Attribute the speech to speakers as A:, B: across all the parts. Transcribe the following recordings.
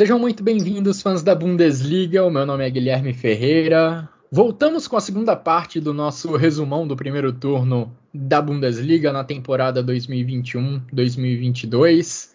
A: Sejam muito bem-vindos, fãs da Bundesliga. O meu nome é Guilherme Ferreira. Voltamos com a segunda parte do nosso resumão do primeiro turno da Bundesliga na temporada 2021-2022.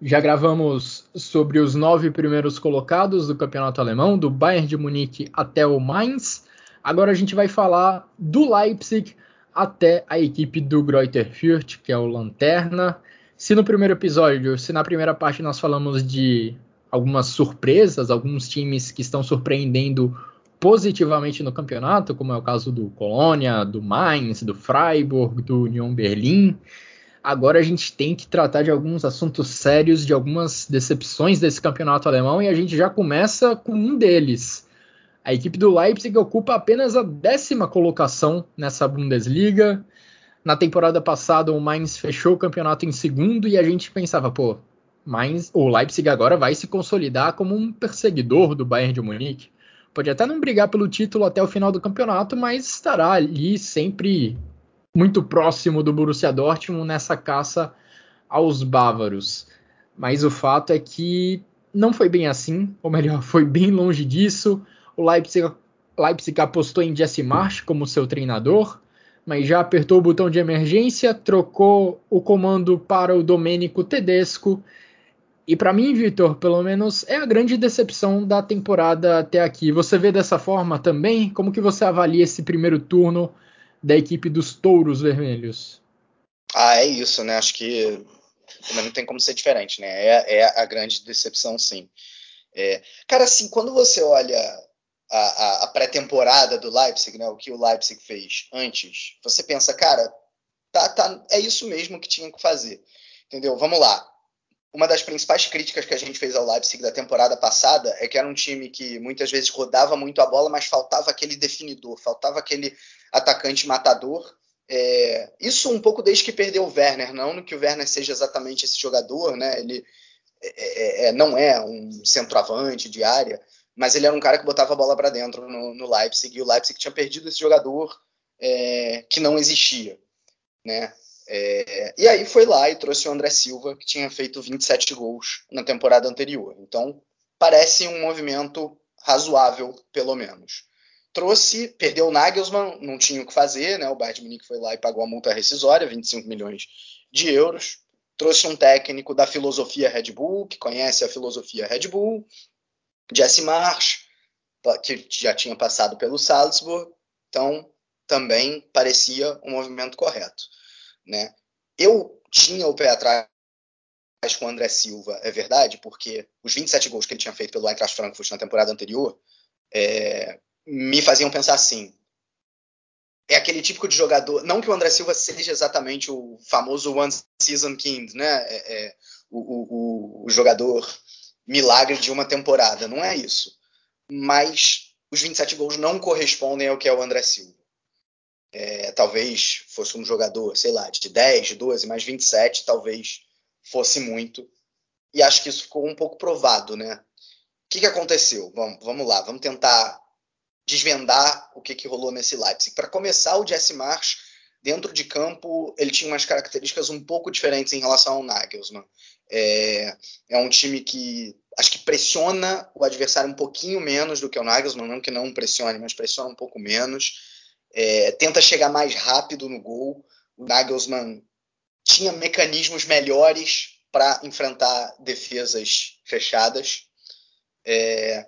A: Já gravamos sobre os nove primeiros colocados do campeonato alemão, do Bayern de Munique até o Mainz. Agora a gente vai falar do Leipzig até a equipe do Greuther Fürth, que é o Lanterna. Se no primeiro episódio, se na primeira parte nós falamos de algumas surpresas, alguns times que estão surpreendendo positivamente no campeonato, como é o caso do Colônia, do Mainz, do Freiburg, do Union Berlin. Agora a gente tem que tratar de alguns assuntos sérios, de algumas decepções desse campeonato alemão, e a gente já começa com um deles. A equipe do Leipzig ocupa apenas a décima colocação nessa Bundesliga. Na temporada passada, o Mainz fechou o campeonato em segundo e a gente pensava, pô, mas o Leipzig agora vai se consolidar como um perseguidor do Bayern de Munique. Pode até não brigar pelo título até o final do campeonato, mas estará ali sempre muito próximo do Borussia Dortmund nessa caça aos bávaros. Mas o fato é que não foi bem assim, ou melhor, foi bem longe disso. O Leipzig, Leipzig apostou em Jesse Marsch como seu treinador, mas já apertou o botão de emergência, trocou o comando para o Domênico Tedesco e para mim, Vitor, pelo menos é a grande decepção da temporada até aqui. Você vê dessa forma também? Como que você avalia esse primeiro turno da equipe dos Touros Vermelhos?
B: Ah, é isso, né? Acho que não tem como ser diferente, né? É, é a grande decepção, sim. É, cara, assim, quando você olha a, a, a pré-temporada do Leipzig, né? O que o Leipzig fez antes, você pensa, cara, tá, tá, é isso mesmo que tinha que fazer. Entendeu? Vamos lá uma das principais críticas que a gente fez ao Leipzig da temporada passada é que era um time que muitas vezes rodava muito a bola, mas faltava aquele definidor, faltava aquele atacante matador. É, isso um pouco desde que perdeu o Werner, não que o Werner seja exatamente esse jogador, né? Ele é, é, é não é um centroavante de área, mas ele era um cara que botava a bola para dentro no, no, Leipzig e o Leipzig tinha perdido esse jogador é, que não existia, né? É, e aí foi lá e trouxe o André Silva, que tinha feito 27 gols na temporada anterior. Então, parece um movimento razoável, pelo menos. Trouxe, perdeu o Nagelsmann, não tinha o que fazer, né? O Bayern de Munique foi lá e pagou a multa rescisória, 25 milhões de euros. Trouxe um técnico da filosofia Red Bull, que conhece a filosofia Red Bull, Jesse Marsch, que já tinha passado pelo Salzburg. Então, também parecia um movimento correto. Né? Eu tinha o pé atrás com o André Silva, é verdade, porque os 27 gols que ele tinha feito pelo Eintracht Frankfurt na temporada anterior é, me faziam pensar assim. É aquele típico de jogador. Não que o André Silva seja exatamente o famoso One Season King, né? É, é, o, o, o jogador milagre de uma temporada. Não é isso. Mas os 27 gols não correspondem ao que é o André Silva. É, talvez fosse um jogador, sei lá, de 10, de 12, mas 27 talvez fosse muito. E acho que isso ficou um pouco provado, né? O que, que aconteceu? Vamos, vamos lá, vamos tentar desvendar o que, que rolou nesse Leipzig. Para começar, o Jesse Marsch, dentro de campo, ele tinha umas características um pouco diferentes em relação ao Nagelsmann. É, é um time que acho que pressiona o adversário um pouquinho menos do que o Nagelsmann, não que não pressione, mas pressiona um pouco menos é, tenta chegar mais rápido no gol. O Nagelsmann tinha mecanismos melhores para enfrentar defesas fechadas. É,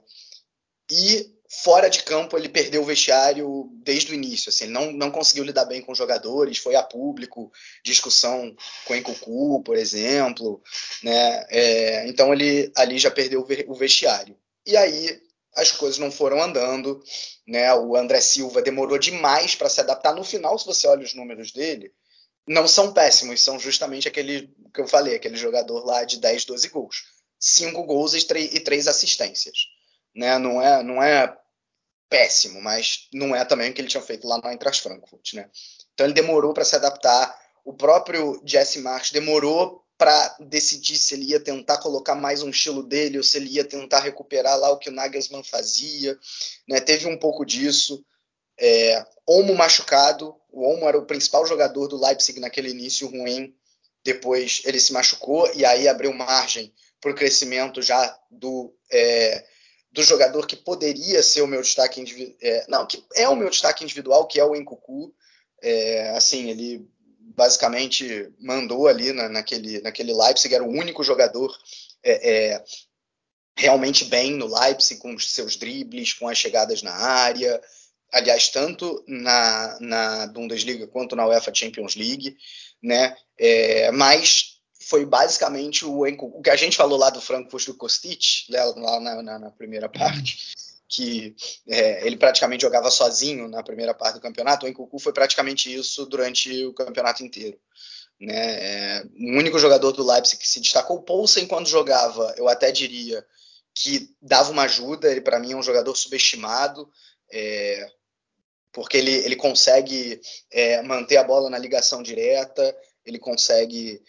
B: e fora de campo ele perdeu o vestiário desde o início. Assim, não, não conseguiu lidar bem com os jogadores, foi a público, discussão com o Encucu, por exemplo. Né? É, então ele ali já perdeu o vestiário. E aí as coisas não foram andando, né? O André Silva demorou demais para se adaptar. No final, se você olha os números dele, não são péssimos, são justamente aquele que eu falei, aquele jogador lá de 10, 12 gols. Cinco gols e, e três assistências. Né? Não, é, não é péssimo, mas não é também o que ele tinha feito lá no Eintracht Frankfurt. Né? Então ele demorou para se adaptar. O próprio Jesse March demorou para decidir se ele ia tentar colocar mais um estilo dele ou se ele ia tentar recuperar lá o que o Nagelsmann fazia. Né? Teve um pouco disso. É, Olmo machucado, o Olmo era o principal jogador do Leipzig naquele início ruim. Depois ele se machucou e aí abriu margem para o crescimento já do, é, do jogador que poderia ser o meu destaque individual. É, não, que é o meu destaque individual, que é o Encucu. É, assim, ele basicamente mandou ali na, naquele, naquele Leipzig, era o único jogador é, é, realmente bem no Leipzig, com os seus dribles, com as chegadas na área. Aliás, tanto na, na Bundesliga quanto na UEFA Champions League, né? É, mas foi basicamente o, o que a gente falou lá do Frankfurt do Kostic, lá, lá na, na, na primeira parte, que é, ele praticamente jogava sozinho na primeira parte do campeonato, o Enkuku foi praticamente isso durante o campeonato inteiro. Né? É, o único jogador do Leipzig que se destacou, o Poulsen quando jogava, eu até diria que dava uma ajuda, ele para mim é um jogador subestimado, é, porque ele, ele consegue é, manter a bola na ligação direta, ele consegue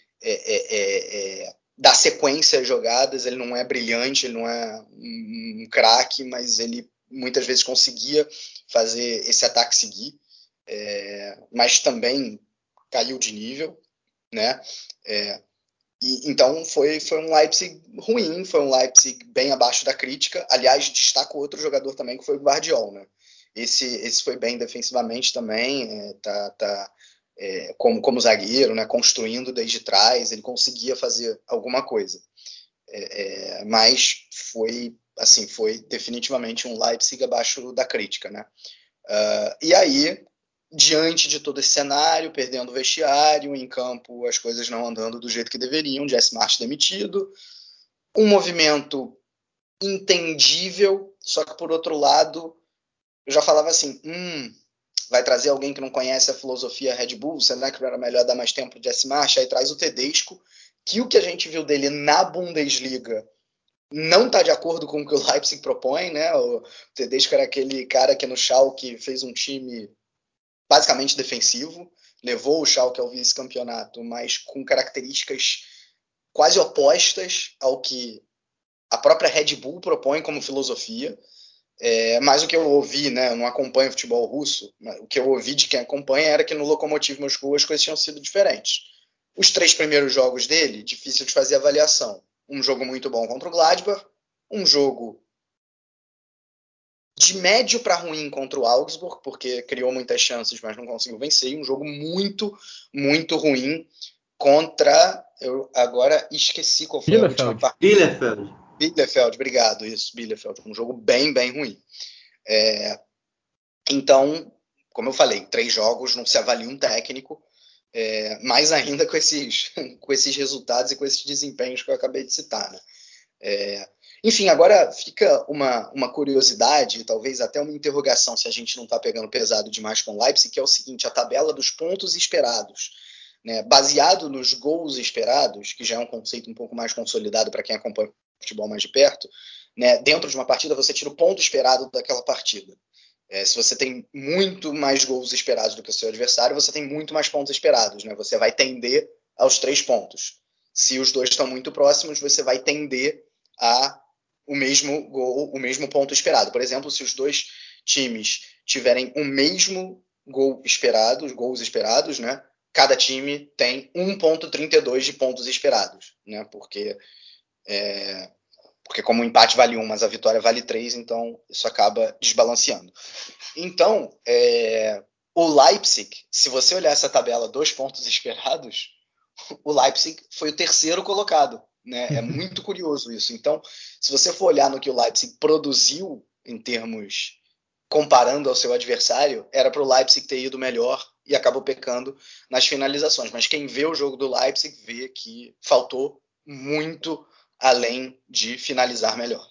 B: dar sequência às jogadas, ele não é brilhante, ele não é um craque, mas ele muitas vezes conseguia fazer esse ataque seguir, é, mas também caiu de nível, né? É, e, então foi, foi um Leipzig ruim, foi um Leipzig bem abaixo da crítica. Aliás, destaco outro jogador também que foi o Guardiol, né? Esse, esse foi bem defensivamente também, é, tá, tá é, como, como zagueiro, né, construindo desde trás, ele conseguia fazer alguma coisa. É, é, mas foi assim, foi definitivamente um Leipzig abaixo da crítica, né? Uh, e aí, diante de todo esse cenário, perdendo o vestiário, em campo as coisas não andando do jeito que deveriam, Jesse March demitido, um movimento entendível, só que por outro lado, eu já falava assim, hum, vai trazer alguém que não conhece a filosofia Red Bull, será que era melhor dar mais tempo de S marcha? Aí traz o Tedesco, que o que a gente viu dele na Bundesliga não está de acordo com o que o Leipzig propõe, né? O Tedesco era aquele cara que no Schalke fez um time basicamente defensivo, levou o Schalke ao vice-campeonato, mas com características quase opostas ao que a própria Red Bull propõe como filosofia. É, mas o que eu ouvi, né, eu não acompanho futebol russo, o que eu ouvi de quem acompanha era que no Lokomotiv Moscou as coisas tinham sido diferentes. Os três primeiros jogos dele, difícil de fazer avaliação. Um jogo muito bom contra o Gladbach, um jogo de médio para ruim contra o Augsburg, porque criou muitas chances, mas não conseguiu vencer, e um jogo muito, muito ruim contra. Eu agora esqueci qual foi
A: Bielefeld.
B: a última partida.
C: Bielefeld.
B: Bielefeld, obrigado, isso, Bielefeld. Um jogo bem, bem ruim. É, então, como eu falei, três jogos não se avalia um técnico, é, mais ainda com esses, com esses resultados e com esses desempenhos que eu acabei de citar. Né? É, enfim, agora fica uma, uma curiosidade, talvez até uma interrogação se a gente não está pegando pesado demais com o Leipzig, que é o seguinte: a tabela dos pontos esperados. Né, baseado nos gols esperados, que já é um conceito um pouco mais consolidado para quem acompanha futebol mais de perto, né, dentro de uma partida você tira o ponto esperado daquela partida. É, se você tem muito mais gols esperados do que o seu adversário, você tem muito mais pontos esperados. Né? Você vai tender aos três pontos. Se os dois estão muito próximos, você vai tender a o mesmo gol, o mesmo ponto esperado. Por exemplo, se os dois times tiverem o mesmo gol esperado, gols esperados, né? Cada time tem 1.32 de pontos esperados, né? Porque é, porque como o empate vale um, mas a vitória vale três, então isso acaba desbalanceando. Então, é, o Leipzig, se você olhar essa tabela dos pontos esperados, o Leipzig foi o terceiro colocado. Né? É muito curioso isso. Então, se você for olhar no que o Leipzig produziu em termos comparando ao seu adversário, era para o Leipzig ter ido melhor e acabou pecando nas finalizações. Mas quem vê o jogo do Leipzig vê que faltou muito além de finalizar melhor.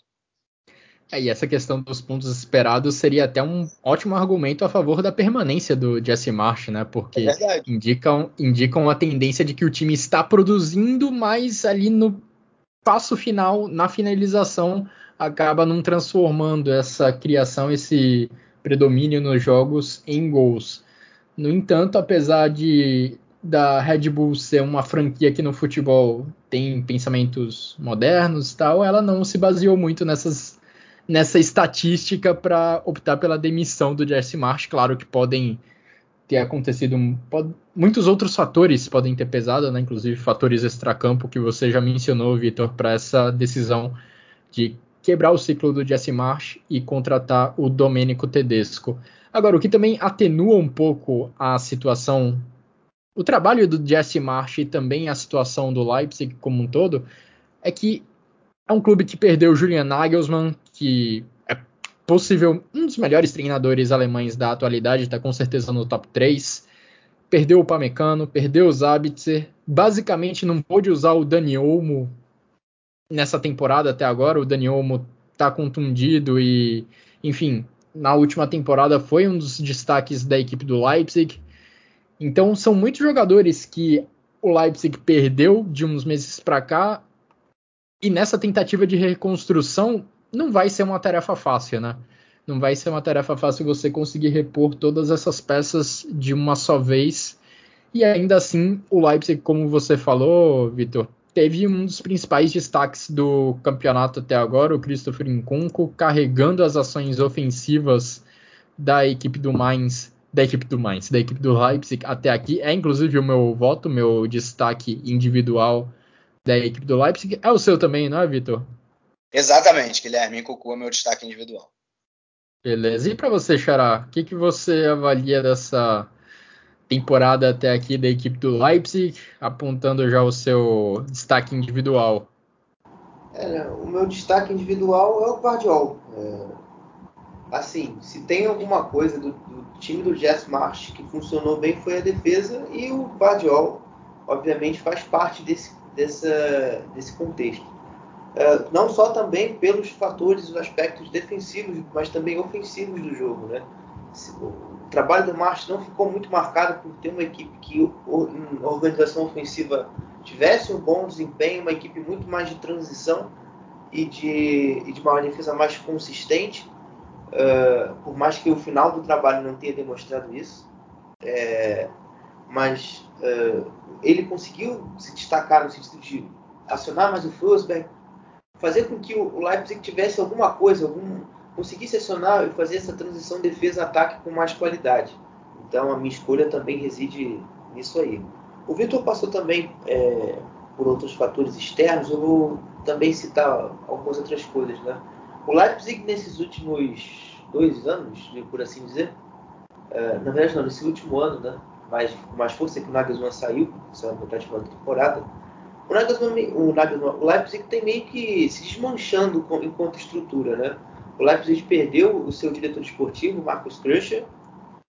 A: É, e essa questão dos pontos esperados seria até um ótimo argumento a favor da permanência do Jesse Marsh, né? Porque é indicam, indicam a tendência de que o time está produzindo, mas ali no passo final, na finalização, acaba não transformando essa criação, esse predomínio nos jogos em gols. No entanto, apesar de da Red Bull ser uma franquia que no futebol tem pensamentos modernos e tal, ela não se baseou muito nessas nessa estatística para optar pela demissão do Jesse Marsh. Claro que podem ter acontecido muitos outros fatores podem ter pesado, né? inclusive fatores extracampo que você já mencionou, Vitor, para essa decisão de quebrar o ciclo do Jesse Marsh e contratar o Domenico Tedesco. Agora, o que também atenua um pouco a situação, o trabalho do Jesse Marsh e também a situação do Leipzig como um todo, é que é um clube que perdeu o Julian Nagelsmann, que é possível um dos melhores treinadores alemães da atualidade, está com certeza no top 3. Perdeu o Pamecano, perdeu o Zabitzer, basicamente não pôde usar o Dani Olmo nessa temporada até agora. O Dani Olmo está contundido e, enfim, na última temporada foi um dos destaques da equipe do Leipzig. Então são muitos jogadores que o Leipzig perdeu de uns meses para cá e nessa tentativa de reconstrução não vai ser uma tarefa fácil, né? Não vai ser uma tarefa fácil você conseguir repor todas essas peças de uma só vez. E ainda assim, o Leipzig, como você falou, Vitor, teve um dos principais destaques do campeonato até agora, o Christopher Nkunku, carregando as ações ofensivas da equipe do Mainz, da equipe do Mainz, da equipe do Leipzig até aqui. É inclusive o meu voto, meu destaque individual da equipe do Leipzig. É o seu também, não é, Vitor?
B: Exatamente, Guilherme Cucu é meu destaque individual.
A: Beleza. E para você, Xará, o que, que você avalia dessa temporada até aqui da equipe do Leipzig, apontando já o seu destaque individual?
D: É, o meu destaque individual é o Guardiol. É, assim, se tem alguma coisa do, do, time do Jess Marsh que funcionou bem foi a defesa e o Guardiol, obviamente, faz parte desse, dessa, desse contexto. É, não só também pelos fatores, os aspectos defensivos, mas também ofensivos do jogo, né? O trabalho do March não ficou muito marcado por ter uma equipe que em organização ofensiva tivesse um bom desempenho, uma equipe muito mais de transição e de, e de uma defesa mais consistente, uh, por mais que o final do trabalho não tenha demonstrado isso. É, mas uh, ele conseguiu se destacar no sentido de acionar mais o Fosberg, fazer com que o Leipzig tivesse alguma coisa, algum, conseguisse acionar e fazer essa transição defesa-ataque com mais qualidade. Então a minha escolha também reside nisso aí. O Vitor passou também é, por outros fatores externos, eu vou também citar algumas outras coisas. Né? O Leipzig nesses últimos dois anos, por assim dizer, é, na verdade não, nesse último ano, né? mais, com mais força que o Nagelsmann saiu, saiu na última temporada, o, Nagelsmann, o, o Leipzig tem meio que se desmanchando enquanto estrutura, né? O Leipzig perdeu o seu diretor esportivo, Marcos Kröscher,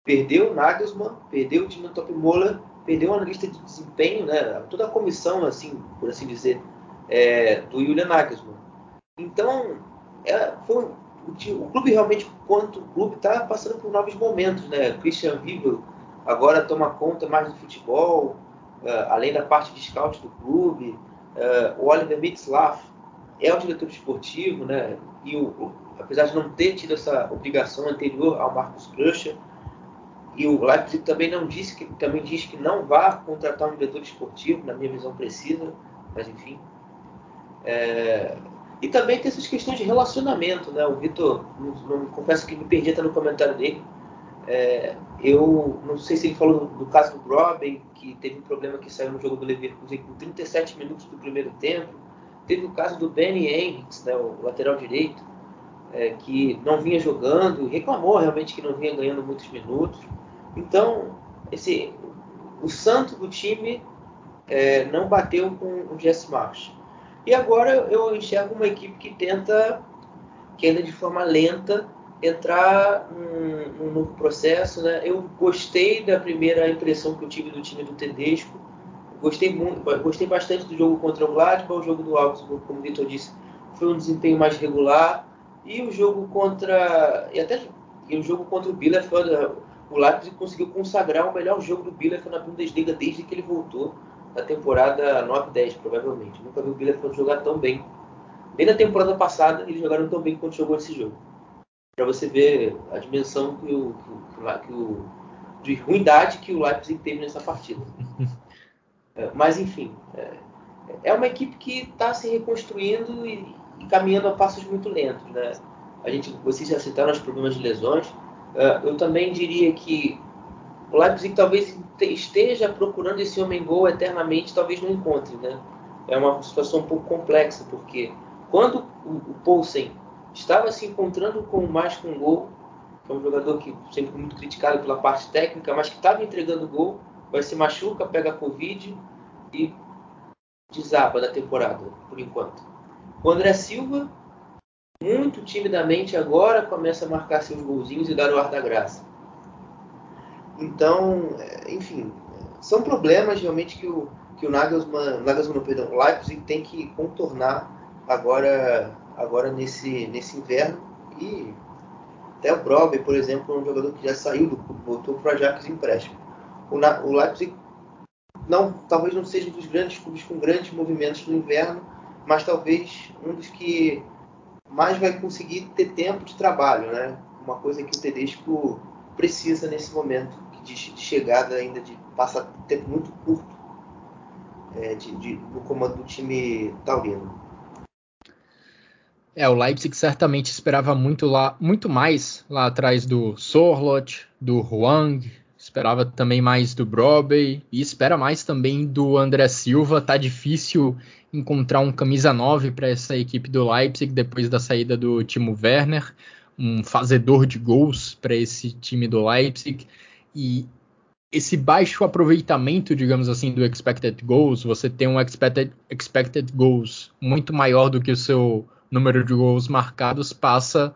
D: perdeu o Nagelsmann, perdeu o time do Top Moller, perdeu o analista de desempenho, né? Toda a comissão, assim, por assim dizer, é, do Julian Nagelsmann. Então, é, foi, o, o, clube realmente, quanto o clube está passando por novos momentos, né? Christian Wiebel agora toma conta mais do futebol, uh, além da parte de scout do clube. Uh, o Oliver Mitzlaff é o diretor esportivo, né? E o, apesar de não ter tido essa obrigação anterior ao Marcos Kruscher, e o Leipzig também não disse que também diz que não vai contratar um diretor esportivo, na minha visão precisa, mas enfim. É, e também tem essas questões de relacionamento, né? O Vitor, confesso que me perdi até no comentário dele, é, eu não sei se ele falou do, do, caso do Robin, que teve um problema que saiu no jogo do Leverkusen com 37 minutos do primeiro tempo. Teve o caso do Benny Henriks, né, o lateral direito, é, que não vinha jogando, reclamou realmente que não vinha ganhando muitos minutos. Então, esse, o santo do time é, não bateu com o Jesse Marsh. E agora eu enxergo uma equipe que tenta, que anda de forma lenta, entrar num, num, novo processo. Né? Eu gostei da primeira impressão que eu tive do time do Tedesco. Gostei muito, gostei bastante do jogo contra o Gladbach, o jogo do Augsburg, como o Vitor disse, foi um desempenho mais regular. E o jogo contra. E até e o jogo contra o Bielefeld, o Leipzig conseguiu consagrar o melhor jogo do Bielefeld na Bundesliga desde que ele voltou da temporada 9-10, provavelmente. Nunca vi o Bielefeld jogar tão bem. Nem na temporada passada eles jogaram tão bem quanto jogou esse jogo. Para você ver a dimensão que o, que, que o, de ruindade que o Leipzig teve nessa partida. É, mas enfim, é, é uma equipe que está se reconstruindo e, e, caminhando a passos muito lentos, né? A gente, vocês já citaram os problemas de lesões. Uh, eu também diria que o Leipzig talvez esteja procurando esse homem gol eternamente, talvez não encontre, né? É uma situação um pouco complexa, porque quando o, o Poulsen estava se encontrando com mais com gol, que é um jogador que sempre foi muito criticado pela parte técnica, mas que estava entregando gol, vai se machuca, pega Covid e desaba da temporada, por enquanto. O André Silva, muito timidamente agora, começa a marcar seus golzinhos e dar o ar da graça. Então, é, enfim, são problemas realmente que o, que o Nagelsmann, Nagelsmann perdão, o Leipzig tem que contornar agora, agora nesse, nesse inverno. E até o Brobe, por exemplo, é um jogador que já saiu do clube, voltou para o Ajax empréstimo. O, o Leipzig não, talvez não seja um dos grandes clubes com grandes movimentos no inverno, mas talvez um dos que mais vai conseguir ter tempo de trabalho, né? Uma coisa que o Tedesco precisa nesse momento de, de chegada ainda de passar tempo muito curto é, de, de, do comando do time taurino.
A: É, o Leipzig certamente esperava muito lá, muito mais lá atrás do Sorlot, do Huang, esperava também mais do Broby e espera mais também do André Silva. Tá difícil encontrar um camisa 9 para essa equipe do Leipzig depois da saída do Timo Werner, um fazedor de gols para esse time do Leipzig. E esse baixo aproveitamento, digamos assim, do expected goals, você tem um expected, expected goals muito maior do que o seu número de gols marcados, passa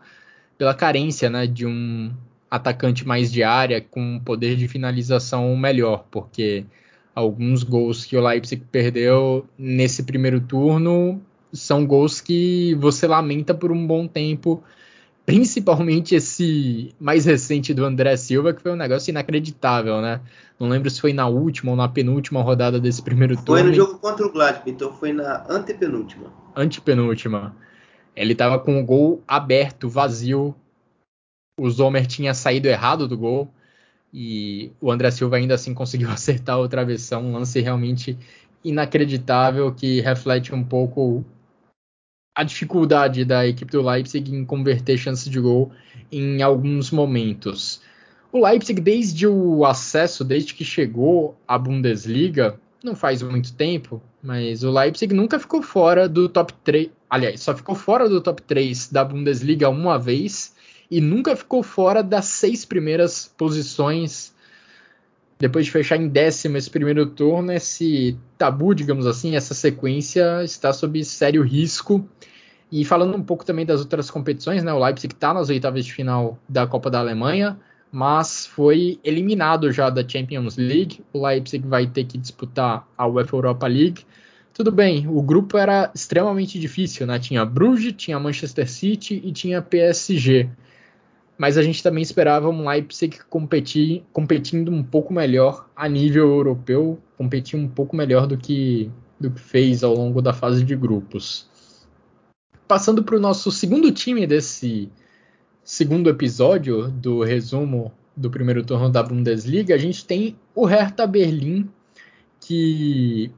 A: pela carência né, de um atacante mais de área com poder de finalização melhor, porque alguns gols que o Leipzig perdeu nesse primeiro turno são gols que você lamenta por um bom tempo, principalmente esse mais recente do André Silva, que foi um negócio inacreditável, né? Não lembro se foi na última ou na penúltima rodada desse primeiro turno.
D: Foi no jogo contra o Gladbach, então foi na antepenúltima.
A: Antepenúltima. Ele estava com o gol aberto, vazio, o Zomer tinha saído errado do gol e o André Silva ainda assim conseguiu acertar o travessão, um lance realmente inacreditável que reflete um pouco a dificuldade da equipe do Leipzig em converter chances de gol em alguns momentos. O Leipzig, desde o acesso, desde que chegou à Bundesliga, não faz muito tempo, mas o Leipzig nunca ficou fora do top 3. Aliás, só ficou fora do top 3 da Bundesliga uma vez e nunca ficou fora das seis primeiras posições. Depois de fechar em décimo esse primeiro turno, esse tabu, digamos assim, essa sequência está sob sério risco. E falando um pouco também das outras competições, né? O Leipzig está nas oitavas de final da Copa da Alemanha, mas foi eliminado já da Champions League. O Leipzig vai ter que disputar a UEFA Europa League. Tudo bem, o grupo era extremamente difícil, né? Tinha Bruges, tinha Manchester City e tinha PSG mas a gente também esperava um Leipzig competir, competindo um pouco melhor a nível europeu, competir um pouco melhor do que, do que fez ao longo da fase de grupos. Passando para o nosso segundo time desse segundo episódio do resumo do primeiro turno da Bundesliga, a gente tem o Hertha Berlim, que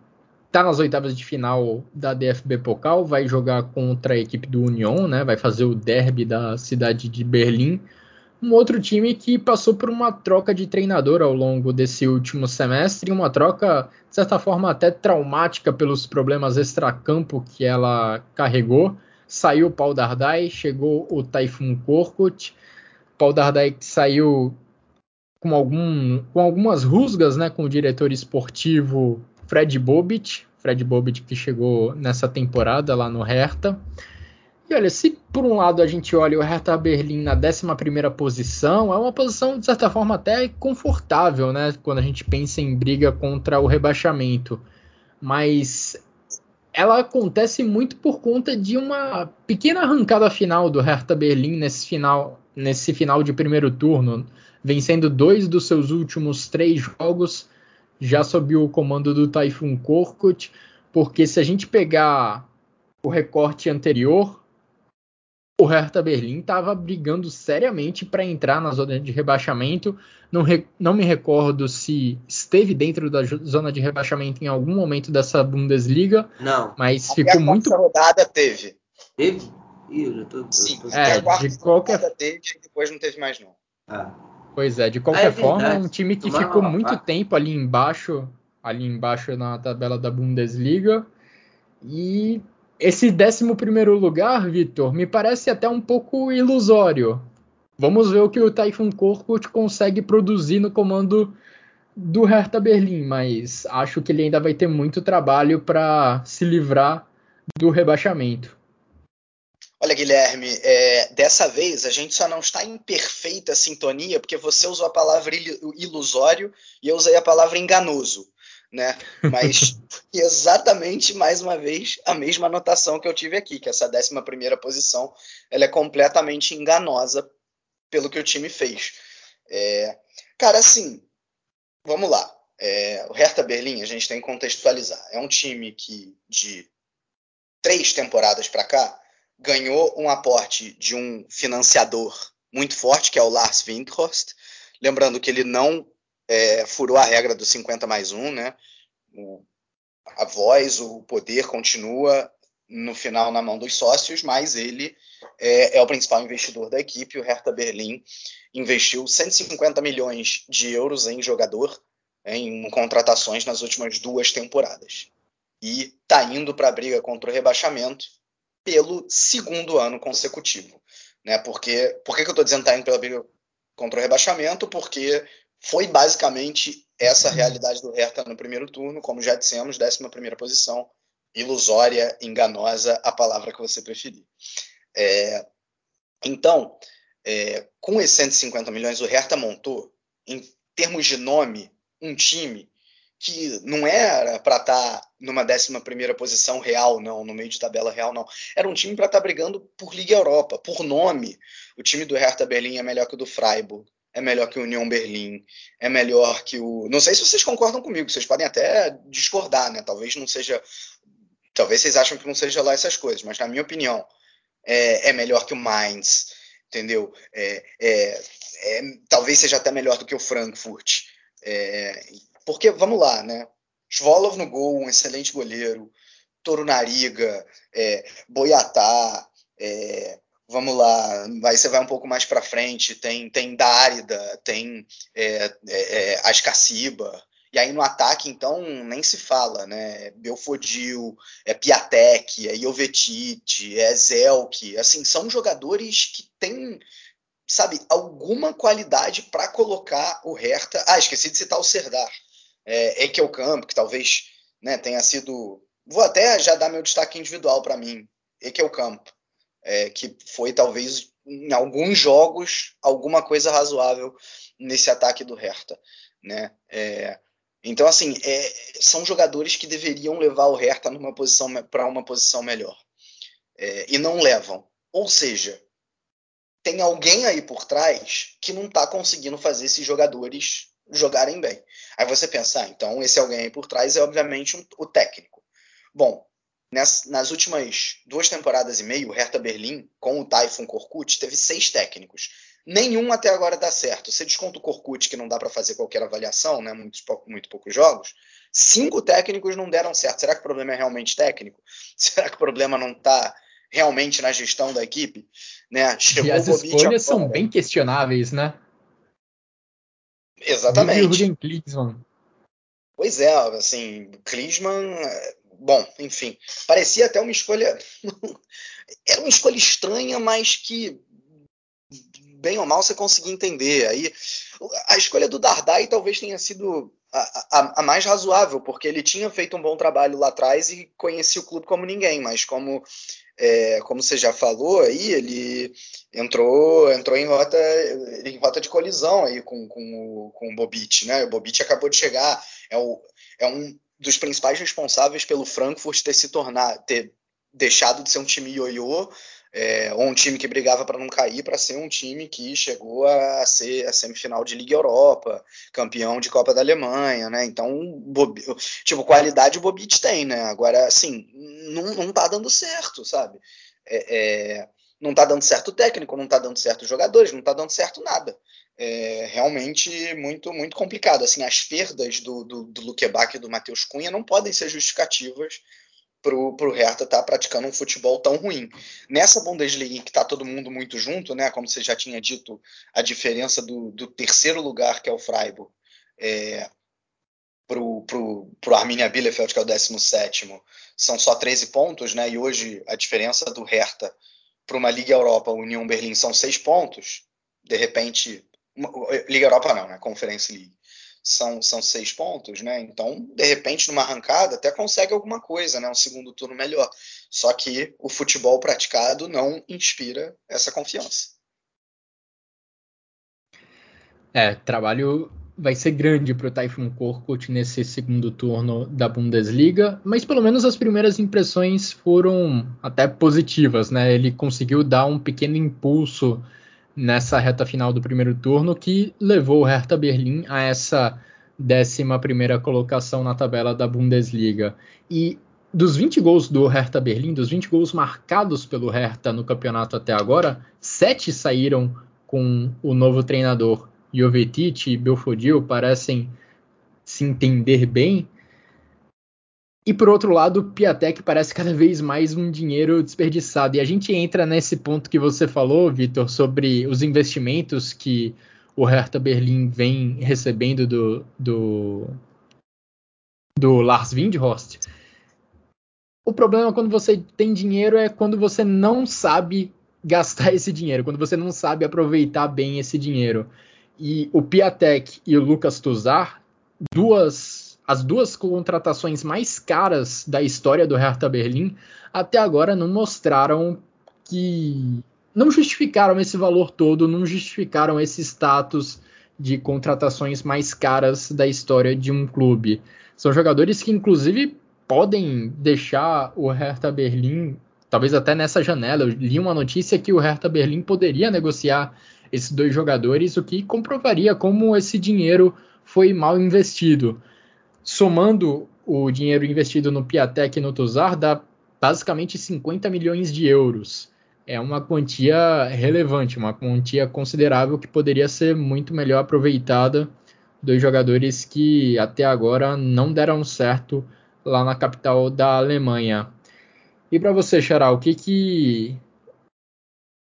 A: está nas oitavas de final da DFB Pokal, vai jogar contra a equipe do Union, né? Vai fazer o derby da cidade de Berlim. Um outro time que passou por uma troca de treinador ao longo desse último semestre, uma troca, de certa forma, até traumática pelos problemas extracampo que ela carregou. Saiu o Paul Dardai, chegou o Typhoon Korkut. Paul Dardai saiu com, algum, com algumas rusgas né, com o diretor esportivo Fred Bobic, Fred Bobic que chegou nessa temporada lá no Hertha. E olha, se por um lado a gente olha o Hertha Berlim na 11 posição, é uma posição de certa forma até confortável, né? Quando a gente pensa em briga contra o rebaixamento. Mas ela acontece muito por conta de uma pequena arrancada final do Hertha Berlim nesse final, nesse final de primeiro turno, vencendo dois dos seus últimos três jogos, já sob o comando do Typhoon Korkut, porque se a gente pegar o recorte anterior, o Hertha Berlim estava brigando seriamente para entrar na zona de rebaixamento. Não, re, não me recordo se esteve dentro da zona de rebaixamento em algum momento dessa Bundesliga.
C: Não.
A: Mas Até ficou muito.
B: rodada teve.
C: Teve?
B: Ih, eu tô, Sim, tô... é, de qualquer teve e depois não teve mais não.
A: Ah. Pois é, de qualquer é forma, é um time que ficou muito tempo ali embaixo, ali embaixo na tabela da Bundesliga. E esse 11 lugar, Vitor, me parece até um pouco ilusório. Vamos ver o que o Typhoon Korkut consegue produzir no comando do Hertha Berlim, mas acho que ele ainda vai ter muito trabalho para se livrar do rebaixamento.
B: Olha, Guilherme, é, dessa vez a gente só não está em perfeita sintonia porque você usou a palavra ilusório e eu usei a palavra enganoso né? Mas exatamente mais uma vez a mesma anotação que eu tive aqui, que essa 11 primeira posição ela é completamente enganosa pelo que o time fez. É, cara, assim, vamos lá. É, o Hertha Berlim a gente tem que contextualizar. É um time que de três temporadas para cá ganhou um aporte de um financiador muito forte, que é o Lars Windhorst. Lembrando que ele não é, furou a regra do 50 mais 1, né? O, a voz, o poder continua no final na mão dos sócios, mas ele é, é, o principal investidor da equipe. O Hertha Berlim investiu 150 milhões de euros em jogador, em contratações nas últimas duas temporadas. E está indo para a briga contra o rebaixamento pelo segundo ano consecutivo. Né? Porque, por que, que eu estou dizendo que está indo pela briga contra o rebaixamento? Porque foi basicamente essa realidade do Hertha no primeiro turno, como já dissemos, 11 primeira posição, ilusória, enganosa, a palavra que você preferir. É, então, é, com esses 150 milhões, o Hertha montou, em termos de nome, um time que não era para estar tá numa 11 primeira posição real, não, no meio de tabela real, não. Era um time para estar tá brigando por Liga Europa, por nome. O time do Hertha Berlim é melhor que o do Freiburg é melhor que o União Berlim, é melhor que o. Não sei se vocês concordam comigo, vocês podem até discordar, né? Talvez não seja. Talvez vocês acham que não seja lá essas coisas, mas na minha opinião, é, é melhor que o Mainz, entendeu? É, é, é, talvez seja até melhor do que o Frankfurt. É, porque, vamos lá, né? Svolov no gol, um excelente goleiro. Toro Nariga, é, Boiatá, é, vamos lá, aí você vai um pouco mais para frente, tem, tem Dárida, tem é, é, é, Ascaciba, e aí no ataque, então, nem se fala, né? Belfodil, é Piatek, é Jovetic, é Zelk, assim, são jogadores que têm, sabe, alguma qualidade para colocar o Hertha. Ah, esqueci de citar o Serdar, é, Ekelkamp, que talvez né, tenha sido. Vou até já dar meu destaque individual para mim. Ekelkamp é, que foi talvez em alguns jogos alguma coisa razoável nesse ataque do Hertha, né? É, então assim é, são jogadores que deveriam levar o Hertha numa posição para uma posição melhor é, e não levam. Ou seja, tem alguém aí por trás que não está conseguindo fazer esses jogadores jogarem bem. Aí você pensa, ah, então esse alguém aí por trás é obviamente um, o técnico. Bom, nas, nas, últimas duas temporadas e meio, o Hertha Berlim, com o Typhoon Korkut, teve seis técnicos. Nenhum até agora dá certo. Você desconta o Korkut, que não dá para fazer qualquer avaliação, né? muito, muito poucos jogos. Cinco técnicos não deram certo. Será que o problema é realmente técnico? Será que o problema não está realmente na gestão da equipe? Né?
A: Chegou e as escolhas são bem questionáveis, né?
B: Exatamente. Pois é, assim, Klinsmann bom, enfim, parecia até uma escolha. Era uma escolha estranha, mas que bem ou mal você conseguia entender. Aí a escolha do Dardai talvez tenha sido a, a, a, mais razoável, porque ele tinha feito um bom trabalho lá atrás e conhecia o clube como ninguém, mas como é, como você já falou aí, ele entrou entrou em rota em rota de colisão aí com, com, o, com o Bobit, né? O Bobit acabou de chegar, é, o, é um dos principais responsáveis pelo Frankfurt ter se tornado, ter deixado de ser um time ioiô, é, ou um time que brigava para não cair, para ser um time que chegou a ser a semifinal de Liga Europa, campeão de Copa da Alemanha, né? Então, tipo, qualidade o Bobit tem, né? Agora, assim, não, não tá dando certo, sabe? É, é, não tá dando certo o técnico, não tá dando certo os jogadores, não tá dando certo nada. É realmente muito muito complicado. Assim, as perdas do, do, do Luquebac e do Matheus Cunha não podem ser justificativas pro, pro Hertha estar tá praticando um futebol tão ruim. Nessa Bundesliga que está todo mundo muito junto, né, como você já tinha dito, a diferença do, do terceiro lugar, que é o Freiburg, é, pro, pro Arminia Bielefeld, que é o 17 são só 13 pontos, né, e hoje a diferença do Hertha para uma Liga Europa, União Berlim, são 6 pontos, de repente, uma, Liga Europa não, né, Conference League são, são seis pontos, né? Então, de repente, numa arrancada, até consegue alguma coisa, né? Um segundo turno melhor. Só que o futebol praticado não inspira essa confiança.
A: É, trabalho vai ser grande para o Typhoon Korkut nesse segundo turno da Bundesliga, mas pelo menos as primeiras impressões foram até positivas, né? Ele conseguiu dar um pequeno impulso nessa reta final do primeiro turno que levou o Hertha Berlim a essa 11 colocação na tabela da Bundesliga. E dos 20 gols do Hertha Berlim, dos 20 gols marcados pelo Hertha no campeonato até agora, sete saíram com o novo treinador Jovetic e Belfodil, parecem se entender bem. E por outro lado, o Piatek parece cada vez mais um dinheiro desperdiçado. E a gente entra nesse ponto que você falou, Vitor, sobre os investimentos que o Hertha Berlim vem recebendo do, do, do Lars Windhorst. O problema quando você tem dinheiro é quando você não sabe gastar esse dinheiro, quando você não sabe aproveitar bem esse dinheiro. E o Piatek e o Lucas Tuzar, duas as duas contratações mais caras da história do Hertha Berlim até agora não mostraram que não justificaram esse valor todo, não justificaram esse status de contratações mais caras da história de um clube. São jogadores que inclusive podem deixar o Hertha Berlim, talvez até nessa janela. Eu li uma notícia que o Hertha Berlim poderia negociar esses dois jogadores, o que comprovaria como esse dinheiro foi mal investido somando o dinheiro investido no Piatek e no Tuzar, dá basicamente 50 milhões de euros. É uma quantia relevante, uma quantia considerável que poderia ser muito melhor aproveitada dos jogadores que até agora não deram certo lá na capital da Alemanha. E para você, Xará, o que que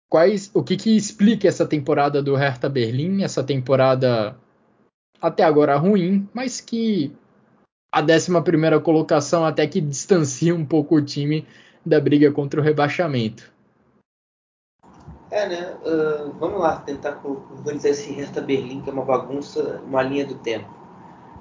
A: quais o que que explica essa temporada do Hertha Berlim, essa temporada até agora ruim, mas que a 11 colocação até que distancia um pouco o time da briga contra o rebaixamento.
D: É, né? Uh, vamos lá, tentar organizar esse Hertha Berlim, que é uma bagunça, uma linha do tempo.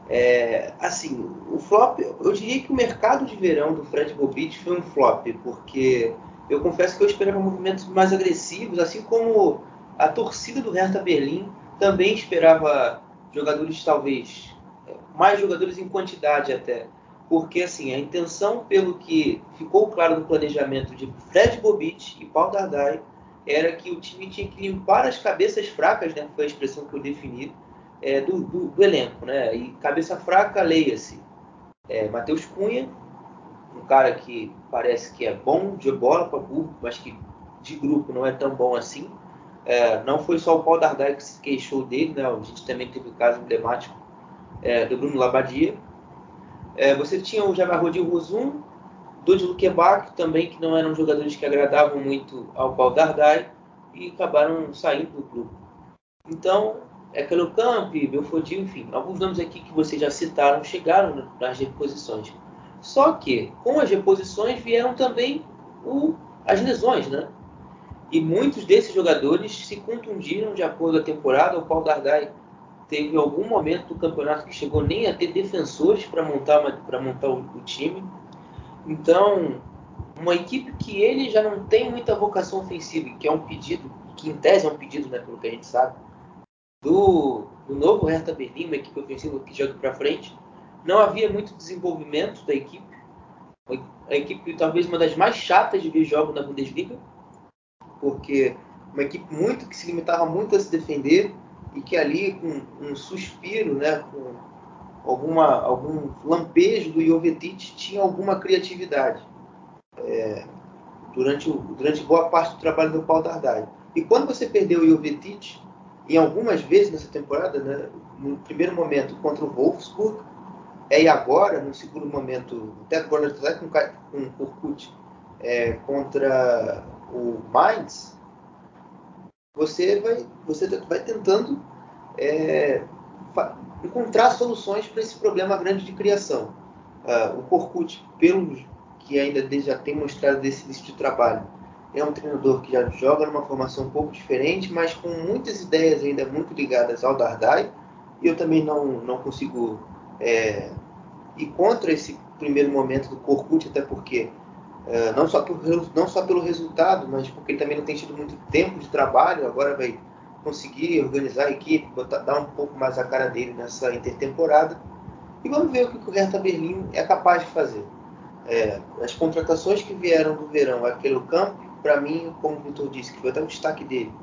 D: É, assim, o flop, eu diria que o mercado de verão do Fred Bobit foi um flop, porque eu confesso que eu esperava movimentos mais agressivos, assim como a torcida do Hertha Berlim também esperava jogadores talvez mais jogadores em quantidade até. Porque assim, a intenção, pelo que ficou claro no planejamento de Fred Bobit e Paul Dardai, era que o time tinha que limpar as cabeças fracas, né? Foi a expressão que eu defini, é, do, do, do, elenco, né? E cabeça fraca, leia-se. É, Matheus Cunha, um cara que parece que é bom de bola para burro, mas que de grupo não é tão bom assim. É, não foi só o Paul Dardai que se queixou dele, né? A gente também teve o caso emblemático é, do Bruno Labadia. É, você tinha o Javarrodi Rosum, Dodi Luquebac, também, que não eram jogadores que agradavam muito ao Paul Dardai e acabaram saindo do clube. Então, Ekelo Camp, Belfodil, enfim, alguns nomes aqui que vocês já citaram chegaram nas reposições. Só que, com as reposições vieram também o, as lesões, né? E muitos desses jogadores se contundiram de acordo a temporada. O Paul Dardai teve algum momento do campeonato que chegou nem a ter defensores para montar, para montar o, o, time. Então, uma equipe que ele já não tem muita vocação ofensiva, que é um pedido, que em tese é um pedido, né, pelo que a gente sabe, do, do novo Hertha Berlim, uma equipe ofensiva que joga para frente, não havia muito desenvolvimento da equipe. A equipe talvez uma das mais chatas de ver jogos na Bundesliga, porque uma equipe muito que se limitava muito a se defender e que ali com um suspiro, né, com alguma, algum lampejo do Jovetic tinha alguma criatividade é, durante, durante boa parte do trabalho do Paulo Dardai. E quando você perdeu o Jovetic, em algumas vezes nessa temporada, né, no primeiro momento contra o Wolfsburg, é, e agora, no segundo momento, até agora com, com o Kurkut, é, contra o Mainz, você vai, você vai tentando é, encontrar soluções para esse problema grande de criação. Uh, o Korkut, pelo que ainda já tem mostrado desse início de trabalho, é um treinador que já joga numa formação um pouco diferente, mas com muitas ideias ainda muito ligadas ao Dardai. E eu também não, não consigo é, ir contra esse primeiro momento do Korkut, até porque é, não, só por, não só pelo resultado, mas porque ele também não tem tido muito tempo de trabalho, agora vai conseguir organizar a equipe, botar, dar um pouco mais a cara dele nessa intertemporada. E vamos ver o que o Hertha Berlim é capaz de fazer. É, as contratações que vieram do verão, aquele campo, para mim, como o Vitor disse, que foi até o destaque dele,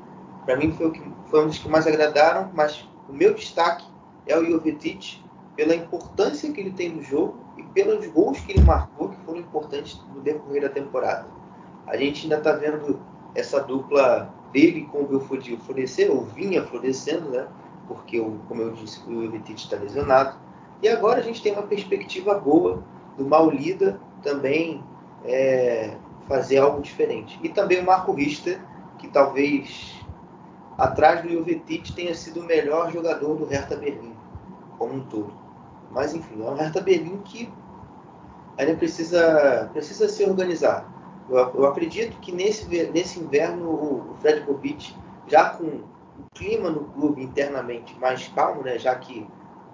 D: para mim foi, o que, foi um dos que mais agradaram, mas o meu destaque é o Jovetic, pela importância que ele tem no jogo e pelos gols que ele marcou, que foram importantes no decorrer da temporada. A gente ainda está vendo essa dupla dele com o Belfodil florescer, ou vinha florescendo, né? Porque, como eu disse, o Jovetic está lesionado. E agora a gente tem uma perspectiva boa do Maulida também é, fazer algo diferente. E também o Marco Richter, que talvez atrás do Jovetic tenha sido o melhor jogador do Hertha Berlim, como um todo. Mas enfim, é um Hertha Berlim que ainda precisa, precisa se organizar. Eu, eu acredito que nesse, nesse inverno o, o Fred Bobic, já com o clima no clube internamente mais calmo, né, já que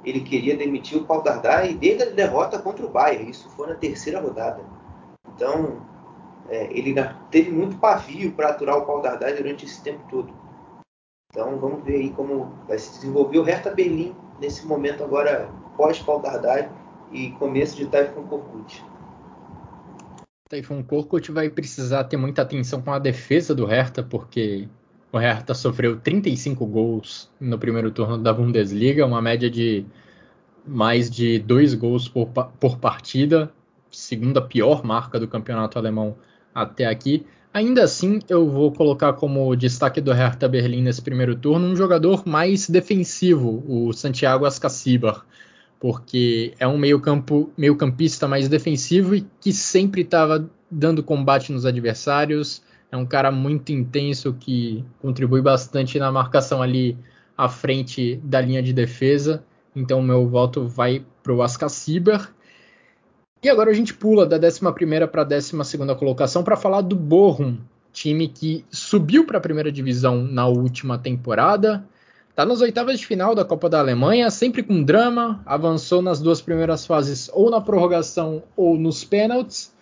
D: ele queria demitir o Paul Dardai desde a derrota contra o Bayern, isso foi na terceira rodada. Então, é, ele teve muito pavio para aturar o Paul Dardai durante esse tempo todo. Então, vamos ver aí como vai se desenvolver o Hertha Berlim nesse momento agora pós-Paul e começo de Typhoon Korkut.
A: Typhoon Korkut vai precisar ter muita atenção com a defesa do Hertha, porque o Hertha sofreu 35 gols no primeiro turno da Bundesliga, uma média de mais de dois gols por, por partida, segunda pior marca do campeonato alemão até aqui. Ainda assim, eu vou colocar como destaque do Hertha Berlim nesse primeiro turno um jogador mais defensivo, o Santiago Ascacibar porque é um meio-campo, meio-campista mais defensivo e que sempre estava dando combate nos adversários. É um cara muito intenso que contribui bastante na marcação ali à frente da linha de defesa. Então meu voto vai para o Ascacibar. E agora a gente pula da 11 para a 12 colocação para falar do Bochum, time que subiu para a primeira divisão na última temporada Está nas oitavas de final da Copa da Alemanha, sempre com drama, avançou nas duas primeiras fases ou na prorrogação ou nos pênaltis.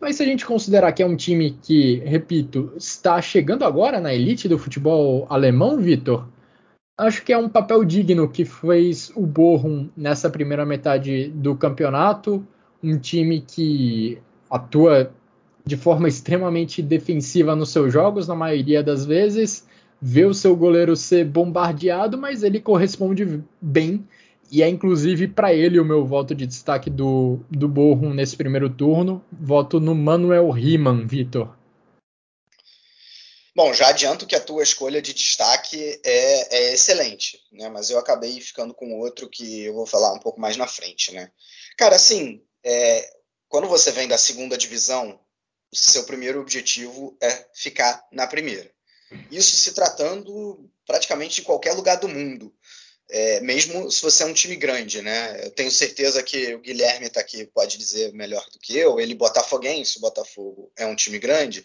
A: Mas se a gente considerar que é um time que, repito, está chegando agora na elite do futebol alemão, Vitor, acho que é um papel digno que fez o Bochum nessa primeira metade do campeonato. Um time que atua de forma extremamente defensiva nos seus jogos, na maioria das vezes, vê o seu goleiro ser bombardeado, mas ele corresponde bem. E é inclusive para ele o meu voto de destaque do, do Bochum nesse primeiro turno. Voto no Manuel Riemann, Vitor.
B: Bom, já adianto que a tua escolha de destaque é, é, excelente, né? Mas eu acabei ficando com outro que eu vou falar um pouco mais na frente, né? Cara, assim, é, quando você vem da segunda divisão, seu primeiro objetivo é ficar na primeira. Isso se tratando praticamente de qualquer lugar do mundo. É, mesmo se você é um time grande, né? Eu tenho certeza que o Guilherme está aqui, pode dizer melhor do que eu. Ele botafoguense, o Botafogo é um time grande.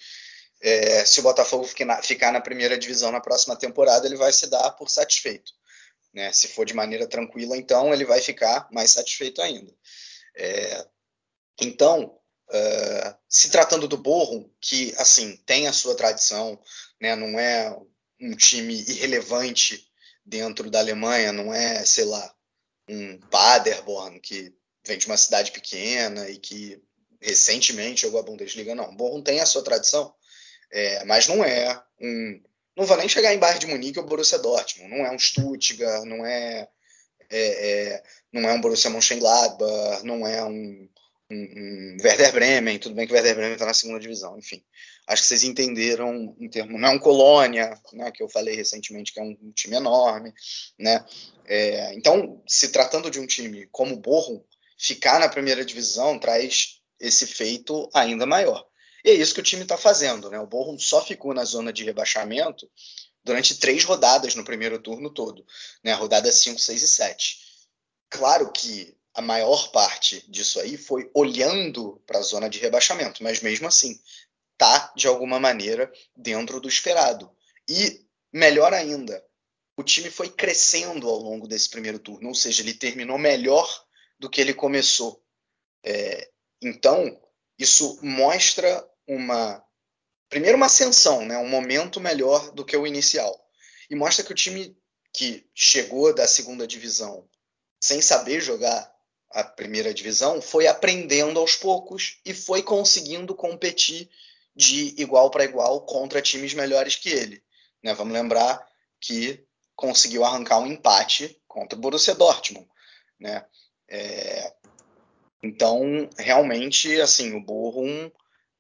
B: É, se o Botafogo ficar na primeira divisão na próxima temporada, ele vai se dar por satisfeito. Né? Se for de maneira tranquila, então ele vai ficar mais satisfeito ainda. É, então, uh, se tratando do Borrom, que assim tem a sua tradição, né? Não é um time irrelevante dentro da Alemanha, não é, sei lá, um Paderborn que vem de uma cidade pequena e que recentemente jogou a Bundesliga, não. O Bochum tem a sua tradição, é, mas não é um. Não vou nem chegar em Bayern de Munique ou Borussia Dortmund. Não é um Stuttgart, não é, é, é não é um Borussia Mönchengladbach, não é um, um, Werder Bremen. Tudo bem que o Werder Bremen está na segunda divisão, enfim. Acho que vocês entenderam em termos. Não é um Colônia, né, que eu falei recentemente que é um, time enorme, né? É, então, se tratando de um time como o Bochum, ficar na primeira divisão traz esse feito ainda maior. E é isso que o time está fazendo. Né? O Bochum só ficou na zona de rebaixamento durante três rodadas no primeiro turno todo, né? rodada 5, 6 e 7. Claro que a maior parte disso aí foi olhando para a zona de rebaixamento, mas mesmo assim está de alguma maneira dentro do esperado. E melhor ainda, o time foi crescendo ao longo desse primeiro turno, ou seja, ele terminou melhor do que ele começou. É, então, isso mostra uma. Primeiro, uma ascensão, né? um momento melhor do que o inicial. E mostra que o time que chegou da segunda divisão sem saber jogar a primeira divisão foi aprendendo aos poucos e foi conseguindo competir de igual para igual contra times melhores que ele. Né? Vamos lembrar que conseguiu arrancar um empate contra o Borussia Dortmund. Né? É, então, realmente, assim, o Bochum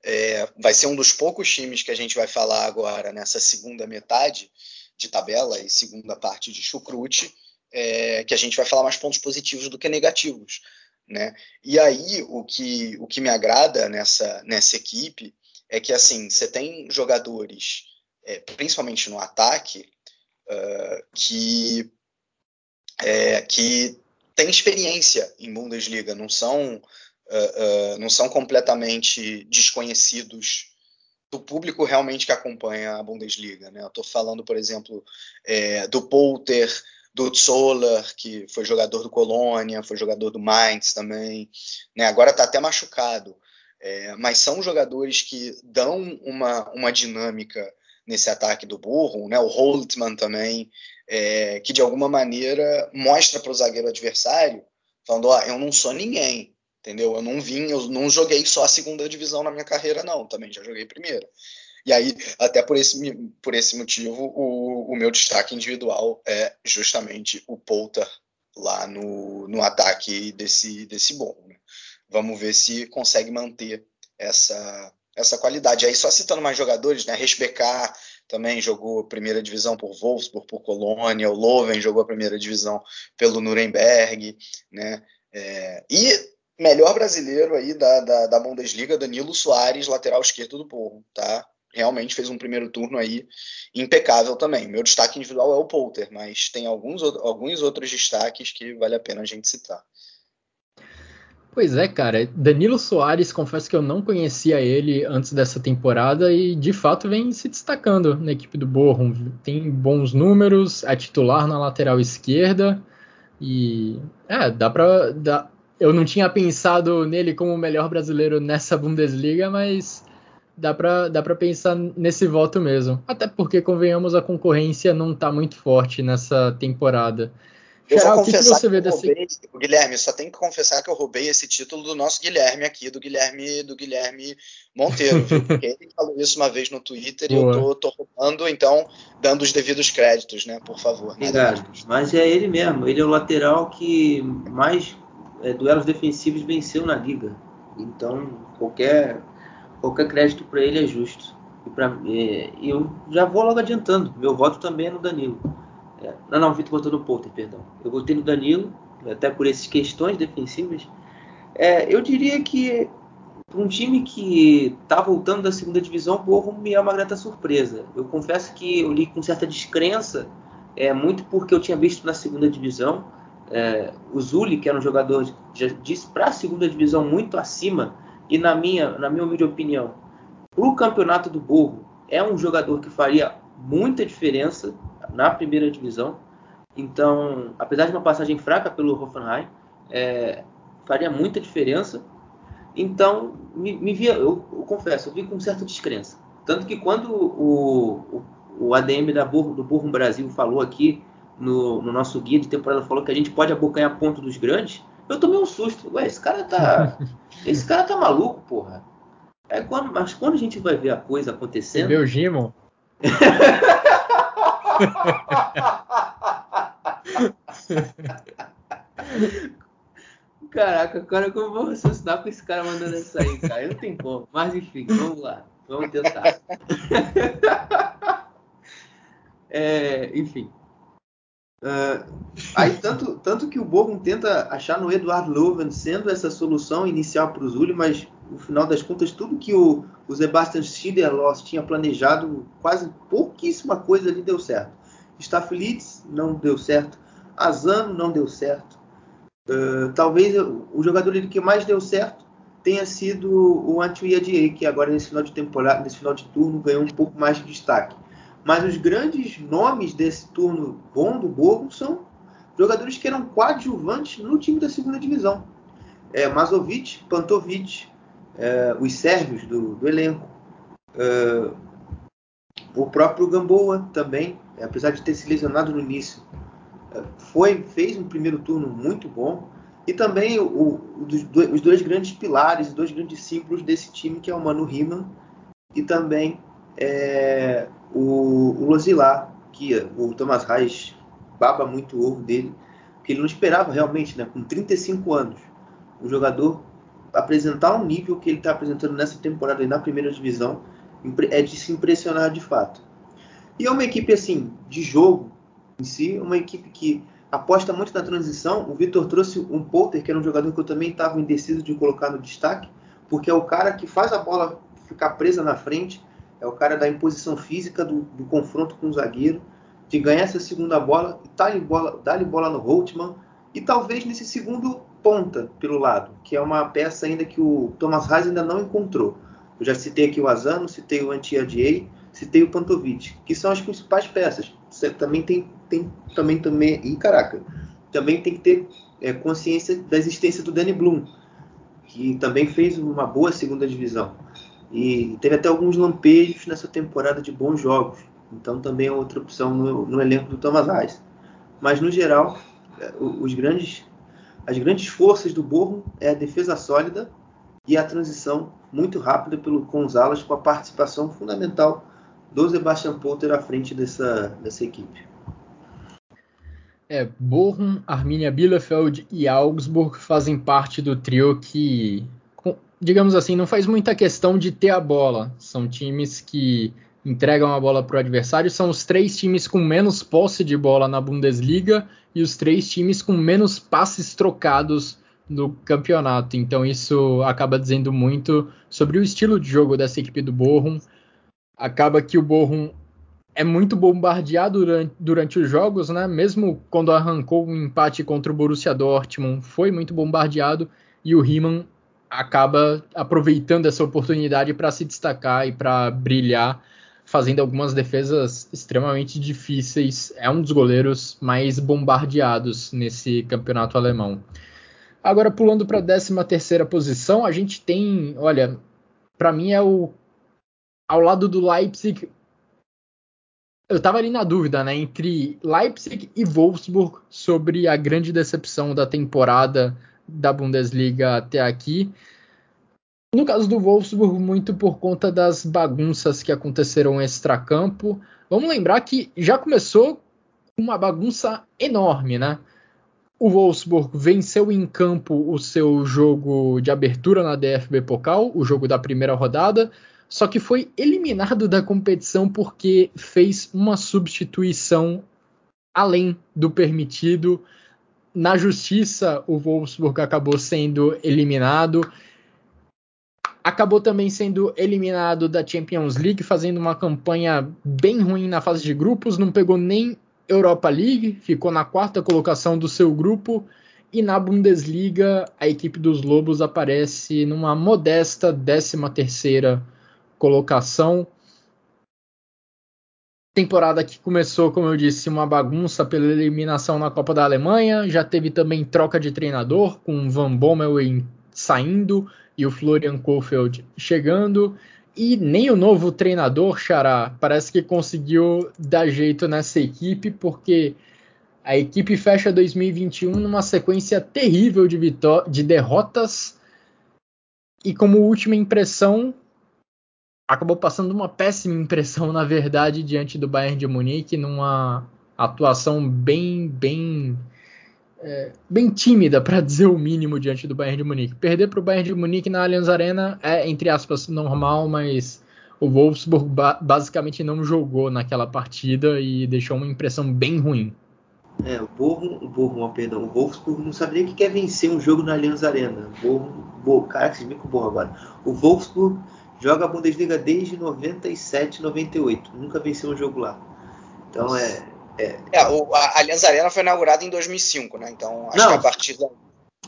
B: é, vai ser um dos poucos times que a gente vai falar agora nessa segunda metade de tabela e segunda parte de chucrute, é, que a gente vai falar mais pontos positivos do que negativos. Né? E aí, o que, o que me agrada nessa, nessa equipe é que, assim, você tem jogadores, é, principalmente no ataque, uh, que, é, que têm experiência em Bundesliga, não são, uh, uh, não são completamente desconhecidos do público realmente que acompanha a Bundesliga. Né? Eu estou falando, por exemplo, é, do Polter, do Zoller, que foi jogador do Colônia, foi jogador do Mainz também, né? agora está até machucado. É, mas são jogadores que dão uma, uma dinâmica nesse ataque do burro, né? o Holtman também, é, que de alguma maneira mostra para o zagueiro adversário, falando: ó, eu não sou ninguém, entendeu? Eu não vim, eu não joguei só a segunda divisão na minha carreira, não, também já joguei primeira. E aí, até por esse, por esse motivo, o, o meu destaque individual é justamente o Polter lá no, no ataque desse, desse bom. Né? Vamos ver se consegue manter essa, essa qualidade. Aí, só citando mais jogadores, né? Resbecar também jogou primeira divisão por Wolfsburg, por Colônia, o Loven jogou a primeira divisão pelo Nuremberg, né? É, e melhor brasileiro aí da, da, da, Bundesliga, Danilo Soares, lateral esquerdo do Porro, tá? Realmente fez um primeiro turno aí impecável também. Meu destaque individual é o Polter, mas tem alguns, alguns outros destaques que vale a pena a gente citar.
A: Pois é, cara. Danilo Soares, confesso que eu não conhecia ele antes dessa temporada e de fato vem se destacando na equipe do Bochum. Tem bons números, é titular na lateral esquerda e é, dá pra. Dá... Eu não tinha pensado nele como o melhor brasileiro nessa Bundesliga, mas dá pra, dá pra pensar nesse voto mesmo. Até porque, convenhamos, a concorrência não tá muito forte nessa temporada.
B: Eu Geral, confessar que, que, que eu roubei, o Guilherme, só tenho que confessar que eu roubei esse título do nosso Guilherme aqui, do Guilherme do Guilherme Monteiro, viu? Porque ele falou isso uma vez no Twitter Boa. e eu tô, tô roubando, então, dando os devidos créditos, né? Por favor.
D: Obrigado. Mas é ele mesmo, ele é o lateral que mais é, duelos defensivos venceu na liga. Então, qualquer, qualquer crédito para ele é justo. E pra, é, eu já vou logo adiantando, meu voto também é no Danilo. É, não, não, Vitor botou no Porter, perdão. Eu votei no Danilo, até por essas questões defensivas. É, eu diria que um time que está voltando da segunda divisão, o Borrom me é uma grata surpresa. Eu confesso que eu li com certa descrença, é, muito porque eu tinha visto na segunda divisão é, o Zuli, que era um jogador, já disse, para a segunda divisão muito acima, e na minha, na minha humilde opinião, o campeonato do Borro, é um jogador que faria muita diferença na primeira divisão. Então, apesar de uma passagem fraca pelo Hoffenheim, é, faria muita diferença. Então, me, me via, eu, eu, confesso, eu vi com certa descrença. Tanto que quando o, o, o ADM da Burro, do Burro Brasil falou aqui no, no, nosso guia de temporada, falou que a gente pode abocanhar ponto dos grandes, Eu tomei um susto. Ué, esse cara tá. esse cara tá maluco, porra. É quando, mas quando a gente vai ver a coisa acontecendo.
A: O Gimo?
D: Caraca, cara, como eu vou raciocinar com esse cara mandando isso aí, cara? Não tem como. Mas enfim, vamos lá. Vamos tentar. é, enfim. Uh, aí tanto, tanto que o Bochum tenta achar no Eduardo Loven sendo essa solução inicial para o Zully, mas no final das contas tudo que o, o Sebastian Schiederlos tinha planejado, quase pouquíssima coisa ali deu certo. Stafflitz não deu certo, Azano não deu certo. Uh, talvez o jogador que mais deu certo tenha sido o Antwi Adiei, que agora nesse final de temporada, nesse final de turno ganhou um pouco mais de destaque. Mas os grandes nomes desse turno bom do Borgo são jogadores que eram coadjuvantes no time da segunda divisão. É, Mazovic, Pantovic, é, os sérvios do, do elenco, é, o próprio Gamboa também, apesar de ter se lesionado no início, é, foi fez um primeiro turno muito bom. E também o, o, os dois grandes pilares, os dois grandes símbolos desse time, que é o Manu Riemann e também é, o, o que o Thomas Reis baba muito o ovo dele, porque ele não esperava realmente, né, com 35 anos, o jogador apresentar um nível que ele está apresentando nessa temporada e na primeira divisão é de se impressionar de fato. E é uma equipe assim de jogo em si, uma equipe que aposta muito na transição. O Vitor trouxe um Polter, que era um jogador que eu também estava indeciso de colocar no destaque, porque é o cara que faz a bola ficar presa na frente, é o cara da imposição física do, do confronto com o zagueiro, de ganhar essa segunda bola e dar-lhe bola, bola no Holtman, e talvez nesse segundo ponta pelo lado, que é uma peça ainda que o Thomas Reis ainda não encontrou. Eu já citei aqui o Azano, citei o Anti-ADA, citei o Pantovic, que são as principais peças. Você também tem, tem também também e caraca, também tem que ter é, consciência da existência do Danny Bloom, que também fez uma boa segunda divisão. E teve até alguns lampejos nessa temporada de bons jogos. Então também é outra opção no, no elenco do Thomas Reis. Mas no geral, é, os grandes, as grandes forças do Borrom é a defesa sólida e a transição muito rápida pelo, alas, com a participação fundamental do Sebastian Polter à frente dessa, dessa equipe.
A: É, Bochum, Arminia Bielefeld e Augsburg fazem parte do trio que digamos assim, não faz muita questão de ter a bola. São times que entregam a bola para o adversário. São os três times com menos posse de bola na Bundesliga e os três times com menos passes trocados no campeonato. Então isso acaba dizendo muito sobre o estilo de jogo dessa equipe do Bochum. Acaba que o Bochum é muito bombardeado durante, durante, os jogos, né? Mesmo quando arrancou um empate contra o Borussia Dortmund, foi muito bombardeado e o Riemann acaba aproveitando essa oportunidade para se destacar e para brilhar, fazendo algumas defesas extremamente difíceis. É um dos goleiros mais bombardeados nesse campeonato alemão. Agora, pulando para a 13 terceira posição, a gente tem, olha, para mim é o ao lado do Leipzig. Eu estava ali na dúvida, né, entre Leipzig e Wolfsburg sobre a grande decepção da temporada da Bundesliga até aqui. No caso do Wolfsburg, muito por conta das bagunças que aconteceram extra-campo. Vamos lembrar que já começou uma bagunça enorme, né? O Wolfsburg venceu em campo o seu jogo de abertura na DFB Pokal, o jogo da primeira rodada, só que foi eliminado da competição porque fez uma substituição além do permitido na justiça, o Wolfsburg acabou sendo eliminado. Acabou também sendo eliminado da Champions League, fazendo uma campanha bem ruim na fase de grupos. Não pegou nem Europa League, ficou na quarta colocação do seu grupo. E na Bundesliga, a equipe dos Lobos aparece numa modesta 13 terceira colocação. Temporada que começou, como eu disse, uma bagunça pela eliminação na Copa da Alemanha. Já teve também troca de treinador, com Van Bommel saindo e o Florian Kohfeldt chegando. E nem o novo treinador, Xará, parece que conseguiu dar jeito nessa equipe, porque A equipe fecha 2021 numa sequência terrível de, de derrotas e como última impressão acabou passando uma péssima impressão na verdade diante do Bayern de Munique numa atuação bem bem é, bem tímida para dizer o mínimo diante do Bayern de Munique. Perder para o Bayern de Munique na Allianz Arena é entre aspas normal, mas o Wolfsburg ba basicamente não jogou naquela partida e deixou uma impressão bem ruim.
D: É, o Bochum, o Bochum, perdão, o Wolfsburg não sabe nem o que quer vencer um jogo na Allianz Arena. Bochum, Bochum, cara, que se bom agora. O Wolfsburg joga a Bundesliga desde 97, 98. Nunca venceu um jogo lá. Então é.
B: É, é o, a Allianz Arena foi inaugurada em 2005, né? Então acho
D: não,
B: que a partida.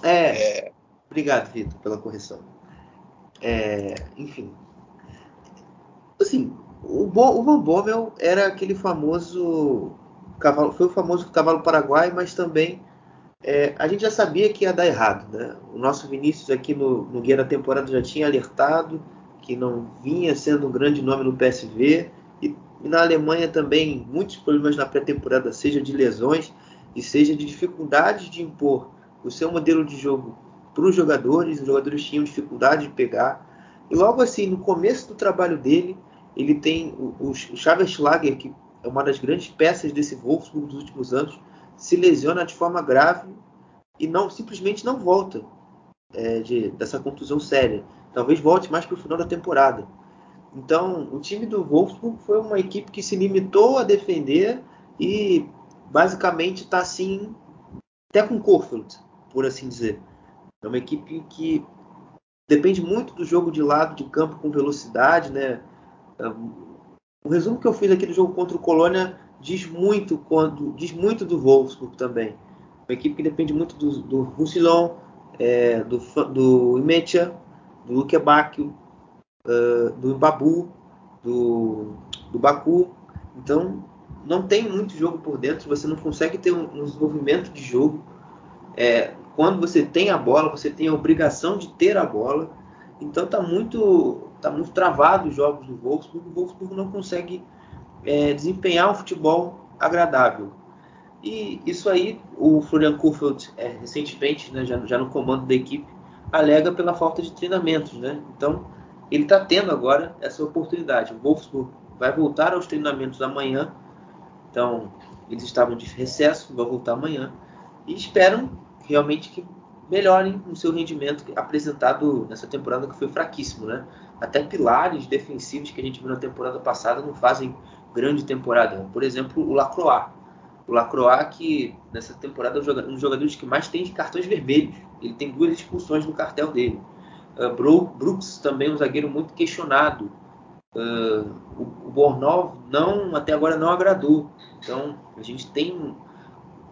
D: É, é... Obrigado, Vitor, pela correção. É, enfim. Assim, o, Bo, o Van Bommel era aquele famoso cavalo, foi o famoso cavalo paraguai, mas também é, a gente já sabia que ia dar errado. Né? O nosso Vinícius aqui no, no guia da temporada já tinha alertado que não vinha sendo um grande nome no PSV. E, e na Alemanha também muitos problemas na pré-temporada, seja de lesões e seja de dificuldade de impor o seu modelo de jogo para os jogadores. Os jogadores tinham dificuldade de pegar. E logo assim, no começo do trabalho dele, ele tem o, o, Schlager, que é uma das grandes peças desse Wolfsburg dos últimos anos, se lesiona de forma grave e não simplesmente não volta é, de, dessa contusão séria. Talvez volte mais para o final da temporada. Então, o time do Wolfsburg foi uma equipe que se limitou a defender e basicamente está assim, até com Korfeld, por assim dizer. É uma equipe que depende muito do jogo de lado de campo com velocidade, né? O resumo que eu fiz aqui do jogo contra o Colônia diz muito quando diz muito do Wolfsburg também. Uma equipe que depende muito do, do Roussillon, é, do, do Imetia, do Luque Bacchio, uh, do Babu, do, do Baku. Então, não tem muito jogo por dentro, você não consegue ter um, um desenvolvimento de jogo. É, quando você tem a bola, você tem a obrigação de ter a bola. Então, está muito está muito travado os jogos do Wolfsburg, o Wolfsburg não consegue é, desempenhar um futebol agradável. E isso aí, o Florian Kurfeld, é, recentemente, né, já, já, no comando da equipe, alega pela falta de treinamentos. Né? Então, ele está tendo agora essa oportunidade. O Wolfsburg vai voltar aos treinamentos amanhã. Então, eles estavam de recesso, vão voltar amanhã. E esperam realmente que melhorem no seu rendimento apresentado nessa temporada que foi fraquíssimo, né? Até pilares defensivos que a gente viu na temporada passada não fazem grande temporada. Por exemplo, o Lacroix. O Lacroix nessa temporada é um dos jogadores que mais tem cartões vermelhos. Ele tem duas expulsões no cartel dele. Uh, Brooks também um zagueiro muito questionado. Uh, o, o Bornov não até agora não agradou. Então a gente tem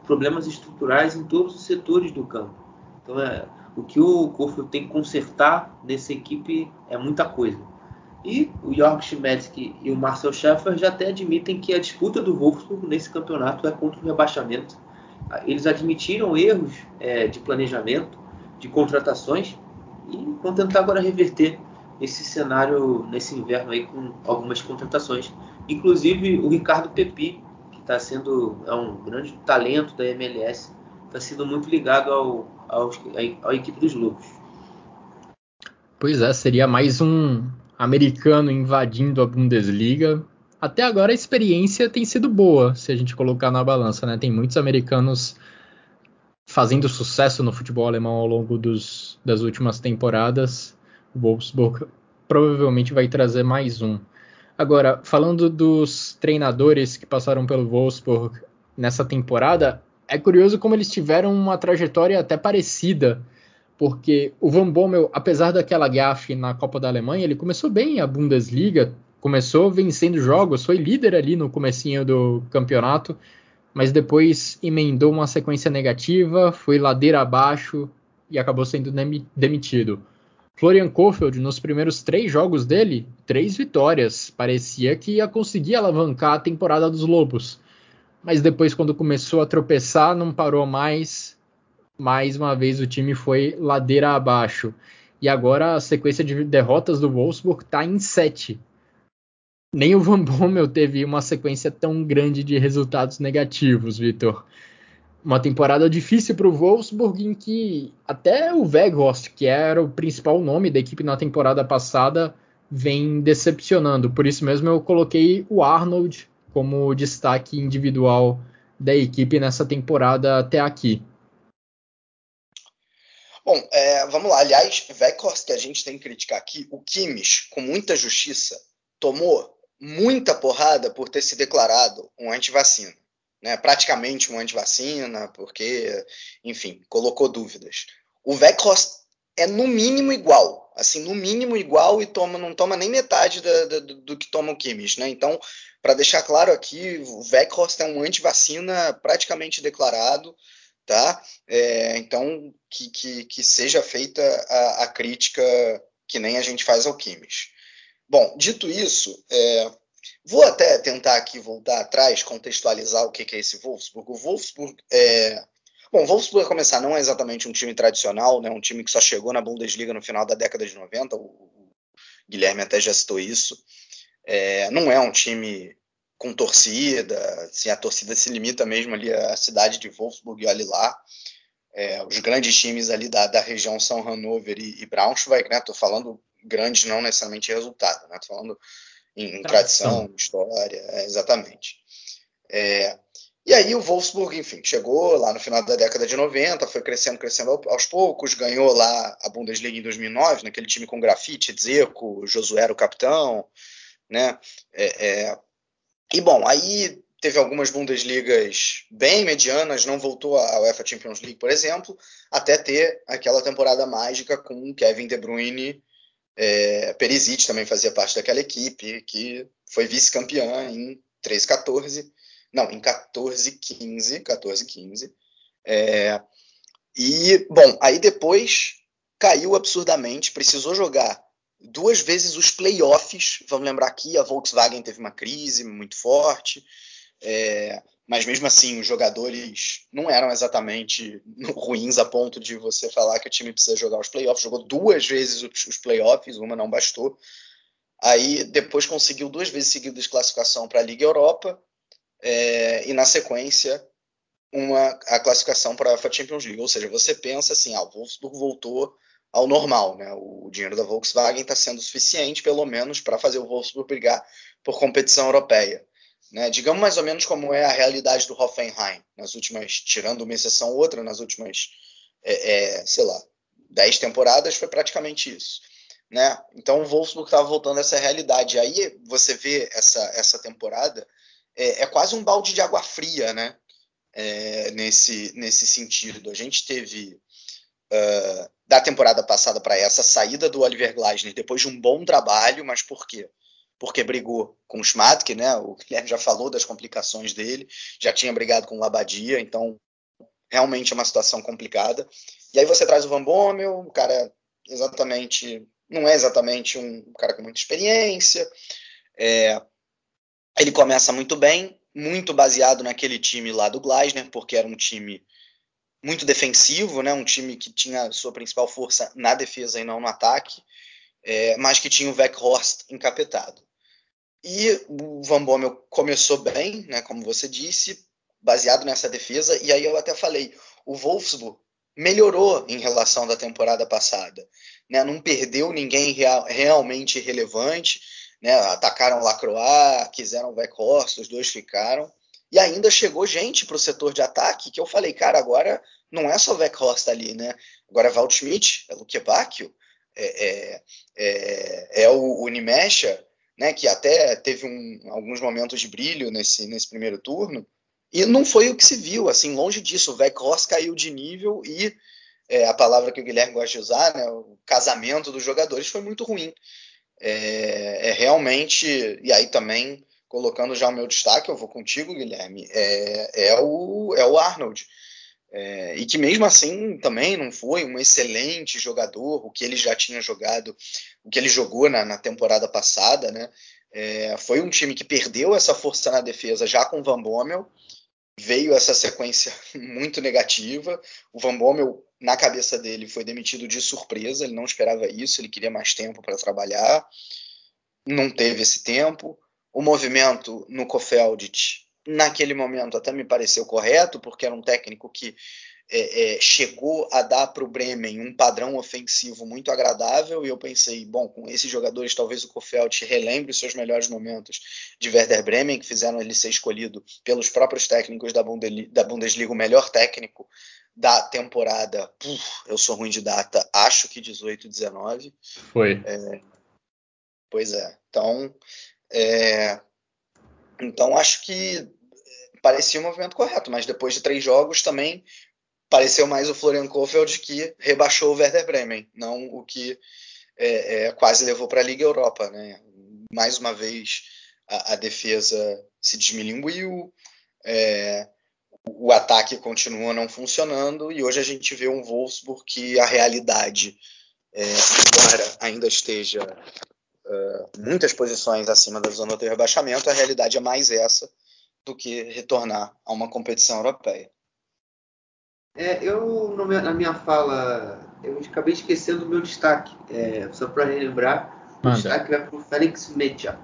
D: problemas estruturais em todos os setores do campo. Então, é, o que o Corfield tem que consertar nessa equipe é muita coisa. E o Jörg Schmetzky e o Marcel Schäfer já até admitem que a disputa do Wolfsburg nesse campeonato é contra o rebaixamento. Eles admitiram erros é, de planejamento, de contratações, e vão tentar agora reverter esse cenário nesse inverno aí com algumas contratações. Inclusive o Ricardo Pepi, que está sendo é um grande talento da MLS, está sendo muito ligado ao, ao, à equipe dos Lobos.
A: Pois é, seria mais um americano invadindo a Bundesliga. Até agora a experiência tem sido boa, se a gente colocar na balança, né? Tem muitos americanos fazendo sucesso no futebol alemão ao longo dos, das últimas temporadas. O Wolfsburg provavelmente vai trazer mais um. Agora, falando dos treinadores que passaram pelo Wolfsburg nessa temporada, é curioso como eles tiveram uma trajetória até parecida, porque o Van Bommel, apesar daquela gafe na Copa da Alemanha, ele começou bem a Bundesliga, começou vencendo jogos, foi líder ali no comecinho do campeonato, mas depois emendou uma sequência negativa, foi ladeira abaixo e acabou sendo demitido. Florian Kohfeldt, nos primeiros três jogos dele, três vitórias. Parecia que ia conseguir alavancar a temporada dos Lobos mas depois, quando começou a tropeçar, não parou mais. Mais uma vez o time foi ladeira abaixo. E agora a sequência de derrotas do Wolfsburg está em 7. Nem o Van Bommel teve uma sequência tão grande de resultados negativos, Vitor. uma temporada difícil para o Wolfsburg, em que até o Weghorst, que era o principal nome da equipe na temporada passada, vem decepcionando. Por isso mesmo eu coloquei o Arnold como destaque individual da equipe nessa temporada até aqui.
B: Bom, é, vamos lá. Aliás, Weghorst, que a gente tem que criticar aqui, o Kimmich, com muita justiça, tomou muita porrada por ter se declarado um antivacina né, praticamente um antivacina, porque, enfim, colocou dúvidas. O Weghorst é no mínimo igual, assim, no mínimo igual e toma, não toma nem metade da, da, do, do, que toma o Kimmich, né? Então, para deixar claro aqui, o Weghorst é um antivacina praticamente declarado, tá? É, então, que, que, que, seja feita a, a, crítica que nem a gente faz ao Kimmich. Bom, dito isso, é, Vou até tentar aqui voltar atrás, contextualizar o que é esse Wolfsburg. O Wolfsburg é. Bom, o Wolfsburg, começar, não é exatamente um time tradicional, né? um time que só chegou na Bundesliga no final da década de 90. O Guilherme até já citou isso. É, não é um time com torcida, assim, a torcida se limita mesmo ali à cidade de Wolfsburg e olhe lá. É, os grandes times ali da, da região são Hannover e, e Braunschweig, né? Tô falando grandes não necessariamente resultado, né? Tô falando em, em tradição, história, é, exatamente. É, e aí o Wolfsburg, enfim, chegou lá no final da década de 90, foi crescendo, crescendo aos poucos, ganhou lá a Bundesliga em 2009, naquele time com grafite, Dzeko, Josué era o capitão, né? É, é, e bom, aí teve algumas Bundesligas bem medianas, não voltou à UEFA Champions League, por exemplo, até ter aquela temporada mágica com Kevin De Bruyne é, Perisic também fazia parte daquela equipe que foi vice-campeã em 13-14, não, em 14-15, 14-15. É, e, bom, aí depois caiu absurdamente, precisou jogar duas vezes os playoffs. Vamos lembrar aqui, a Volkswagen teve uma crise muito forte. É, mas mesmo assim, os jogadores não eram exatamente ruins a ponto de você falar que o time precisa jogar os playoffs. Jogou duas vezes os playoffs, uma não bastou. Aí depois conseguiu duas vezes seguidas classificação para a Liga Europa é, e na sequência uma a classificação para a Champions League. Ou seja, você pensa assim, ah, o Wolfsburg voltou ao normal, né? O dinheiro da Volkswagen está sendo suficiente, pelo menos, para fazer o Wolfsburg brigar por competição europeia. Né? Digamos mais ou menos como é a realidade do Hoffenheim, nas últimas, tirando uma exceção ou outra, nas últimas, é, é, sei lá, dez temporadas foi praticamente isso. Né? Então o Wolfsburg estava voltando a essa realidade. Aí você vê essa, essa temporada, é, é quase um balde de água fria, né? É, nesse, nesse sentido. A gente teve uh, da temporada passada para essa saída do Oliver Glasner depois de um bom trabalho, mas por quê? porque brigou com o Schmatke, né? O Guilherme já falou das complicações dele, já tinha brigado com o Labadia, então realmente é uma situação complicada. E aí você traz o Van Bommel, um cara exatamente, não é exatamente um cara com muita experiência. É, ele começa muito bem, muito baseado naquele time lá do Gleisner, porque era um time muito defensivo, né? Um time que tinha sua principal força na defesa e não no ataque, é, mas que tinha o Weghorst encapetado. E o Van Bommel começou bem, né, como você disse, baseado nessa defesa, e aí eu até falei, o Wolfsburg melhorou em relação da temporada passada, né, não perdeu ninguém real, realmente relevante, né, atacaram Lacroix, quiseram Weghorst, os dois ficaram, e ainda chegou gente para o setor de ataque, que eu falei, cara, agora não é só Weghorst ali, né, agora é Waldschmidt, é Luque Bacchio, é, é, é, é o, o Nimesha, né, que até teve um, alguns momentos de brilho nesse, nesse primeiro turno, e não foi o que se viu, assim, longe disso, o Weghorst caiu de nível e é, a palavra que o Guilherme gosta de usar, né, o casamento dos jogadores foi muito ruim. É, é, realmente, e aí também, colocando já o meu destaque, eu vou contigo, Guilherme, é, é, o, é o Arnold. É, e que mesmo assim também não foi um excelente jogador, o que ele já tinha jogado, o que ele jogou na, na temporada passada, né? É, foi um time que perdeu essa força na defesa já com o Van Bommel, veio essa sequência muito negativa. O Van Bommel, na cabeça dele, foi demitido de surpresa, ele não esperava isso, ele queria mais tempo para trabalhar, não teve esse tempo. O movimento no Kofeldit naquele momento até me pareceu correto, porque era um técnico que é, é, chegou a dar para o Bremen um padrão ofensivo muito agradável, e eu pensei, bom, com esses jogadores talvez o Kofeld relembre os seus melhores momentos de Werder Bremen, que fizeram ele ser escolhido pelos próprios técnicos da, da Bundesliga o melhor técnico da temporada. Puf, eu sou ruim de data, acho que 18, 19.
A: Foi.
B: É, pois é. Então, é, então acho que parecia um movimento correto, mas depois de três jogos também pareceu mais o Florian Kofeld que rebaixou o Werder Bremen, não o que é, é, quase levou para a Liga Europa. Né? Mais uma vez a, a defesa se desmilinguiu, é, o ataque continua não funcionando e hoje a gente vê um Wolfsburg que a realidade, é, embora ainda esteja uh, muitas posições acima da zona do rebaixamento, a realidade é mais essa do que retornar a uma competição europeia.
D: É, eu, na minha fala, eu acabei esquecendo o meu destaque. É, só para relembrar, Manda. o destaque vai para o Félix Mecha.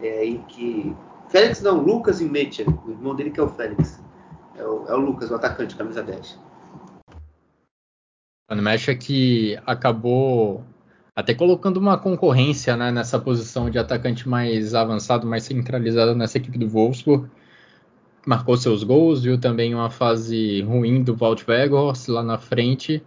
D: É, em que. Félix não, Lucas Mecha, o irmão dele que é o Félix. É o, é o Lucas, o atacante, camisa 10.
A: O Mecha que acabou até colocando uma concorrência né, nessa posição de atacante mais avançado, mais centralizado nessa equipe do Wolfsburg marcou seus gols, viu também uma fase ruim do Walt Weghorst lá na frente.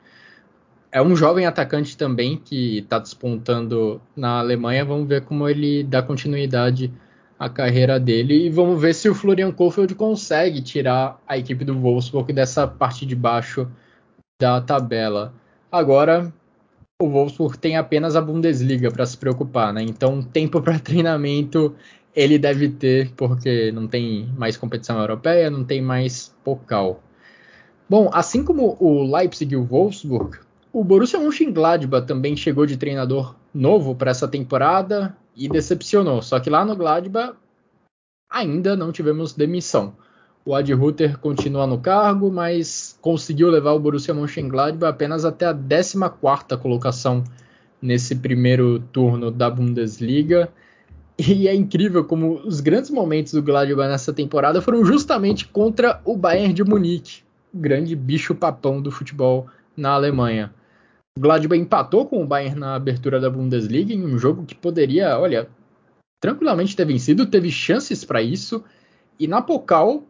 A: É um jovem atacante também que está despontando na Alemanha. Vamos ver como ele dá continuidade à carreira dele e vamos ver se o Florian Kohfeldt consegue tirar a equipe do Wolfsburg dessa parte de baixo da tabela. Agora, o Wolfsburg tem apenas a Bundesliga para se preocupar, né? Então, tempo para treinamento ele deve ter, porque não tem mais competição europeia, não tem mais Pokal. Bom, assim como o Leipzig e o Wolfsburg, o Borussia Mönchengladbach também chegou de treinador novo para essa temporada e decepcionou. Só que lá no Gladbach ainda não tivemos demissão. O Ad Ruther continua no cargo, mas conseguiu levar o Borussia Mönchengladbach apenas até a 14ª colocação nesse primeiro turno da Bundesliga. E é incrível como os grandes momentos do Gladbach nessa temporada foram justamente contra o Bayern de Munique, o grande bicho papão do futebol na Alemanha. O Gladbach empatou com o Bayern na abertura da Bundesliga em um jogo que poderia, olha, tranquilamente ter vencido, teve chances para isso. E na Pokal,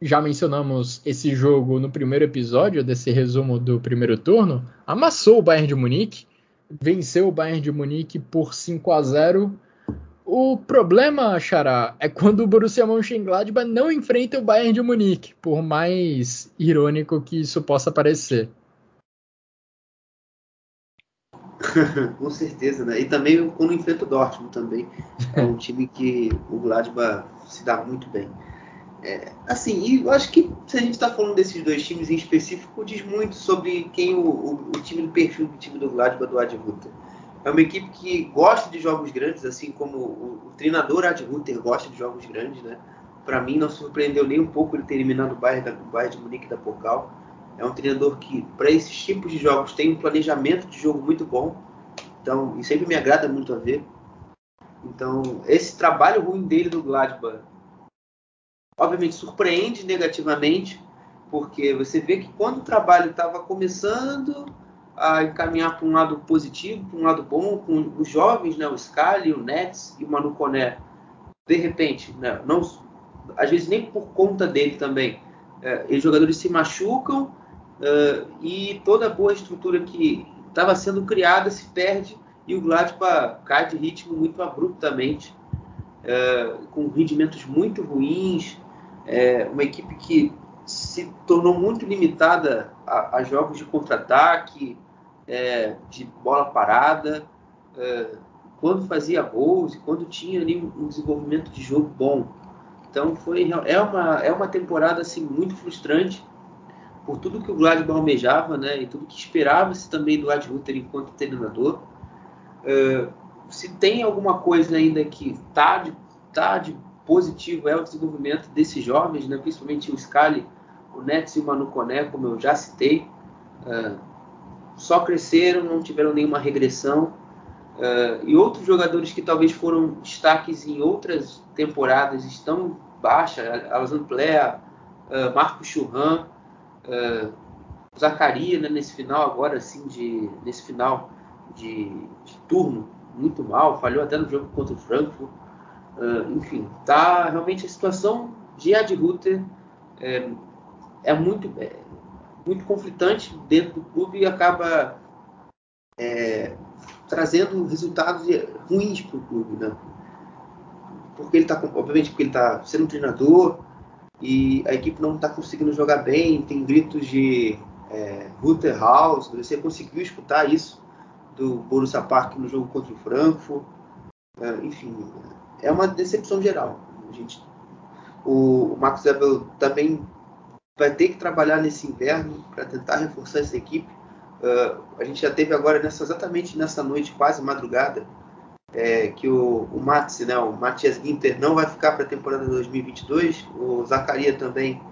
A: já mencionamos esse jogo no primeiro episódio desse resumo do primeiro turno, amassou o Bayern de Munique, venceu o Bayern de Munique por 5 a 0 o problema, Xará, é quando o Borussia Mönchengladbach não enfrenta o Bayern de Munique, por mais irônico que isso possa parecer.
D: Com certeza, né? E também quando enfrenta o Dortmund também. É um time que o Gladbach se dá muito bem. É, assim, eu acho que se a gente está falando desses dois times em específico, diz muito sobre quem o, o, o time do perfil do time do Gladbach do Ad Ruther. É uma equipe que gosta de jogos grandes, assim como o, o treinador Ad Ruther gosta de jogos grandes, né? Para mim não surpreendeu nem um pouco ele ter eliminado o Bayern, da, o Bayern de Munique da Pokal. É um treinador que, para esses tipos de jogos, tem um planejamento de jogo muito bom. Então, e sempre me agrada muito a ver. Então, esse trabalho ruim dele do Gladbach, obviamente surpreende negativamente, porque você vê que quando o trabalho estava começando a encaminhar para um lado positivo, para um lado bom, com os jovens, né, o Scali, o Nets e o Manu Coné, de repente, né, não, às vezes nem por conta dele também, é, os jogadores se machucam é, e toda a boa estrutura que estava sendo criada se perde e o Gladbach cai de ritmo muito abruptamente, é, com rendimentos muito ruins, é, uma equipe que se tornou muito limitada a, a jogos de contra-ataque, é, de bola parada, é, quando fazia gols e quando tinha ali um desenvolvimento de jogo bom. Então foi é uma é uma temporada assim muito frustrante por tudo que o Gladbach almejava, né, e tudo que esperava-se também do Ad Ruther enquanto treinador. É, se tem alguma coisa ainda que tá de, tá de positivo é o desenvolvimento desses jovens, né, principalmente o Scali, o Nets e o Manu Coné, como eu já citei. É, só cresceram, não tiveram nenhuma regressão. Uh, e outros jogadores que talvez foram destaques em outras temporadas estão baixa, Alessandro Plea, uh, Marco Churran, uh, Zacaria né, nesse final agora assim de nesse final de, de, turno muito mal, falhou até no jogo contra o Frankfurt. Uh, enfim, tá realmente a situação de Ad Ruther é, é muito é, muito conflitante dentro do clube e acaba é, trazendo resultados ruins para o clube, né? Porque ele está, obviamente, porque ele está sendo um treinador e a equipe não está conseguindo jogar bem, tem gritos de é, House, você conseguiu escutar isso do Borussia Park no jogo contra o Frankfurt, é, enfim, é uma decepção geral. Gente, o, o Max também vai ter que trabalhar nesse inverno para tentar reforçar essa equipe. Uh, a gente já teve agora nessa, exatamente nessa noite, quase madrugada, é, que o, o né, o Matias Ginter não vai ficar para a temporada 2022, o Zacaria também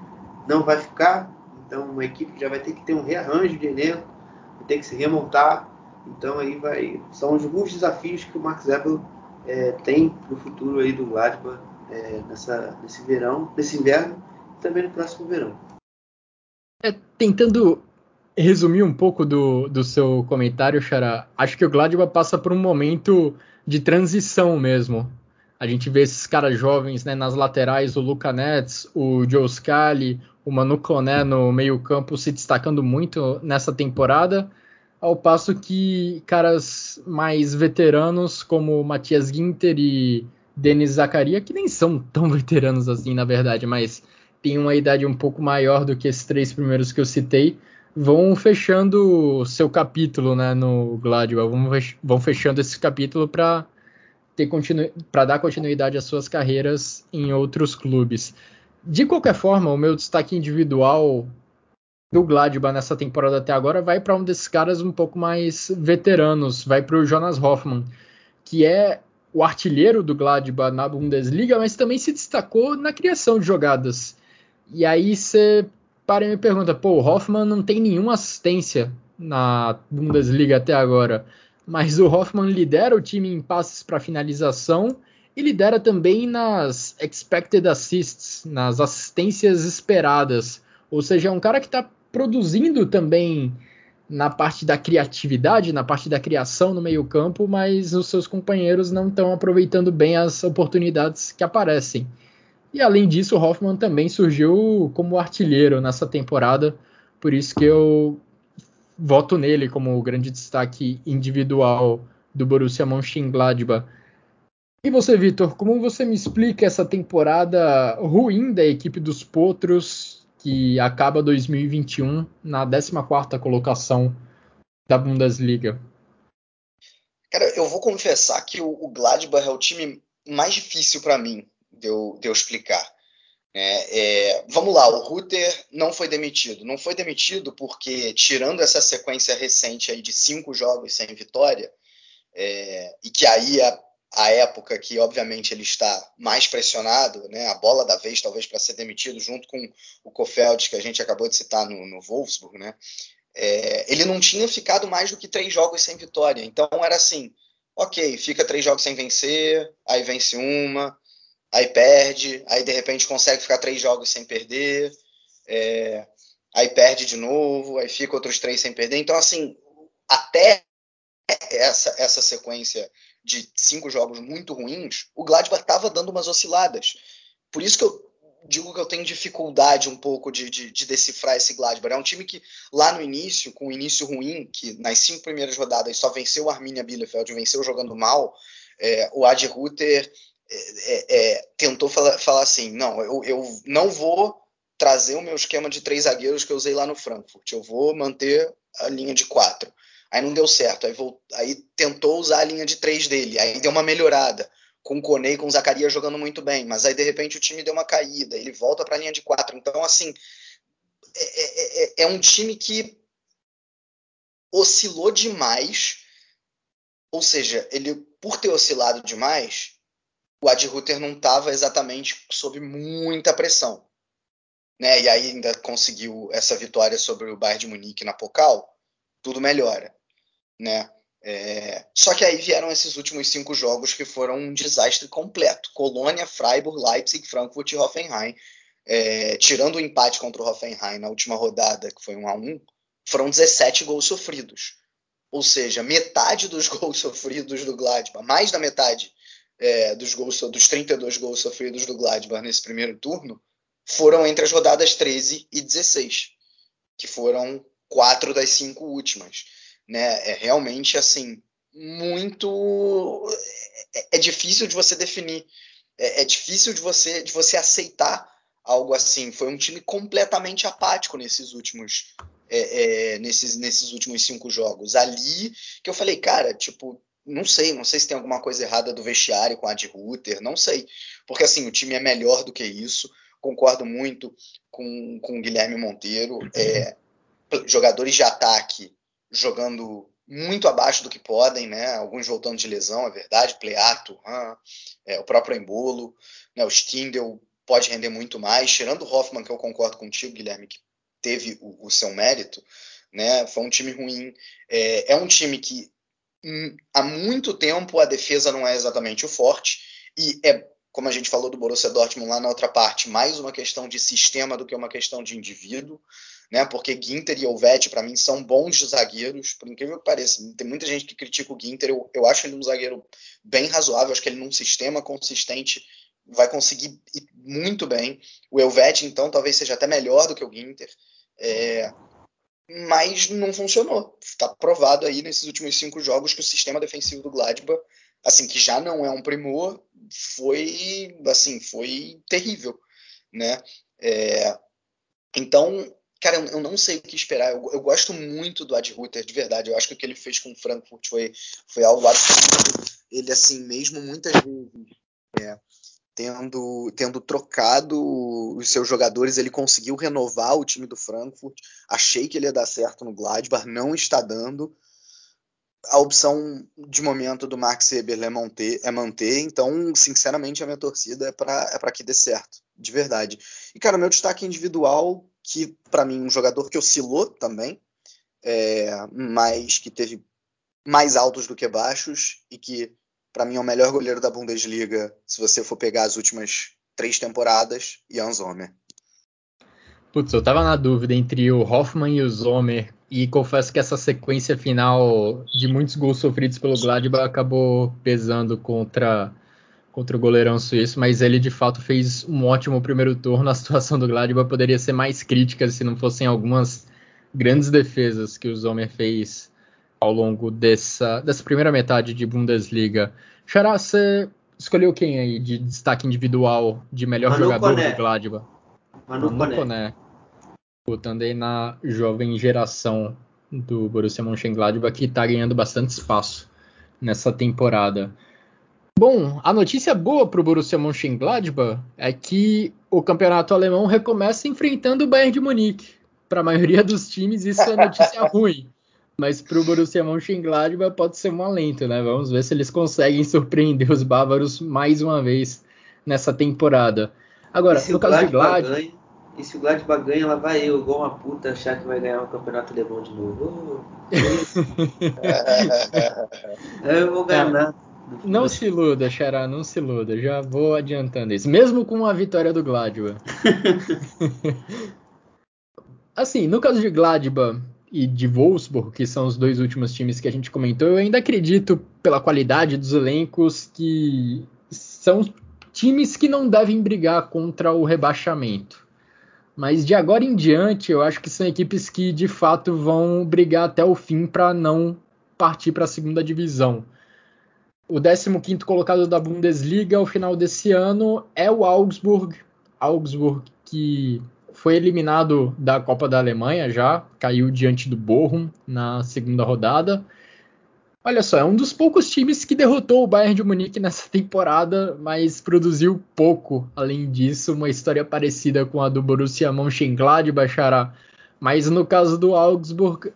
D: não vai ficar, então uma equipe já vai ter que ter um rearranjo de elenco, vai ter que se remontar, então aí vai, são alguns desafios que o Max Ebel é, tem para o futuro aí do Gladbach é, nessa, nesse verão, nesse inverno e também no próximo verão.
A: É, tentando resumir um pouco do, do seu comentário, Xará, acho que o Gladbach passa por um momento de transição mesmo. A gente vê esses caras jovens né, nas laterais, o Luca Nets, o Joe Scali, o Manu Koné no meio campo se destacando muito nessa temporada, ao passo que caras mais veteranos como Matias Ginter e Denis Zakaria, que nem são tão veteranos assim na verdade, mas têm uma idade um pouco maior do que esses três primeiros que eu citei, vão fechando seu capítulo né, no Gladwell, vão, fechando esse capítulo para continu... para dar continuidade às suas carreiras em outros clubes. De qualquer forma, o meu destaque individual do Gladbach nessa temporada até agora vai para um desses caras um pouco mais veteranos, vai para o Jonas Hoffmann, que é o artilheiro do Gladbach na Bundesliga, mas também se destacou na criação de jogadas. E aí você para e me pergunta, pô, o Hoffman não tem nenhuma assistência na Bundesliga até agora, mas o Hoffman lidera o time em passes para finalização e lidera também nas expected assists, nas assistências esperadas. Ou seja, é um cara que está produzindo também na parte da criatividade, na parte da criação no meio-campo, mas os seus companheiros não estão aproveitando bem as oportunidades que aparecem. E além disso, o Hoffman também surgiu como artilheiro nessa temporada, por isso que eu voto nele como o grande destaque individual do Borussia Mönchengladbach. E você, Vitor, como você me explica essa temporada ruim da equipe dos Potros, que acaba 2021 na 14ª colocação da Bundesliga?
B: Cara, eu vou confessar que o Gladbach é o time mais difícil para mim de eu, de eu explicar. É, é, vamos lá, o Ruter não foi demitido. Não foi demitido porque, tirando essa sequência recente aí de cinco jogos sem vitória, é, e que aí a, a, época que, obviamente, ele está mais pressionado, né, a bola da vez, talvez, para ser demitido, junto com o Kofeld, que a gente acabou de citar no, no Wolfsburg, né, é, ele não tinha ficado mais do que três jogos sem vitória. Então era assim: ok, fica três jogos sem vencer, aí vence uma, aí perde, aí de repente consegue ficar três jogos sem perder, é, aí perde de novo, aí fica outros três sem perder. Então, assim, até essa, essa sequência de cinco jogos muito ruins, o Gladbach estava dando umas osciladas. Por isso que eu digo que eu tenho dificuldade um pouco de, de, de, decifrar esse Gladbach. É um time que lá no início, com o início ruim, que nas cinco primeiras rodadas só venceu o Arminia Bielefeld, venceu jogando mal, é, o Ad Ruther é, é, tentou falar, falar, assim: não, eu, eu não vou trazer o meu esquema de três zagueiros que eu usei lá no Frankfurt, eu vou manter a linha de quatro. Aí não deu certo, aí, vou, aí tentou usar a linha de três dele, aí deu uma melhorada com o Kone e com o Zacarias jogando muito bem, mas aí de repente o time deu uma caída, ele volta para a linha de quatro. Então, assim, é, é, é, é, um time que oscilou demais, ou seja, ele, por ter oscilado demais, o Ad Ruther não estava exatamente sob muita pressão. Né? E aí ainda conseguiu essa vitória sobre o Bayern de Munique na Pokal, tudo melhora. Né? É, só que aí vieram esses últimos cinco jogos que foram um desastre completo. Colônia, Freiburg, Leipzig, Frankfurt e Hoffenheim. É, tirando o empate contra o Hoffenheim na última rodada, que foi 1 a 1 foram 17 gols sofridos. Ou seja, metade dos gols sofridos do Gladbach, mais da metade é, dos, gols, dos 32 gols sofridos do Gladbach nesse primeiro turno, foram entre as rodadas 13 e 16, que foram quatro das cinco últimas. Né? É realmente assim, muito. É, é difícil de você definir. É, é difícil de você, de você aceitar algo assim. Foi um time completamente apático nesses últimos é, é, nesses, nesses últimos cinco jogos. Ali que eu falei, cara, tipo, não sei, não sei se tem alguma coisa errada do vestiário com a de Ruther, não sei. Porque assim, o time é melhor do que isso. Concordo muito com, com o Guilherme Monteiro. É, jogadores de ataque jogando muito abaixo do que podem, né? Alguns voltando de lesão, é verdade. Pleato, é, o próprio Embolo, né? o Stindel pode render muito mais. Tirando o Hoffman, que eu concordo contigo, Guilherme, que teve o, o seu mérito, né? Foi um time ruim. É, é um time que hum, há muito tempo a defesa não é exatamente o forte e é como a gente falou do Borussia Dortmund lá na outra parte, mais uma questão de sistema do que uma questão de indivíduo, né? Porque Ginter e Olvete, para mim, são bons zagueiros, por incrível que pareça. Tem muita gente que critica o Ginter, eu, eu acho ele um zagueiro bem razoável, acho que ele num sistema consistente vai conseguir ir muito bem. O Elvete, então, talvez seja até melhor do que o Ginter. É, mas não funcionou. Está provado aí nesses últimos cinco jogos que o sistema defensivo do Gladbach, assim, que já não é um primor, foi, assim, foi terrível, né? É, então, cara, eu, não sei o que esperar. Eu, eu gosto muito do Ad Ruther, de verdade. Eu acho que o que ele fez com o Frankfurt foi, foi algo absurdo. Ele, assim, mesmo muitas vezes é, tendo, tendo trocado os seus jogadores, ele conseguiu renovar o time do Frankfurt. Achei que ele ia dar certo no Gladbach, não está dando. A opção de momento do Max Eberle é manter, é manter então, sinceramente, a minha torcida é para é que dê certo, de verdade. E, cara, meu destaque individual, que para mim um jogador que oscilou também, é, mas que teve mais altos do que baixos e que para mim é o melhor goleiro da Bundesliga, se você for pegar as últimas três temporadas, Jan Sommer.
A: Putz, eu tava na dúvida entre o Hoffman e o Sommer, e confesso que essa sequência final de muitos gols sofridos pelo Gladbach acabou pesando contra, contra o goleirão suíço, mas ele de fato fez um ótimo primeiro turno. A situação do Gladbach poderia ser mais crítica se não fossem algumas grandes defesas que o Sommer fez ao longo dessa, dessa primeira metade de Bundesliga. Xará, você escolheu quem aí de destaque individual, de melhor Manu jogador Coné. do Gladbach?
D: Manu, Manu Coné.
A: Botando aí na jovem geração do Borussia Mönchengladbach, que está ganhando bastante espaço nessa temporada. Bom, a notícia boa para o Borussia Mönchengladbach é que o campeonato alemão recomeça enfrentando o Bayern de Munique. Para a maioria dos times, isso é notícia ruim. Mas para o Borussia Mönchengladbach pode ser um alento, né? Vamos ver se eles conseguem surpreender os bávaros mais uma vez nessa temporada. Agora, no caso de Gladbach...
D: E se o Gladbach ganha, ela vai eu, igual uma puta, achar que vai ganhar o um campeonato alemão de novo. Oh, eu vou ganhar nada.
A: Não se iluda, Xará, não se iluda. Já vou adiantando isso. Mesmo com a vitória do Gladbach. assim, no caso de Gladbach, e de Wolfsburg, que são os dois últimos times que a gente comentou, eu ainda acredito, pela qualidade dos elencos, que são times que não devem brigar contra o rebaixamento. Mas de agora em diante, eu acho que são equipes que de fato vão brigar até o fim para não partir para a segunda divisão. O 15 colocado da Bundesliga ao final desse ano é o Augsburg. Augsburg que foi eliminado da Copa da Alemanha já, caiu diante do Bochum na segunda rodada. Olha só, é um dos poucos times que derrotou o Bayern de Munique nessa temporada, mas produziu pouco. Além disso, uma história parecida com a do Borussia Mönchengladbach, Xará. Mas no caso do Augsburg,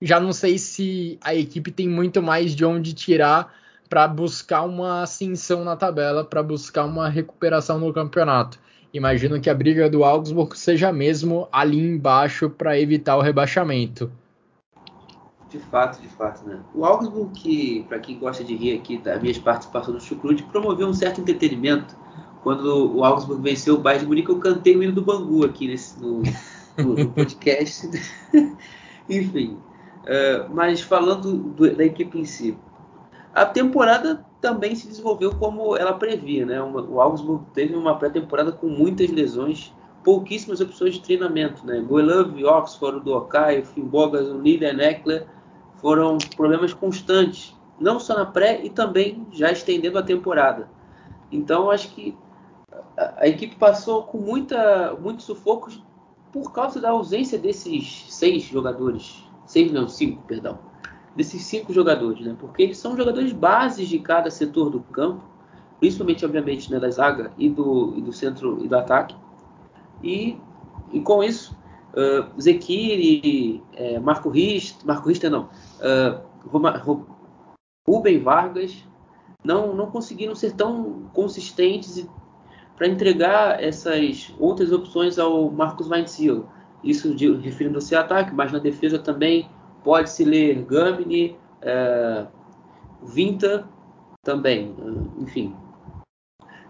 A: já não sei se a equipe tem muito mais de onde tirar para buscar uma ascensão na tabela, para buscar uma recuperação no campeonato. Imagino que a briga do Augsburg seja mesmo ali embaixo para evitar o rebaixamento.
D: De fato, de fato, né? O Augsburg, que, para quem gosta de rir aqui das minhas participações no Chucrute, promoveu um certo entretenimento. Quando o Augsburg venceu o Bayern de Munique, eu cantei o hino do Bangu aqui nesse, no, no, no podcast. Enfim, uh, mas falando do, da equipe em si. A temporada também se desenvolveu como ela previa, né? O Augsburg teve uma pré-temporada com muitas lesões, pouquíssimas opções de treinamento, né? Goelove, Oxford, do Okai, Finbogas, o Niederneckler foram problemas constantes, não só na pré e também já estendendo a temporada. Então acho que a, a equipe passou com muita, muitos sufocos por causa da ausência desses seis jogadores, seis não, cinco, perdão, desses cinco jogadores, né? Porque eles são jogadores bases de cada setor do campo, principalmente, obviamente, né, da zaga e do, e do centro e do ataque. E, e com isso, uh, Zekiri, é, Marco Richter, Marco Richter não, uh, Roma, Rubem Vargas não, não conseguiram ser tão consistentes para entregar essas outras opções ao Marcos Weinziel. Isso referindo-se ao ataque, mas na defesa também pode-se ler Gamini, é, Vinta também, enfim.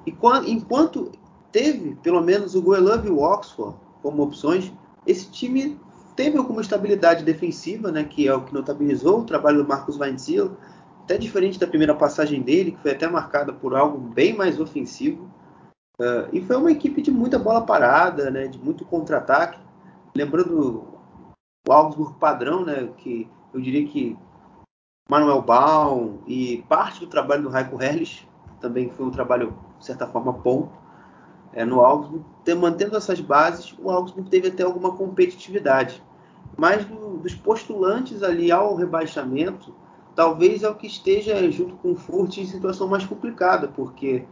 D: E enquanto teve pelo menos o Goelove e o Oxford como opções, esse time teve alguma estabilidade defensiva, né, que é o que notabilizou o trabalho do Marcos Weinziel, até diferente da primeira passagem dele, que foi até marcada por algo bem mais ofensivo. Uh, e foi uma equipe de muita bola parada, né, de muito contra-ataque. Lembrando o Augsburg padrão, né, que eu diria que Manuel Baum e parte do trabalho do Raiko Herrlich também foi um trabalho, de certa forma, bom é, no Augsburg. Mantendo essas bases, o Augsburg teve até alguma competitividade. Mas do, dos postulantes ali ao rebaixamento, talvez é o que esteja junto com o Furt em situação mais complicada, porque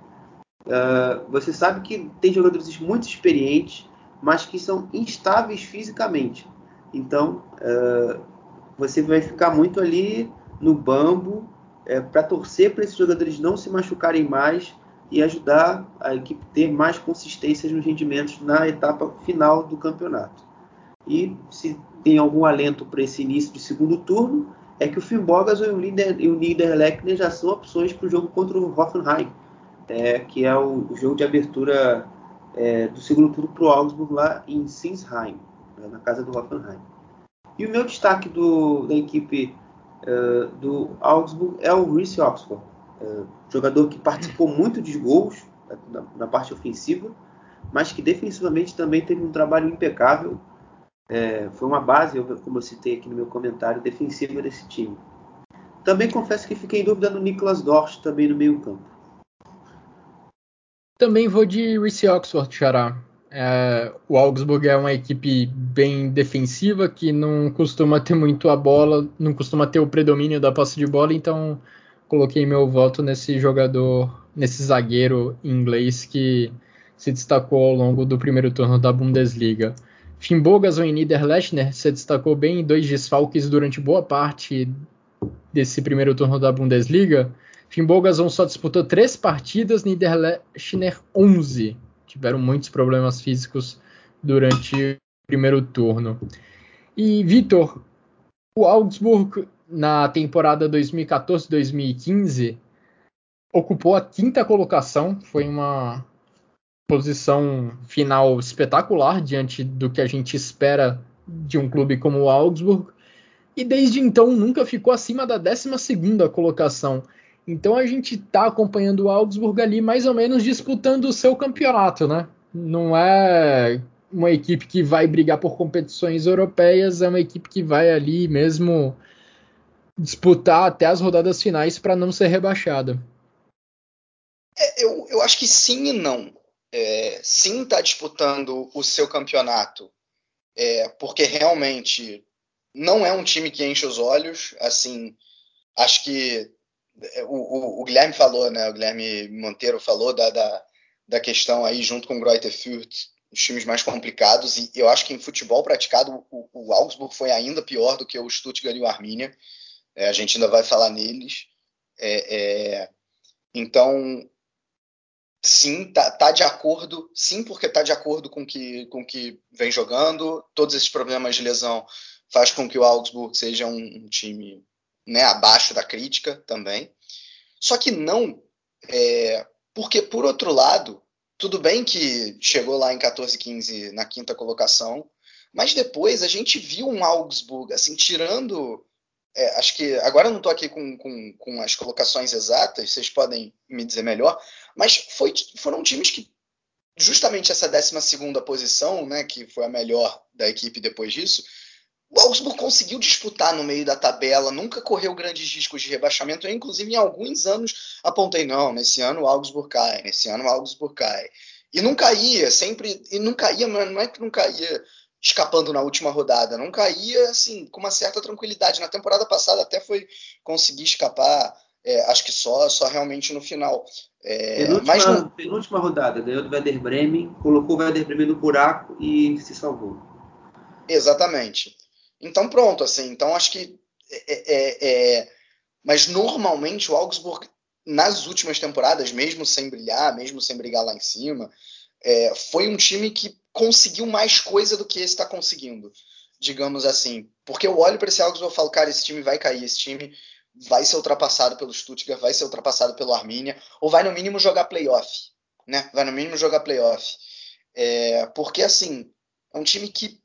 D: uh, você sabe que tem jogadores muito experientes, mas que são instáveis fisicamente. Então, uh, você vai ficar muito ali no bambo é, para torcer para esses jogadores não se machucarem mais e ajudar a equipe a ter mais consistência nos rendimentos na etapa final do campeonato. E se tem algum alento para esse início de segundo turno, é que o Fimbogas e o, Lieder, e o Niederlechner já são opções para o jogo contra o Hoffenheim, é, que é o, jogo de abertura é, do segundo turno para o Augsburg lá em Sinsheim né, na casa do Hoffenheim. E o meu destaque do, da equipe uh, do Augsburg é o Reece Oxford, uh, jogador que participou muito de gols na, na, parte ofensiva, mas que defensivamente também teve um trabalho impecável. É, foi uma base, como eu citei aqui no meu comentário, defensiva desse time. Também confesso que fiquei em dúvida no Niklas Dorsch, também no meio campo.
A: Também vou de Reece Oxford, Xará. É, o Augsburg é uma equipe bem defensiva que não costuma ter muito a bola, não costuma ter o predomínio da posse de bola, então coloquei meu voto nesse jogador, nesse zagueiro inglês que se destacou ao longo do primeiro turno da Bundesliga. Fimbogas ou Niederlechner se destacou bem em dois desfalques durante boa parte desse primeiro turno da Bundesliga. Fimbogason só disputou três partidas, Niederlechner 11 tiveram muitos problemas físicos durante o primeiro turno. E Vitor, o Augsburg na temporada 2014-2015 ocupou a quinta colocação, foi uma posição final espetacular diante do que a gente espera de um clube como o Augsburg. E desde então nunca ficou acima da 12 segunda colocação. Então a gente está acompanhando o Augsburg ali mais ou menos disputando o seu campeonato, né? Não é uma equipe que vai brigar por competições europeias, é uma equipe que vai ali mesmo disputar até as rodadas finais para não ser rebaixada.
B: É, eu, eu acho que sim e não. É, sim está disputando o seu campeonato, é, porque realmente não é um time que enche os olhos. Assim, acho que é, o, o, o, Guilherme falou, né? O Guilherme Monteiro falou da, da, da questão aí junto com o Greuther Fürth, os times mais complicados. E eu acho que em futebol praticado o, o Augsburg foi ainda pior do que o Stuttgart e o Arminia. É, a gente ainda vai falar neles. É, é então, sim, tá, tá, de acordo, sim, porque tá de acordo com que, com que vem jogando. Todos esses problemas de lesão faz com que o Augsburg seja um, um time né, abaixo da crítica também. Só que não, é, porque por outro lado, tudo bem que chegou lá em 14, 15 na quinta colocação, mas depois a gente viu um Augsburg, assim, tirando. É, acho que agora eu não estou aqui com, com, com, as colocações exatas, vocês podem me dizer melhor, mas foi, foram times que justamente essa 12 posição, né, que foi a melhor da equipe depois disso, o Augsburg conseguiu disputar no meio da tabela, nunca correu grandes riscos de rebaixamento. Eu, inclusive, em alguns anos apontei: não, nesse ano o Augsburg cai, nesse ano o Augsburg cai. E não caía, sempre. E não caía, mas não é que não caía escapando na última rodada, não caía assim, com uma certa tranquilidade. Na temporada passada até foi conseguir escapar, é, acho que só, só realmente no final.
D: É, penúltima, mas no... penúltima rodada, ganhou do Werder Bremen, colocou o Werder Bremen no buraco e se salvou.
B: Exatamente. Então pronto, assim, então acho que é, é, é, mas normalmente o Augsburg nas últimas temporadas, mesmo sem brilhar, mesmo sem brigar lá em cima, é, foi um time que conseguiu mais coisa do que esse está conseguindo, digamos assim. Porque eu olho para esse Augsburg e falo, cara, esse time vai cair, esse time vai ser ultrapassado pelo Stuttgart, vai ser ultrapassado pelo Arminia, ou vai no mínimo jogar playoff, né? Vai no mínimo jogar playoff. É, porque assim, é um time que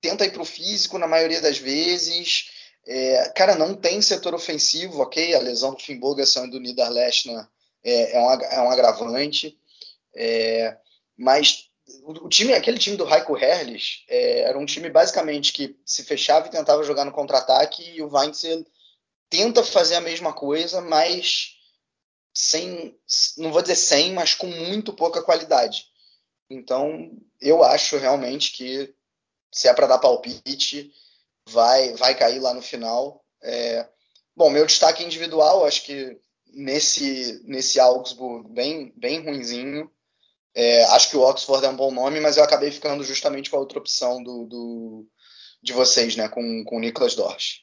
B: tenta ir para o físico na maioria das vezes. É, cara, não tem setor ofensivo, ok? A lesão do Finn Bogason e do Niederlechner é, é, um, é um agravante. É, mas o, time, aquele time do Heiko Herrlich é, era um time basicamente que se fechava e tentava jogar no contra-ataque e o Weinzel tenta fazer a mesma coisa, mas sem, não vou dizer sem, mas com muito pouca qualidade. Então, eu acho realmente que se é para dar palpite, vai, vai cair lá no final. É, bom, meu destaque individual, acho que nesse, nesse Augsburg bem, bem ruinzinho. É, acho que o Oxford é um bom nome, mas eu acabei ficando justamente com a outra opção do, do de vocês, né, com, com o Niklas Dorsch.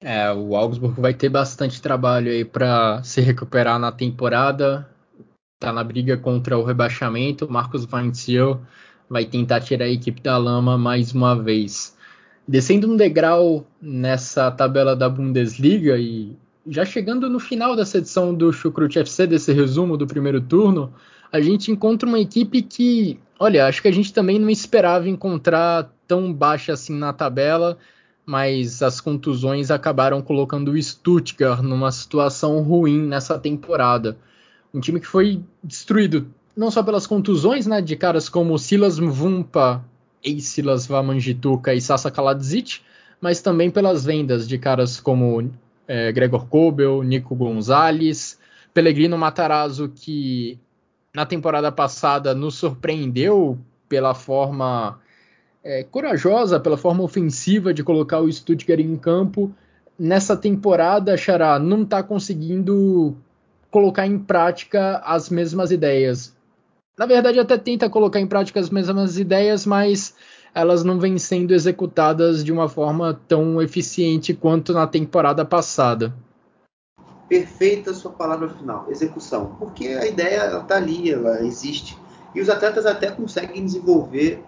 A: É, o Augsburg vai ter bastante trabalho aí para se recuperar na temporada está na briga contra o rebaixamento. Marcos Weinziel vai tentar tirar a equipe da lama mais uma vez. Descendo um degrau nessa tabela da Bundesliga e já chegando no final dessa edição do Chucrut FC, desse resumo do primeiro turno, a gente encontra uma equipe que, olha, acho que a gente também não esperava encontrar tão baixa assim na tabela, mas as contusões acabaram colocando o Stuttgart numa situação ruim nessa temporada. Um time que foi destruído não só pelas contusões né, de caras como Silas Mvumpa, ex-Silas Vamangituka e Sasa Kaladzic, mas também pelas vendas de caras como é, Gregor Kobel, Nico Gonzalez, Pellegrino Matarazzo, que na temporada passada nos surpreendeu pela forma é, corajosa, pela forma ofensiva de colocar o Stuttgart em campo. Nessa temporada, Xará não está conseguindo colocar em prática as mesmas ideias. Na verdade, até tenta colocar em prática as mesmas ideias, mas elas não vêm sendo executadas de uma forma tão eficiente quanto na temporada passada.
D: Perfeita sua palavra final, execução. Porque a ideia está ali, ela existe. E os atletas até conseguem desenvolver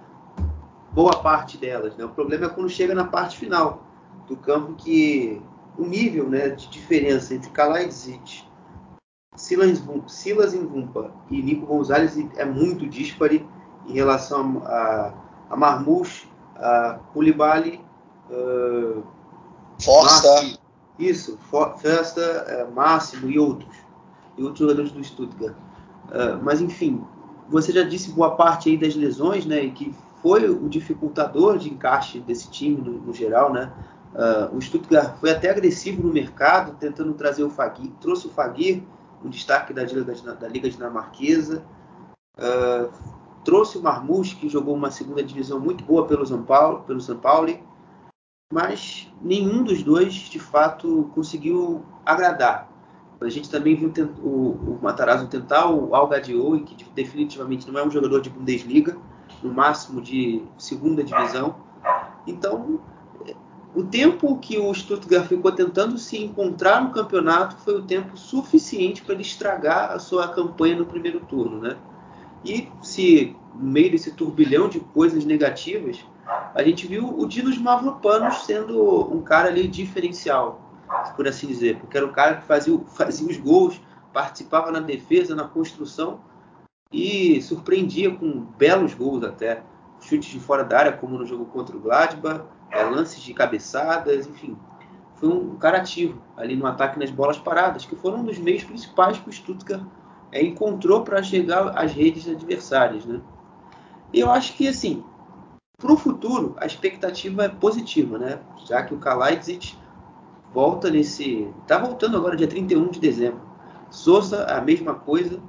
D: boa parte delas. Né? O problema é quando chega na parte final do campo que o nível né, de diferença entre Kalaidzic Silas, Silas Invumpa e Nico Gonzalez é muito dispare em relação a, a Marmouche, a Koulibaly, uh,
B: Força.
D: isso, For, Festa, uh, Máximo e outros. E outros jogadores do Stuttgart. Uh, mas enfim, você já disse boa parte aí das lesões, né? E que foi o dificultador de encaixe desse time no, no geral, né? Uh, o Stuttgart foi até agressivo no mercado, tentando trazer o Fagir, trouxe o Fagir, um destaque da Liga, da Liga Dinamarquesa. Uh, trouxe o Marmouche, que jogou uma segunda divisão muito boa pelo São Paulo, pelo São Paulo, mas nenhum dos dois, de fato, conseguiu agradar. A gente também viu o, o Matarazzo tentar o Algadio, que definitivamente não é um jogador de Bundesliga, no máximo de segunda divisão. Então, o tempo que o Stuttgart ficou tentando se encontrar no campeonato foi o tempo suficiente para ele estragar a sua campanha no primeiro turno, né? E se no meio desse turbilhão de coisas negativas, a gente viu o Dinos Mavropanos sendo um cara ali diferencial, por assim dizer, porque era o cara que fazia, fazia os gols, participava na defesa, na construção e surpreendia com belos gols até. Chutes de fora da área, como no jogo contra o Gladbach, é, lances de cabeçadas, enfim. Foi um cara ativo ali no ataque nas bolas paradas, que foram um dos meios principais que o Stuttgart é, encontrou para chegar às redes adversárias. Né? E eu acho que, assim, para o futuro, a expectativa é positiva, né? já que o Kalajdzic volta nesse. Está voltando agora dia 31 de dezembro. Souza, a mesma coisa,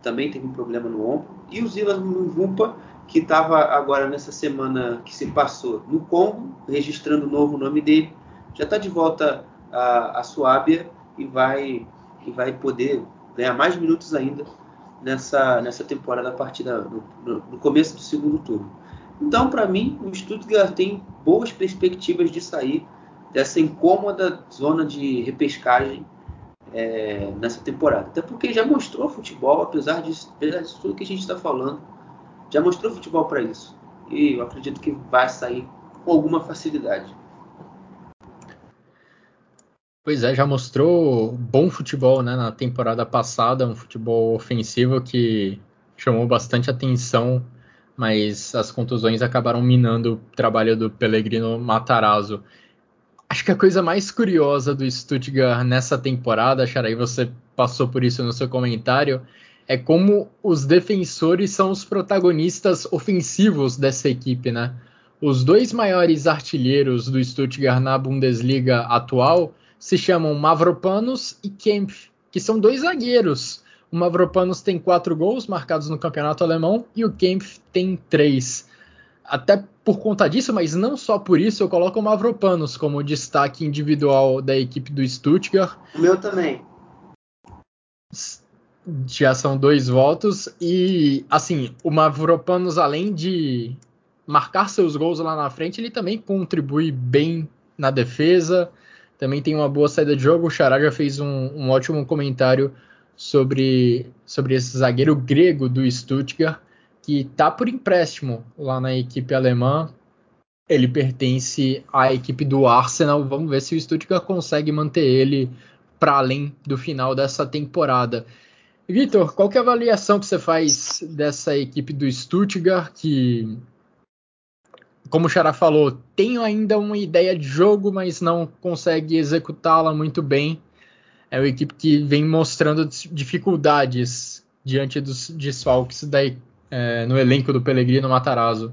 D: também teve um problema no ombro. E o Zilas Mvumpa, que estava agora nessa semana que se passou no Congo, registrando o novo nome dele, já está de volta a, a Suábia e vai, e vai poder ganhar mais minutos ainda nessa, nessa temporada a partir da, no, no começo do segundo turno. Então, para mim, o Stuttgart tem boas perspectivas de sair dessa incômoda zona de repescagem é, nessa temporada. Até porque já mostrou futebol, apesar disso, apesar disso tudo que a gente está falando, já mostrou futebol para isso. E eu acredito que vai sair com alguma facilidade.
A: Pois é, já mostrou bom futebol né, na temporada passada, um futebol ofensivo que chamou bastante atenção, mas as contusões acabaram minando o trabalho do Pellegrino Matarazzo. Acho que a coisa mais curiosa do Stuttgart nessa temporada, Xarai, você passou por isso no seu comentário, é como os defensores são os protagonistas ofensivos dessa equipe, né? Os dois maiores artilheiros do Stuttgart na Bundesliga atual se chamam Mavropanos e Kempf, que são dois zagueiros. O Mavropanos tem quatro gols marcados no campeonato alemão e o Kempf tem três. Até por conta disso, mas não só por isso, eu coloco o Mavropanos como destaque individual da equipe do Stuttgart.
D: O meu também.
A: Já são dois votos. E, assim, o Mavropanos, além de marcar seus gols lá na frente, ele também contribui bem na defesa também tem uma boa saída de jogo. O Xará já fez um, um ótimo comentário sobre, sobre esse zagueiro grego do Stuttgart, que está por empréstimo lá na equipe alemã. Ele pertence à equipe do Arsenal. Vamos ver se o Stuttgart consegue manter ele para além do final dessa temporada. Vitor, qual é a avaliação que você faz dessa equipe do Stuttgart que como o Xará falou, tem ainda uma ideia de jogo, mas não consegue executá-la muito bem. É uma equipe que vem mostrando dificuldades diante dos desfalques daí, é, no elenco do Pellegrino Matarazzo.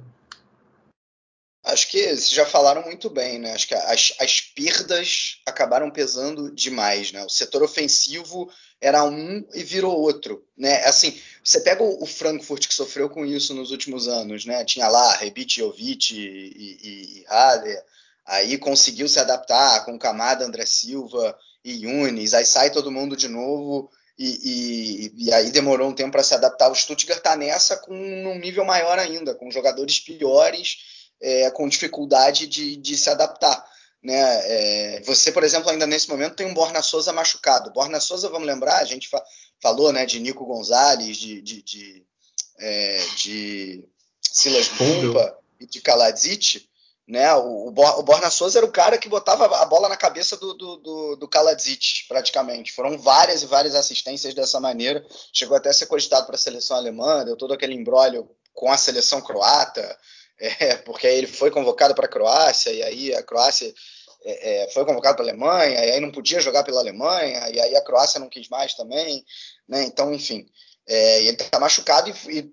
B: Acho que vocês já falaram muito bem, né? Acho que as, as perdas acabaram pesando demais, né? O setor ofensivo era um e virou outro, né? Assim, você pega o, Frankfurt que sofreu com isso nos últimos anos, né? Tinha lá Rebitiovic e, e, e Haller, aí conseguiu se adaptar com Camada, André Silva e Yunis, aí sai todo mundo de novo e, e, e aí demorou um tempo para se adaptar. O Stuttgart está nessa com um nível maior ainda, com jogadores piores, é, com dificuldade de, de se adaptar. Né? É, você, por exemplo, ainda nesse momento tem um Borna Souza machucado. Borna Souza, vamos lembrar, a gente fa falou né, de Nico Gonzalez, de, de, de, é, de Silas Bumpa e de Kaladzic. Né? O, o, Borna Souza era o cara que botava a bola na cabeça do, do, do, do Kaladzic, praticamente. Foram várias e várias assistências dessa maneira. Chegou até a ser cogitado para a seleção alemã, deu todo aquele embrólio com a seleção croata. É, porque ele foi convocado para a Croácia, e aí a Croácia é, é, foi convocado para a Alemanha, e aí não podia jogar pela Alemanha, e aí a Croácia não quis mais também, né? Então, enfim, é, ele está machucado e, e,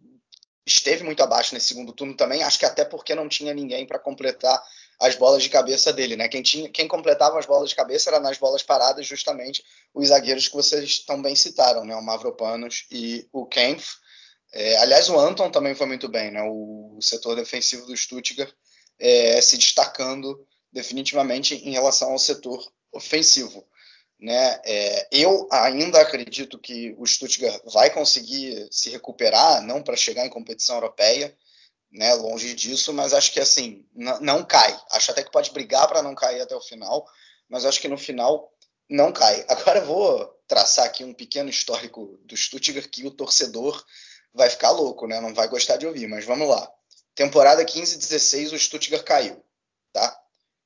B: esteve muito abaixo nesse segundo turno também, acho que até porque não tinha ninguém para completar as bolas de cabeça dele, né? Quem, tinha, quem completava as bolas de cabeça era nas bolas paradas justamente os zagueiros que vocês também citaram, né? O Mavropanos e o Kempf, é, aliás, o Anton também foi muito bem, né? O, setor defensivo do Stuttgart é, se destacando definitivamente em relação ao setor ofensivo. Né? É, eu ainda acredito que o Stuttgart vai conseguir se recuperar, não para chegar em competição europeia, né? longe disso, mas acho que assim não cai. Acho até que pode brigar para não cair até o final, mas acho que no final não cai. Agora vou traçar aqui um pequeno histórico do Stuttgart que o torcedor vai ficar louco, né? Não vai gostar de ouvir, mas vamos lá. Temporada 15 16 o Stuttgart caiu, tá?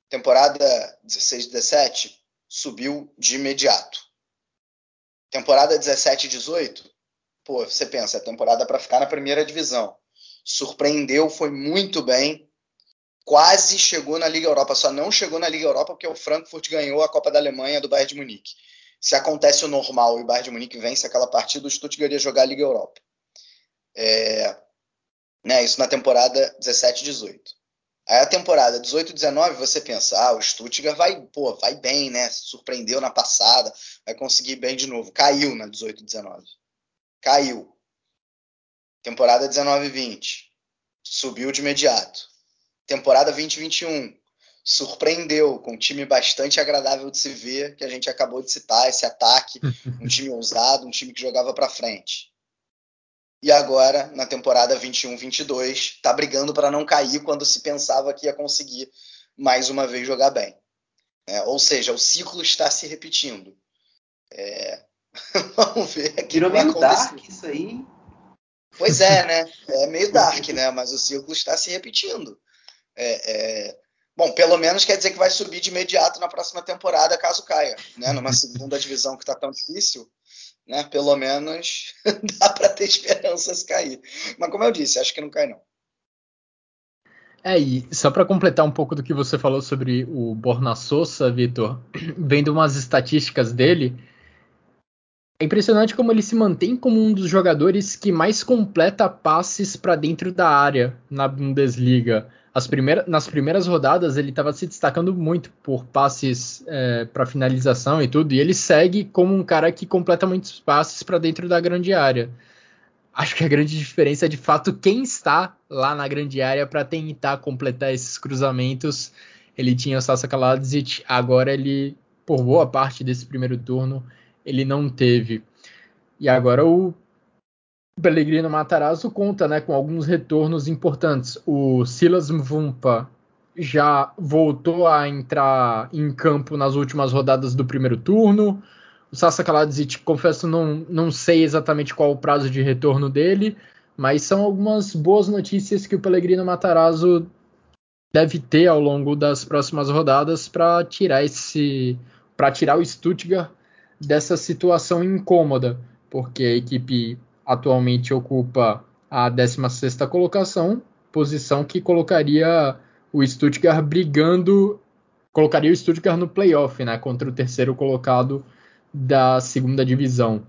B: Temporada 16 17 subiu de imediato. Temporada 17 18, pô, você pensa, é temporada para ficar na primeira divisão. Surpreendeu, foi muito bem, quase chegou na Liga Europa, só não chegou na Liga Europa porque o Frankfurt ganhou a Copa da Alemanha do Bayern de Munique. Se acontece o normal e o Bayern de Munique vence aquela partida, o Stuttgart ia jogar a Liga Europa. É, né, isso na temporada 17-18. Aí a temporada 18-19 você pensa, ah, o Stuttgart vai, pô, vai bem, né? Surpreendeu na passada, vai conseguir bem de novo. Caiu na 18-19. Caiu. Temporada 19-20. Subiu de imediato. Temporada 2021. Surpreendeu com um time bastante agradável de se ver, que a gente acabou de citar, esse ataque, um time ousado, um time que jogava para frente. E agora, na temporada 21-22, está brigando para não cair quando se pensava que ia conseguir mais uma vez jogar bem. É, ou seja, o ciclo está se repetindo. É... Vamos ver
C: aqui. Virou meio dark isso aí.
B: Pois é, né? É meio dark, né? Mas o ciclo está se repetindo. É, é... Bom, pelo menos quer dizer que vai subir de imediato na próxima temporada, caso caia. Né? Numa segunda divisão que está tão difícil, né? Pelo menos dá para ter esperanças cair. Mas como eu disse, acho que não cai não.
A: É, e só para completar um pouco do que você falou sobre o Borna Sosa, Vitor, vendo umas estatísticas dele, é impressionante como ele se mantém como um dos jogadores que mais completa passes para dentro da área na Bundesliga. Primeiras, nas primeiras rodadas ele estava se destacando muito por passes é, para finalização e tudo, e ele segue como um cara que completa muitos passes para dentro da grande área. Acho que a grande diferença é de fato quem está lá na grande área para tentar completar esses cruzamentos. Ele tinha o Sasa Kaladzic, agora ele, por boa parte desse primeiro turno, ele não teve. E agora o Pellegrino Matarazzo conta né, com alguns retornos importantes. O Silas Mvumpa já voltou a entrar em campo nas últimas rodadas do primeiro turno. O Sasa Kaladzic, confesso, não, não sei exatamente qual o prazo de retorno dele, mas são algumas boas notícias que o Pellegrino Matarazzo deve ter ao longo das próximas rodadas para tirar esse para tirar o Stuttgart dessa situação incômoda, porque a equipe atualmente ocupa a 16ª colocação, posição que colocaria o Stuttgart brigando, colocaria o Stuttgart no playoff, né, contra o terceiro colocado da segunda divisão.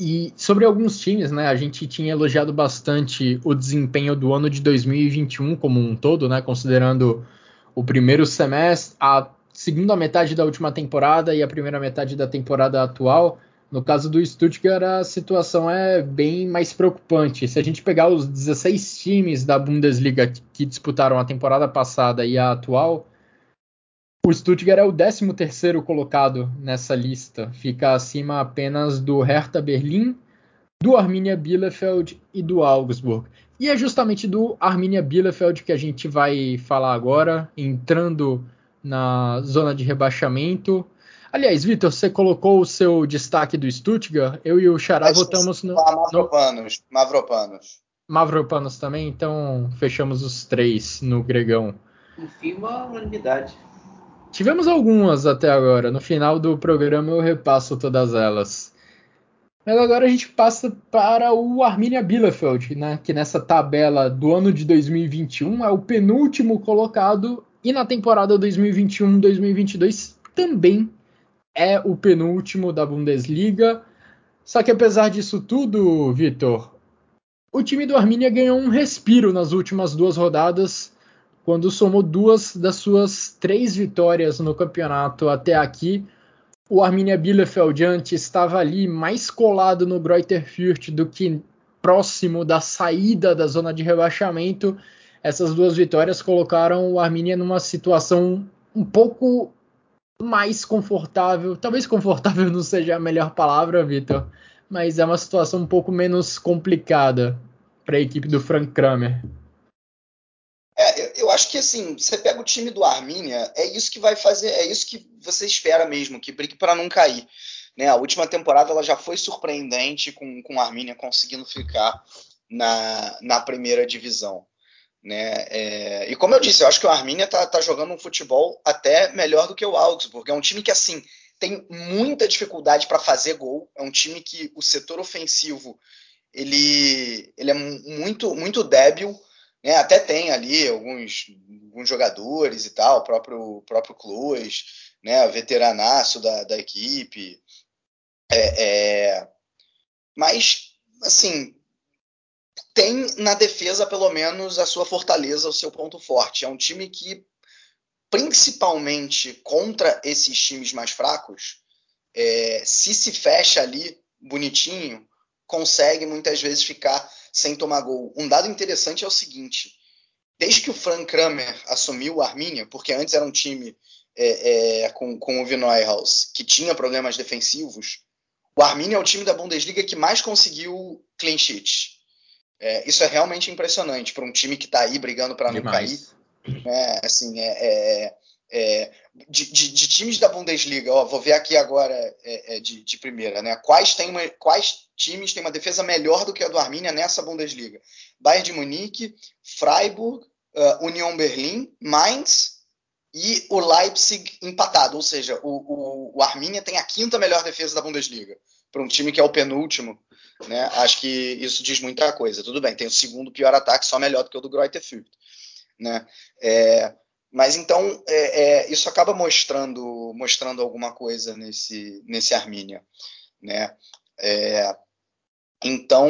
A: E sobre alguns times, né, a gente tinha elogiado bastante o desempenho do ano de 2021 como um todo, né, considerando o primeiro semestre, a segunda metade da última temporada e a primeira metade da temporada atual. No caso do Stuttgart, a situação é bem mais preocupante. Se a gente pegar os 16 times da Bundesliga que disputaram a temporada passada e a atual, o Stuttgart é o 13º colocado nessa lista. Fica acima apenas do Hertha Berlim, do Arminia Bielefeld e do Augsburg. E é justamente do Arminia Bielefeld que a gente vai falar agora, entrando na zona de rebaixamento Aliás, Vitor, você colocou o seu destaque do Stuttgart. Eu e o Xará votamos no.
B: Mavropanos. No... Mavropanos.
A: Mavropanos também, então fechamos os três no Gregão.
C: Enfim, uma unanimidade.
A: Tivemos algumas até agora. No final do programa eu repasso todas elas. Mas agora a gente passa para o Arminia Bielefeld, né, que nessa tabela do ano de 2021 é o penúltimo colocado e na temporada 2021-2022 também é o penúltimo da Bundesliga. Só que apesar disso tudo, Vitor, o time do Arminia ganhou um respiro nas últimas duas rodadas, quando somou duas das suas três vitórias no campeonato até aqui. O Arminia Bielefeld antes estava ali mais colado no Greuther Fürth do que próximo da saída da zona de rebaixamento. Essas duas vitórias colocaram o Arminia numa situação um pouco mais confortável. Talvez confortável não seja a melhor palavra, Vitor, mas é uma situação um pouco menos complicada para a equipe do Frank Kramer.
B: É, eu acho que assim, você pega o time do Arminia, é isso que vai fazer, é isso que você espera mesmo, que brigue para não cair. Né? A última temporada ela já foi surpreendente com, a Arminia conseguindo ficar na, na primeira divisão. Né? É, e como eu disse, eu acho que o Arminia está tá jogando um futebol até melhor do que o Augsburg. É um time que assim tem muita dificuldade para fazer gol. É um time que o setor ofensivo ele, ele é muito muito débil. Né? Até tem ali alguns, alguns jogadores e tal, o próprio próprio Clues, né? veteranaço da, da equipe. É, é, mas assim tem na defesa, pelo menos, a sua fortaleza, o seu ponto forte. É um time que, principalmente contra esses times mais fracos, é, se se fecha ali bonitinho, consegue muitas vezes ficar sem tomar gol. Um dado interessante é o seguinte: desde que o Frank Kramer assumiu o Arminia, porque antes era um time é, é, com, com o Vinoyhaus que tinha problemas defensivos, o Arminia é o time da Bundesliga que mais conseguiu clean sheets. É, isso é realmente impressionante para um time que está aí brigando para não cair. Né? Assim, é, é, é de, de, de, times da Bundesliga, ó, vou ver aqui agora é, é, de, de, primeira, né? Quais, tem uma, quais times têm uma defesa melhor do que a do Arminia nessa Bundesliga? Bayern de Munique, Freiburg, uh, Union Berlin, Mainz e o Leipzig empatado. Ou seja, o, o, o Arminia tem a quinta melhor defesa da Bundesliga para um time que é o penúltimo né? Acho que isso diz muita coisa. Tudo bem, tem o segundo pior ataque, só melhor do que o do Greuther Fürth. Né? É, mas então é, é, isso acaba mostrando, mostrando alguma coisa nesse, nesse Armínia. Né? É, então,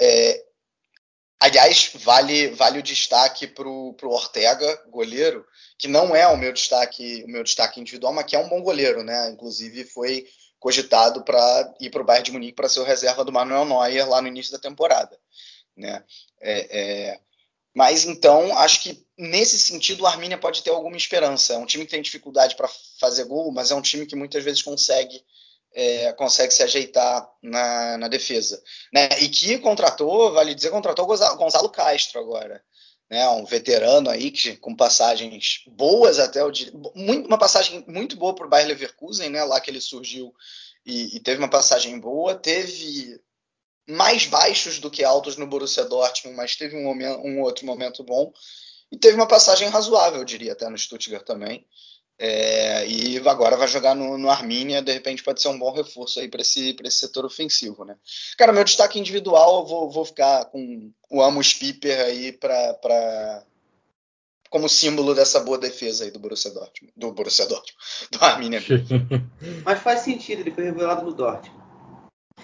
B: é, aliás, vale, vale o destaque para o Ortega, goleiro, que não é o meu destaque, o meu destaque individual, mas que é um bom goleiro, né? Inclusive foi cogitado para ir para o Bayern de Munique para ser o reserva do Manuel Neuer lá no início da temporada. Né? É, é, mas então, acho que nesse sentido o Arminia pode ter alguma esperança. É um time que tem dificuldade para fazer gol, mas é um time que muitas vezes consegue é, consegue se ajeitar na, na defesa. Né? E que contratou, vale dizer, contratou o Gonzalo Castro agora né, um veterano aí que, com passagens boas até o muito, uma passagem muito boa para o Bayer Leverkusen, né, lá que ele surgiu e, e, teve uma passagem boa, teve mais baixos do que altos no Borussia Dortmund, mas teve um, momento, um outro momento bom e teve uma passagem razoável, eu diria até no Stuttgart também. É, e agora vai jogar no, no Arminia, de repente pode ser um bom reforço aí para esse, esse setor ofensivo, né? Cara, meu destaque individual, eu vou, vou ficar com o Amos Piper aí para como símbolo dessa boa defesa aí do Borussia Dortmund, do Borussia Dortmund, do Arminia.
D: Mas faz sentido, ele foi revelado no Dortmund.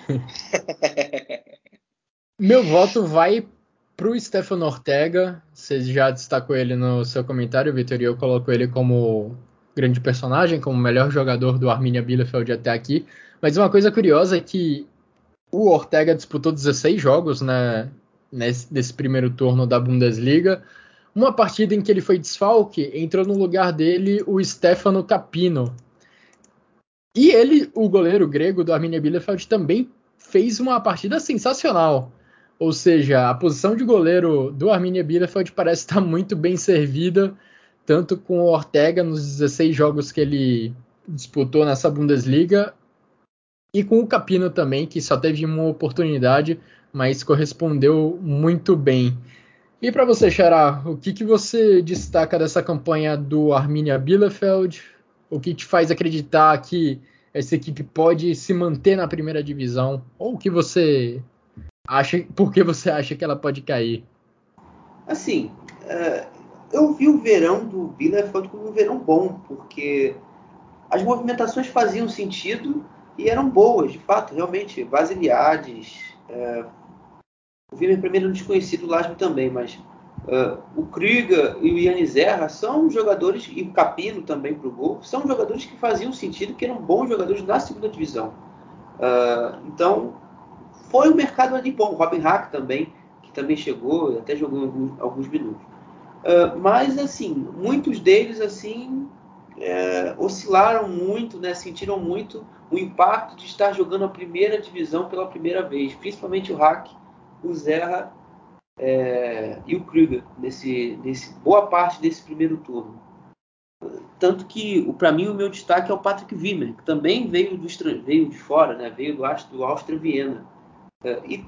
A: meu voto vai pro Stefano Ortega. Você já destacou ele no seu comentário, Vitor, e eu coloco ele como grande personagem, como o melhor jogador do Arminia Bielefeld até aqui. Mas uma coisa curiosa é que o Ortega disputou 16 jogos né, nesse, nesse primeiro turno da Bundesliga. Uma partida em que ele foi desfalque, entrou no lugar dele o Stefano Capino. E ele, o goleiro grego do Arminia Bielefeld, também fez uma partida sensacional. Ou seja, a posição de goleiro do Arminia Bielefeld parece estar muito bem servida tanto com o Ortega nos 16 jogos que ele disputou nessa Bundesliga e com o Capino também, que só teve uma oportunidade, mas correspondeu muito bem. E para você, Xará, o que, que você destaca dessa campanha do Arminia Bielefeld? O que te faz acreditar que essa equipe pode se manter na primeira divisão? Ou o que você acha, por que você acha que ela pode cair?
D: Assim, uh, eu vi o verão do Bielefeld como um verão bom, porque as movimentações faziam sentido e eram boas, de fato, realmente. Basiliades, é, o Wimmer primeiro um desconhecido, o Lasmo também, mas uh, o Krüger e o Yannis Erra são jogadores, e o Capino também para o gol, são jogadores que faziam sentido, que eram bons jogadores na segunda divisão. Uh, então, foi um mercado ali bom. O Robin Hack também, que também chegou, até jogou alguns, alguns minutos. Uh, mas assim, muitos deles assim é, oscilaram muito, né, sentiram muito o impacto de estar jogando a primeira divisão pela primeira vez, principalmente o Hack, o Zerra é, e o Krüger nesse, nesse boa parte desse primeiro turno. tanto que, para mim, o meu destaque é o Patrick Wimmer, que também veio, do, veio de fora, né? veio do, do Áustria Viena. Uh, e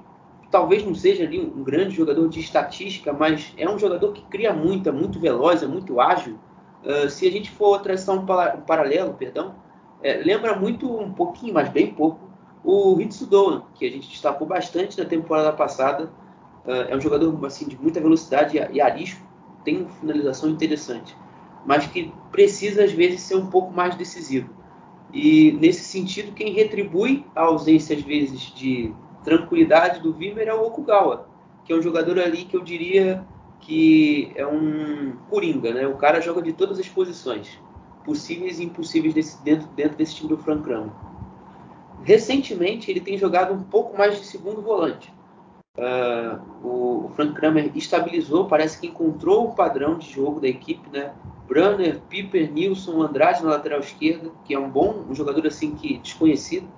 D: talvez não seja ali um grande jogador de estatística, mas é um jogador que cria muito, é muito veloz, é muito ágil. Uh, se a gente for traçar um, um paralelo, perdão, é, lembra muito um pouquinho, mas bem pouco, o Hitsu Doan, que a gente destacou bastante na temporada passada. Uh, é um jogador assim de muita velocidade e, e arisco, tem uma finalização interessante, mas que precisa às vezes ser um pouco mais decisivo. E nesse sentido, quem retribui a ausência às vezes de tranquilidade do Vimer é o Okugawa, que é um jogador ali que eu diria que é um coringa, né? O cara joga de todas as posições, possíveis e impossíveis desse, dentro, dentro desse time do Frank Kramer. Recentemente ele tem jogado um pouco mais de segundo volante. Uh, o, o, Frank Kramer estabilizou, parece que encontrou o padrão de jogo da equipe, né? Brunner, Piper, Nilson, Andrade na lateral esquerda, que é um bom um jogador assim que desconhecido,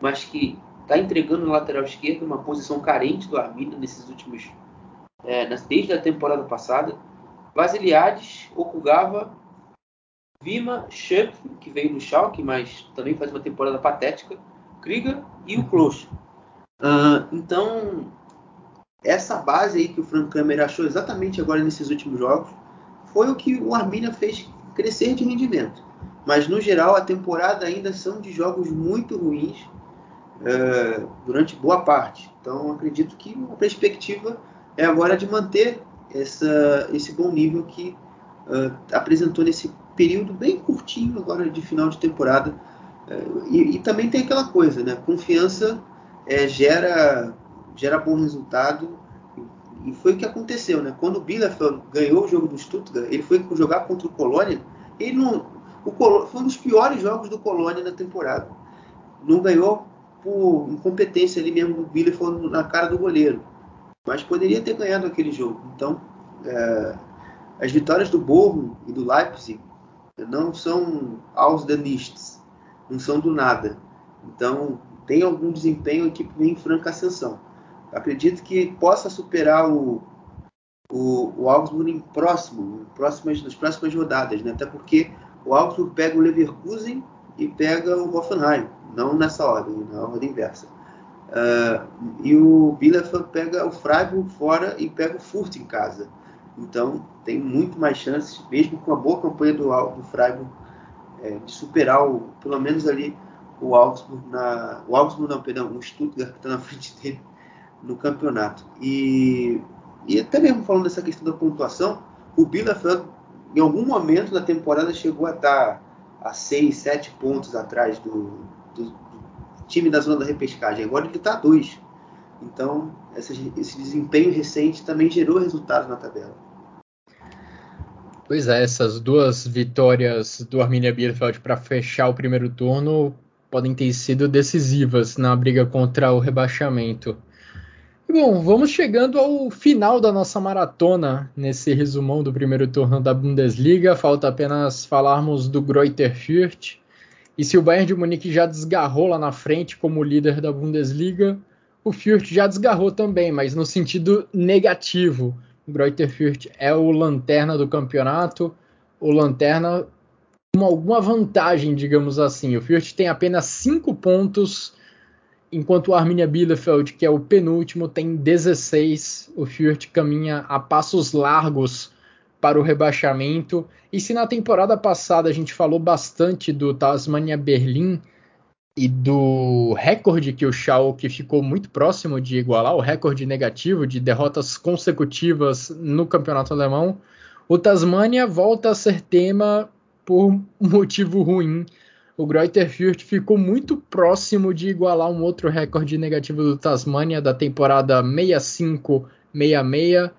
D: mas que está entregando na lateral esquerda uma posição carente do Arminia nesses últimos é, desde a temporada passada. Vasiliades, Okugawa, Vima, Schupp, que veio do Schalke, mas também faz uma temporada patética, Krieger e o Klosch. Uh, então, essa base aí que o Frank Kramer achou exatamente agora nesses últimos jogos foi o que o Arminia fez crescer de rendimento. Mas no geral a temporada ainda são de jogos muito ruins uh, durante boa parte. Então acredito que a perspectiva é agora de manter essa, esse bom nível que uh, apresentou nesse período bem curtinho agora de final de temporada. Uh, e, e, também tem aquela coisa, né? Confiança é, gera, gera bom resultado. E foi o que aconteceu, né? Quando o Bielefeld ganhou o jogo do Stuttgart, ele foi jogar contra o Colônia. Ele não, o Colônia, foi um dos piores jogos do Colônia na temporada. Não ganhou por incompetência ali mesmo do Bielefeld na cara do goleiro mas poderia ter ganhado aquele jogo. Então, é, as vitórias do Borro e do Leipzig não são aos danistas, não são do nada. Então, tem algum desempenho, a equipe vem em franca ascensão. Acredito que possa superar o, o, o Augsburg em próximo, em próximas, nas próximas rodadas, né? até porque o Augsburg pega o Leverkusen e pega o Hoffenheim, não nessa ordem, na ordem inversa. Uh, e o Bielefeld pega o Freiburg fora e pega o Furt em casa. Então tem muito mais chances, mesmo com a boa campanha do, do Freiburg, é, de superar o, pelo menos ali o Augsburg na. O Augsburg não, perdão, o Stuttgart que está na frente dele no campeonato. E, e até mesmo falando dessa questão da pontuação, o Bielefeld em algum momento da temporada chegou a estar a 6, 7 pontos atrás do, do, time da zona da repescagem. Agora ele está a dois. Então, esse, esse desempenho recente também gerou resultados na tabela.
A: Pois é, essas duas vitórias do Arminia Bielefeld para fechar o primeiro turno podem ter sido decisivas na briga contra o rebaixamento. Bom, vamos chegando ao final da nossa maratona nesse resumão do primeiro turno da Bundesliga. Falta apenas falarmos do Greuther Fürth, e se o Bayern de Munique já desgarrou lá na frente como líder da Bundesliga, o Fürth já desgarrou também, mas no sentido negativo. O Greuther Fürth é o lanterna do campeonato, o lanterna com alguma vantagem, digamos assim. O Fürth tem apenas 5 pontos, enquanto o Arminia Bielefeld, que é o penúltimo, tem 16. O Fürth caminha a passos largos para o rebaixamento. E se na temporada passada a gente falou bastante do Tasmania Berlim e do recorde que o Schalke ficou muito próximo de igualar, o recorde negativo de derrotas consecutivas no campeonato alemão, o Tasmania volta a ser tema por um motivo ruim. O Greuther Fürth ficou muito próximo de igualar um outro recorde negativo do Tasmania da temporada 65-66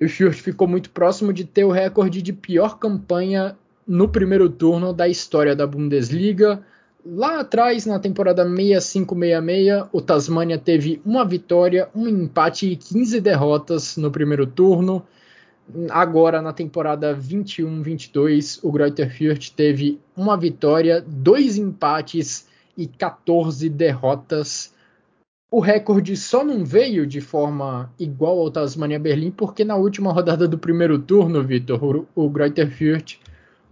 A: o Fürth ficou muito próximo de ter o recorde de pior campanha no primeiro turno da história da Bundesliga. Lá atrás, na temporada 65-66, o Tasmania teve uma vitória, um empate e 15 derrotas no primeiro turno. Agora, na temporada 21-22, o Greuther Fürth teve uma vitória, dois empates e 14 derrotas o recorde só não veio de forma igual ao Tasmania Berlim, porque na última rodada do primeiro turno, Vitor, o Greuther Fürth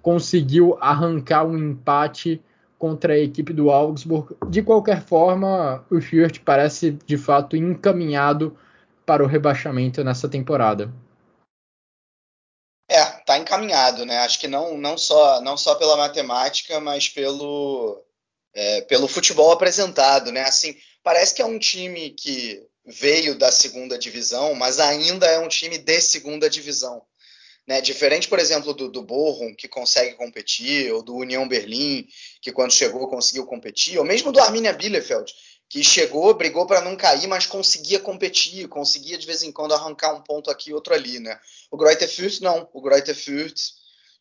A: conseguiu arrancar um empate contra a equipe do Augsburg. De qualquer forma, o Fürth parece de fato encaminhado para o rebaixamento nessa temporada.
B: É, tá encaminhado, né? Acho que não, não, só, não só pela matemática, mas pelo, é, pelo futebol apresentado, né? Assim, parece que é um time que veio da segunda divisão, mas ainda é um time de segunda divisão. Né? Diferente, por exemplo, do, do Bochum, que consegue competir, ou do União Berlim, que quando chegou conseguiu competir, ou mesmo do Arminia Bielefeld, que chegou, brigou para não cair, mas conseguia competir, conseguia de vez em quando arrancar um ponto aqui e outro ali, né? O Greuther Fürth não, o Greuther Fürth,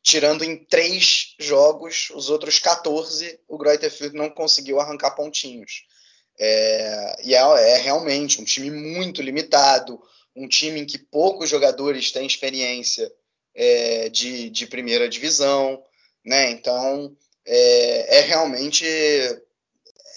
B: tirando em três jogos, os outros 14, o Greuther Fürth não conseguiu arrancar pontinhos. É, e é, é realmente um time muito limitado, um time em que poucos jogadores têm experiência é, de, de, primeira divisão, né? Então é, é realmente,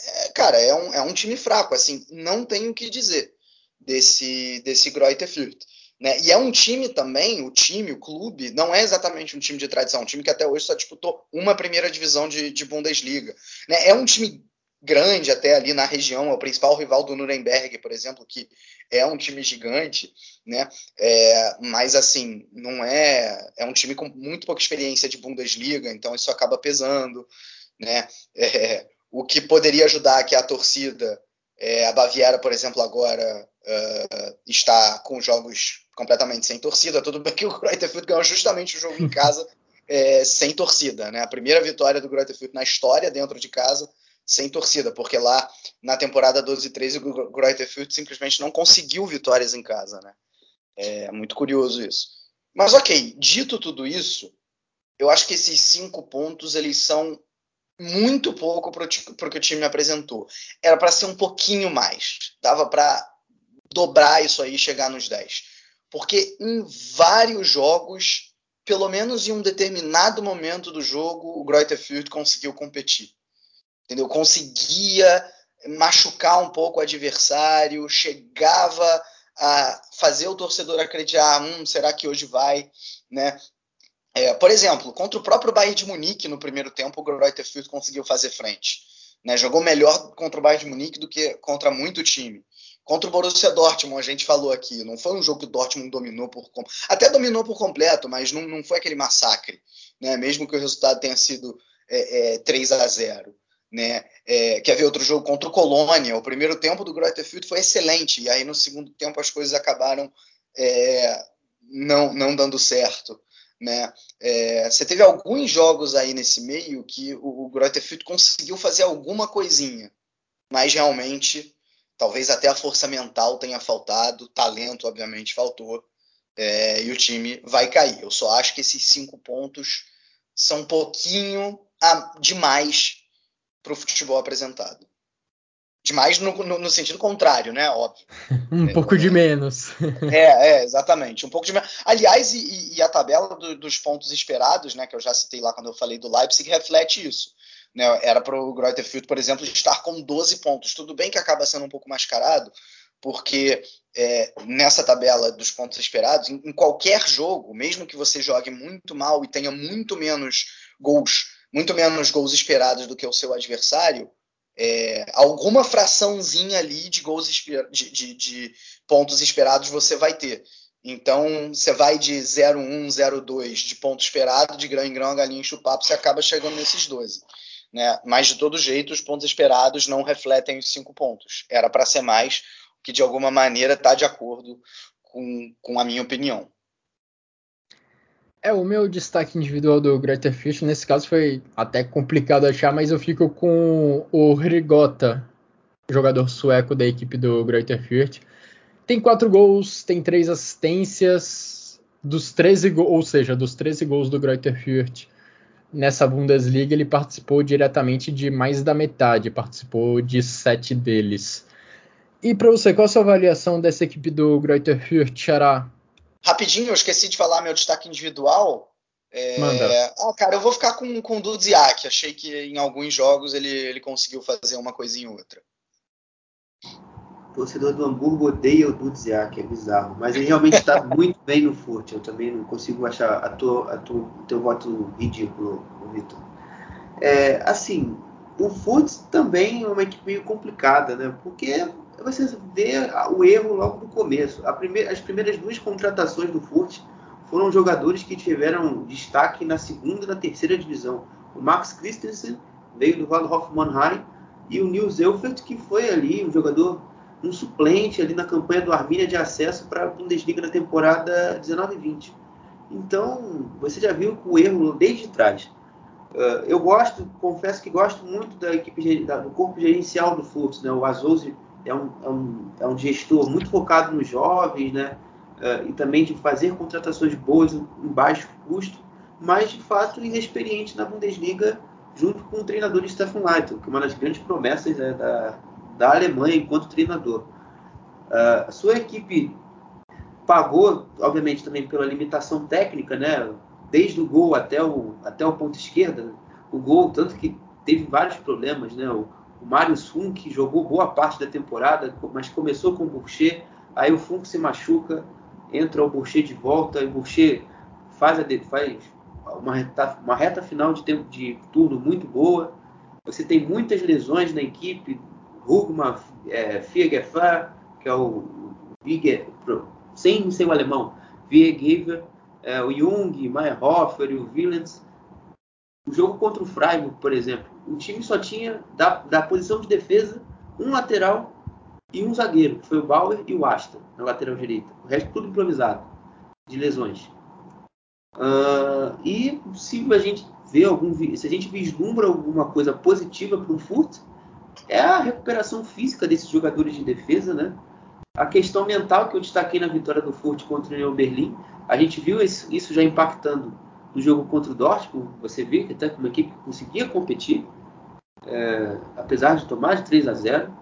B: é, cara, é um, é um time fraco, assim, não tenho o que dizer desse desse Greuther Fürth. Né? E é um time também, o time, o clube, não é exatamente um time de tradição, um time que até hoje só disputou uma primeira divisão de, de Bundesliga. Né? É um time grande até ali na região, é o principal rival do Nuremberg, por exemplo, que é um time gigante, né? É, mas assim, não é. É um time com muito pouca experiência de Bundesliga, então isso acaba pesando, né? É, o que poderia ajudar que a torcida, é, a Baviera, por exemplo, agora uh, está com jogos completamente sem torcida. Tudo bem que o Greuther Fürth ganhou justamente o jogo em casa é, sem torcida, né? A primeira vitória do Greuther Fürth na história dentro de casa sem torcida, porque lá na temporada 12 e 13 o Greuther Fürth simplesmente não conseguiu vitórias em casa, né? É muito curioso isso. Mas ok, dito tudo isso, eu acho que esses cinco pontos eles são muito pouco para o que o time apresentou. Era para ser um pouquinho mais. Dava para dobrar isso aí e chegar nos 10. Porque em vários jogos, pelo menos em um determinado momento do jogo, o Greuther Fürth conseguiu competir entendeu? Conseguia machucar um pouco o adversário, chegava a fazer o torcedor acreditar, hum, será que hoje vai, né? É, por exemplo, contra o próprio Bayern de Munique no primeiro tempo, o Greuther Fürth conseguiu fazer frente. Né? Jogou melhor contra o Bayern de Munique do que contra muito time. Contra o Borussia Dortmund, a gente falou aqui, não foi um jogo que o Dortmund dominou por até dominou por completo, mas não, não foi aquele massacre, né? Mesmo que o resultado tenha sido é, é, 3 a 0 né? É, quer ver outro jogo contra o Colônia? O primeiro tempo do Greuther Fürth foi excelente, e aí no segundo tempo as coisas acabaram é, não, não dando certo. Né? É, você teve alguns jogos aí nesse meio que o, o Fürth conseguiu fazer alguma coisinha, mas realmente talvez até a força mental tenha faltado, talento obviamente faltou, é, e o time vai cair. Eu só acho que esses cinco pontos são um pouquinho a, demais para o futebol apresentado. Demais no, no, no, sentido contrário, né? Óbvio.
A: um é, pouco de menos.
B: é, é, exatamente. Um pouco de menos. Aliás, e, e a tabela do, dos pontos esperados, né? Que eu já citei lá quando eu falei do Leipzig, reflete isso. Né, era para o Greuther Fürth, por exemplo, estar com 12 pontos. Tudo bem que acaba sendo um pouco mascarado, porque é, nessa tabela dos pontos esperados, em, em, qualquer jogo, mesmo que você jogue muito mal e tenha muito menos gols muito menos gols esperados do que o seu adversário, é, alguma fraçãozinha ali de gols de, de, de, pontos esperados você vai ter. Então, você vai de 0-1, 0-2 de ponto esperado, de grão em grão, a galinha enche o papo, você acaba chegando nesses 12. Né? Mas, de todo jeito, os pontos esperados não refletem os cinco pontos. Era para ser mais, que de alguma maneira está de acordo com, com a minha opinião.
A: É, o meu destaque individual do Greuther Fürth, nesse caso, foi até complicado achar, mas eu fico com o Rigota, jogador sueco da equipe do Greuther Fürth. Tem quatro gols, tem três assistências, dos 13 gols, ou seja, dos 13 gols do Greuther Fürth nessa Bundesliga, ele participou diretamente de mais da metade, participou de sete deles. E para você, qual a sua avaliação dessa equipe do Greuther Fürth, Xará?
B: Rapidinho, eu esqueci de falar meu destaque individual.
A: É... Manda.
B: Ah, cara, eu vou ficar com, com o Dudziak. Achei que em alguns jogos ele, ele conseguiu fazer uma coisinha ou outra.
D: torcedor do Hamburgo odeia o Dudziak, é bizarro. Mas ele realmente está muito bem no Furt. Eu também não consigo achar a tua, a tua, o teu voto ridículo, Vitor. É, assim, o Furt também é uma equipe meio complicada, né? Porque você vê o erro logo no começo. Primeira, as primeiras duas contratações do Furt foram jogadores que tiveram destaque na segunda e na terceira divisão. O Max Christensen veio do Waldhof Mannheim e o Nils Elfert, que foi ali um jogador, um suplente ali na campanha do Arminia de acesso para a Bundesliga na temporada 19-20. Então, você já viu o erro desde trás. Uh, eu gosto, confesso que gosto muito da equipe da, do corpo gerencial do Fluxo, né? O Azouzi é um, é um, é um gestor muito focado nos jovens, né? Uh, e também de fazer contratações boas em baixo custo, mas de fato inexperiente na Bundesliga junto com o treinador Stefan Leitl, que é uma das grandes promessas né, da, da Alemanha enquanto treinador. Uh, a sua equipe pagou, obviamente, também pela limitação técnica, né? Desde o gol até o, até o ponto esquerda, o gol, tanto que teve vários problemas, né? O, o Marius Funk jogou boa parte da temporada, mas começou com o Boucher, aí o Funk se machuca, entra o Boucher de volta, e o Boucher faz, a, faz uma reta, uma reta final de tempo de turno muito boa. Você tem muitas lesões na equipe. Rugman, é, Fiergefer, que é o, o sem ser o alemão, Viergever, é, o Jung, Meyerhofer e o Willens. O jogo contra o Freiburg, por exemplo, o time só tinha da, da posição de defesa um lateral e um zagueiro, que foi o Bauer e o Asta, na lateral direita. O resto tudo improvisado, de lesões. Uh, e se a gente vê algum, se a gente vislumbra alguma coisa positiva para o Furt, é a recuperação física desses jogadores de defesa, né? A questão mental que eu destaquei na vitória do Furt contra o União Berlim, a gente viu isso já impactando no jogo contra o Dortmund. Você vê que até uma equipe conseguia competir, é, apesar de tomar de 3 a 0.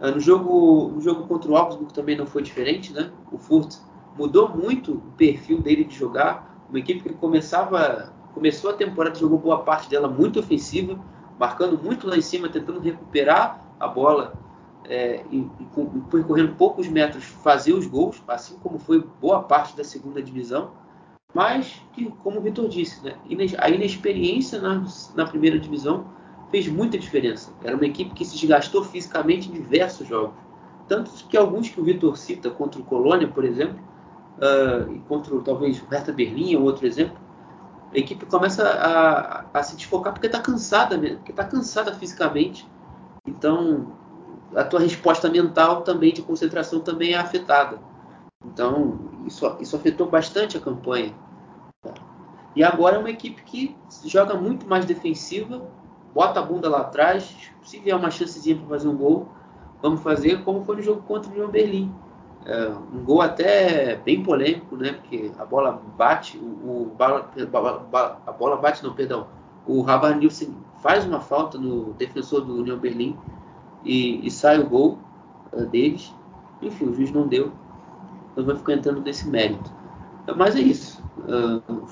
D: É, no jogo, no jogo contra o Augsburg também não foi diferente, né? O Furt mudou muito o perfil dele de jogar uma equipe que começava, começou a temporada, jogou boa parte dela muito ofensiva, marcando muito lá em cima, tentando recuperar a bola é, e, e, e, percorrendo poucos metros fazer os gols, assim como foi boa parte da segunda divisão, mas que, como o Vitor disse, né, a inexperiência na, na primeira divisão fez muita diferença. Era uma equipe que se desgastou fisicamente em diversos jogos. Tanto que alguns que o Vitor cita, contra o Colônia, por exemplo, uh, contra talvez o Hertha Berlim ou outro exemplo, a equipe começa a, a se desfocar porque está cansada porque está cansada fisicamente. Então, a tua resposta mental também de concentração também é afetada. Então, isso, isso afetou bastante a campanha. E agora é uma equipe que joga muito mais defensiva, bota a bunda lá atrás, se vier uma chancezinha para fazer um gol, vamos fazer como foi no jogo contra o União Berlim. É, um gol até bem polêmico, né? Porque a bola bate, o, o a bola bate, não, perdão. O Rabar Nielsen faz uma falta no defensor do União Berlim e, e sai o gol uh, deles. Enfim, o juiz não deu. Então vai ficar entrando nesse mérito. Mas é isso. Uh,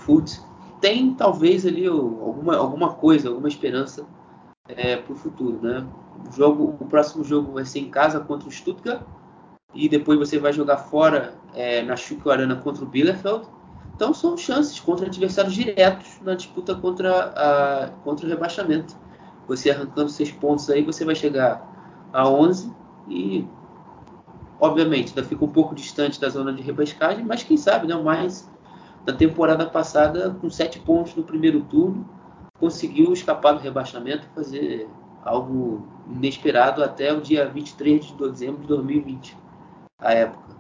D: tem talvez ali alguma, alguma coisa, alguma esperança é, para o futuro, né? O, jogo, o próximo jogo vai ser em casa contra o Stuttgart e depois você vai jogar fora é, na Arena contra o Bielefeld. Então são chances contra adversários diretos na disputa contra, a, contra o rebaixamento. Você arrancando seis pontos aí, você vai chegar a 11 e, obviamente, ainda fica um pouco distante da zona de repescagem, mas quem sabe, né? Mais na temporada passada, com sete pontos no primeiro turno, conseguiu escapar do rebaixamento e fazer algo inesperado até o dia 23 de dezembro de 2020 à época.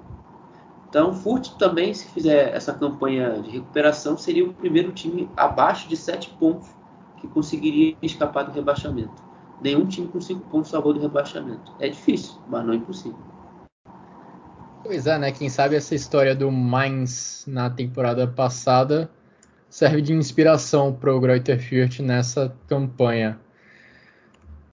D: Então, Furt também, se fizer essa campanha de recuperação, seria o primeiro time abaixo de 7 pontos que conseguiria escapar do rebaixamento. Nenhum time com 5 pontos salvou do rebaixamento. É difícil, mas não é impossível.
A: Pois é, né? Quem sabe essa história do Mainz na temporada passada serve de inspiração para o Greuther Fürth nessa campanha.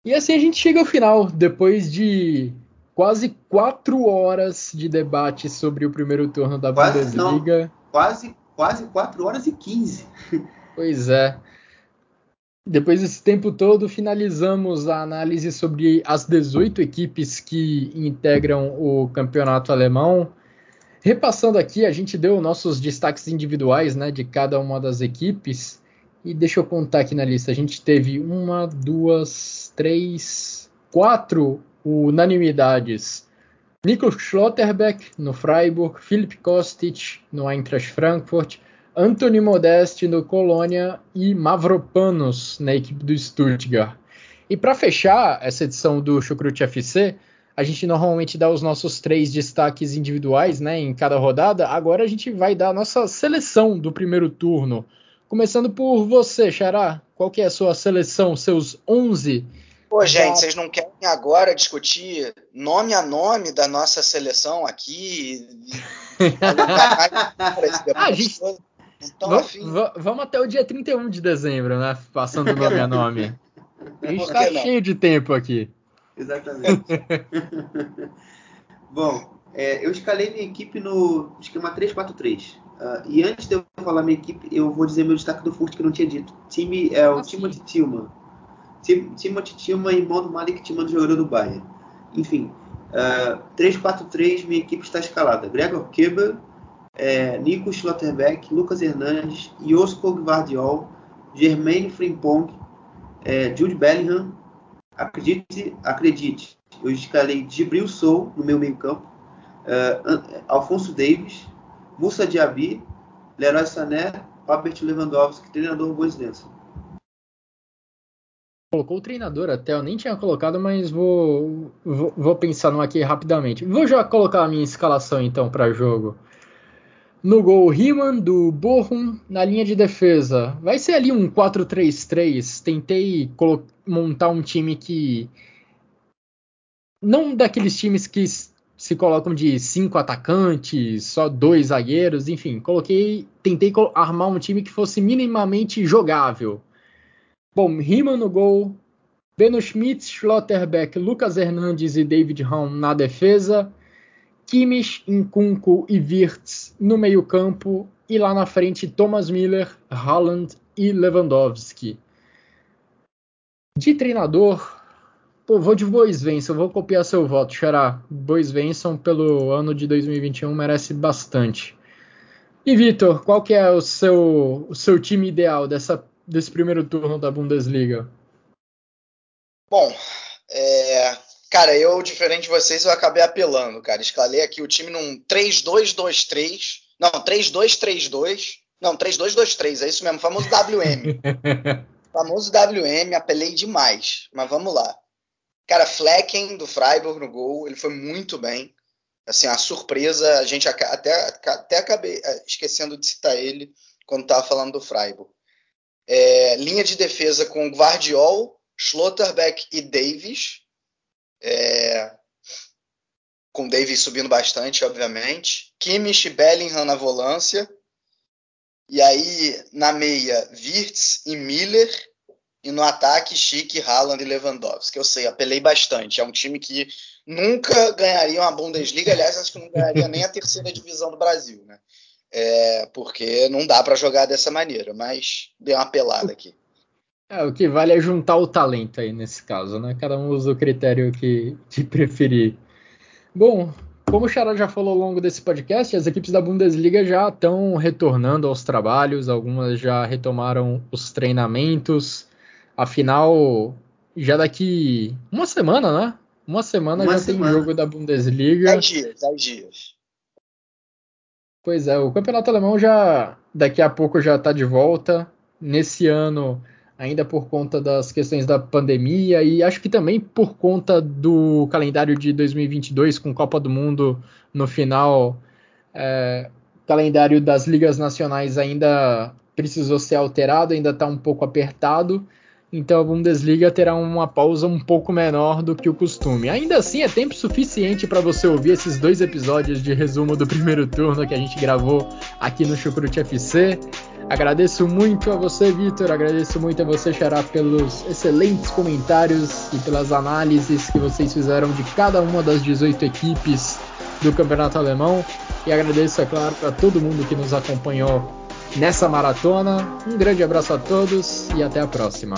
A: E assim a gente chega ao final, depois de quase quatro horas de debate sobre o primeiro turno da quase, Bundesliga.
D: Não, quase, quase quatro horas e quinze.
A: Pois é. Depois desse tempo todo, finalizamos a análise sobre as 18 equipes que integram o campeonato alemão. Repassando aqui, a gente deu nossos destaques individuais né, de cada uma das equipes. E deixa eu contar aqui na lista. A gente teve uma, duas, três, quatro unanimidades. Nico Schlotterbeck no Freiburg, Philipp Kostic no Eintracht Frankfurt, Anthony Modeste no Colônia e Mavropanos na equipe do Stuttgart. E para fechar essa edição do Chucrute FC, a gente normalmente dá os nossos três destaques individuais né, em cada rodada. Agora a gente vai dar a nossa seleção do primeiro turno. Começando por você, Xará. Qual que é a sua seleção, seus 11?
B: Pô, gente, vocês não querem agora discutir nome a nome da nossa seleção aqui?
A: ah, gente... Então, vamos, afim. vamos até o dia 31 de dezembro, né? Passando nome a nome. A gente está cheio de tempo aqui.
D: Exatamente. Bom, é, eu escalei minha equipe no esquema 3-4-3. Uh, ah, e antes de eu falar minha equipe, eu vou dizer meu destaque do Furt que eu não tinha dito. Time é o ah, Timothy Tillman. Tim, Timothy Tillman, irmão do Malik Tillman, jogador do Bayern. Enfim, uh, ah, 3-4-3, minha equipe está escalada. Gregor Keber, é, Nico Schlotterbeck, Lucas Hernandes, Josko Gvardiol, Germaine Frimpong, é, Jude Bellingham. Acredite, acredite, eu escalei Gibril Sou no meu meio campo, é, Alfonso Davis, Musa Diaby, Leroy Sané, Robert Lewandowski, treinador Boislense.
A: Colocou o treinador até, eu nem tinha colocado, mas vou, vou, vou pensar no aqui rapidamente. Vou já colocar a minha escalação então para jogo. No gol, Riemann do Bochum. Na linha de defesa, vai ser ali um 4-3-3. Tentei montar um time que. Não daqueles times que se colocam de cinco atacantes, só dois zagueiros, enfim. Coloquei, tentei armar um time que fosse minimamente jogável. Bom, Riemann no gol, Beno Schmitz, Schlotterbeck, Lucas Hernandes e David Raum na defesa. Kimmich, Nkunku e Wirtz no meio-campo e lá na frente Thomas Miller, Haaland e Lewandowski. De treinador, pô, vou de Bois Venson, vou copiar seu voto, Xará. Bois Venson pelo ano de 2021 merece bastante. E Vitor, qual que é o seu, o seu time ideal dessa, desse primeiro turno da Bundesliga?
B: Bom, é, Cara, eu, diferente de vocês, eu acabei apelando, cara. Escalei aqui o time num 3-2-2-3. Não, 3-2-3-2. Não, 3-2-2-3, é isso mesmo, famoso WM. famoso WM, apelei demais. Mas vamos lá. Cara, Flecken do Freiburg no gol, ele foi muito bem. Assim, a surpresa, a gente até, até acabei é, esquecendo de citar ele quando tava falando do Freiburg. É, linha de defesa com Guardiol, Schlotterbeck e Davis. É, com Davis subindo bastante, obviamente. Kimmich e Bellingham na volância. E aí, na meia, Wirtz e Miller. E no ataque, Chique, Haaland e Lewandowski. Eu sei, apelei bastante. É um time que nunca ganharia uma Bundesliga. Aliás, acho que não ganharia nem a terceira divisão do Brasil, né? É, porque não dá para jogar dessa maneira. Mas dei uma pelada aqui.
A: É, o que vale é juntar o talento aí nesse caso, né? Cada um usa o critério que, que preferir. Bom, como o Xará já falou ao longo desse podcast, as equipes da Bundesliga já estão retornando aos trabalhos, algumas já retomaram os treinamentos. Afinal, já daqui uma semana, né? Uma semana uma já semana. tem jogo da Bundesliga.
B: Dez dias, dez dias.
A: Pois é, o campeonato alemão já daqui a pouco já está de volta. Nesse ano ainda por conta das questões da pandemia e acho que também por conta do calendário de 2022 com Copa do Mundo no final. É, o calendário das ligas nacionais ainda precisou ser alterado, ainda está um pouco apertado. Então a Bundesliga terá uma pausa um pouco menor do que o costume. Ainda assim, é tempo suficiente para você ouvir esses dois episódios de resumo do primeiro turno que a gente gravou aqui no Chucrute FC. Agradeço muito a você, Vitor. Agradeço muito a você, Xará, pelos excelentes comentários e pelas análises que vocês fizeram de cada uma das 18 equipes do Campeonato Alemão. E agradeço, é claro, para todo mundo que nos acompanhou nessa maratona. Um grande abraço a todos e até a próxima.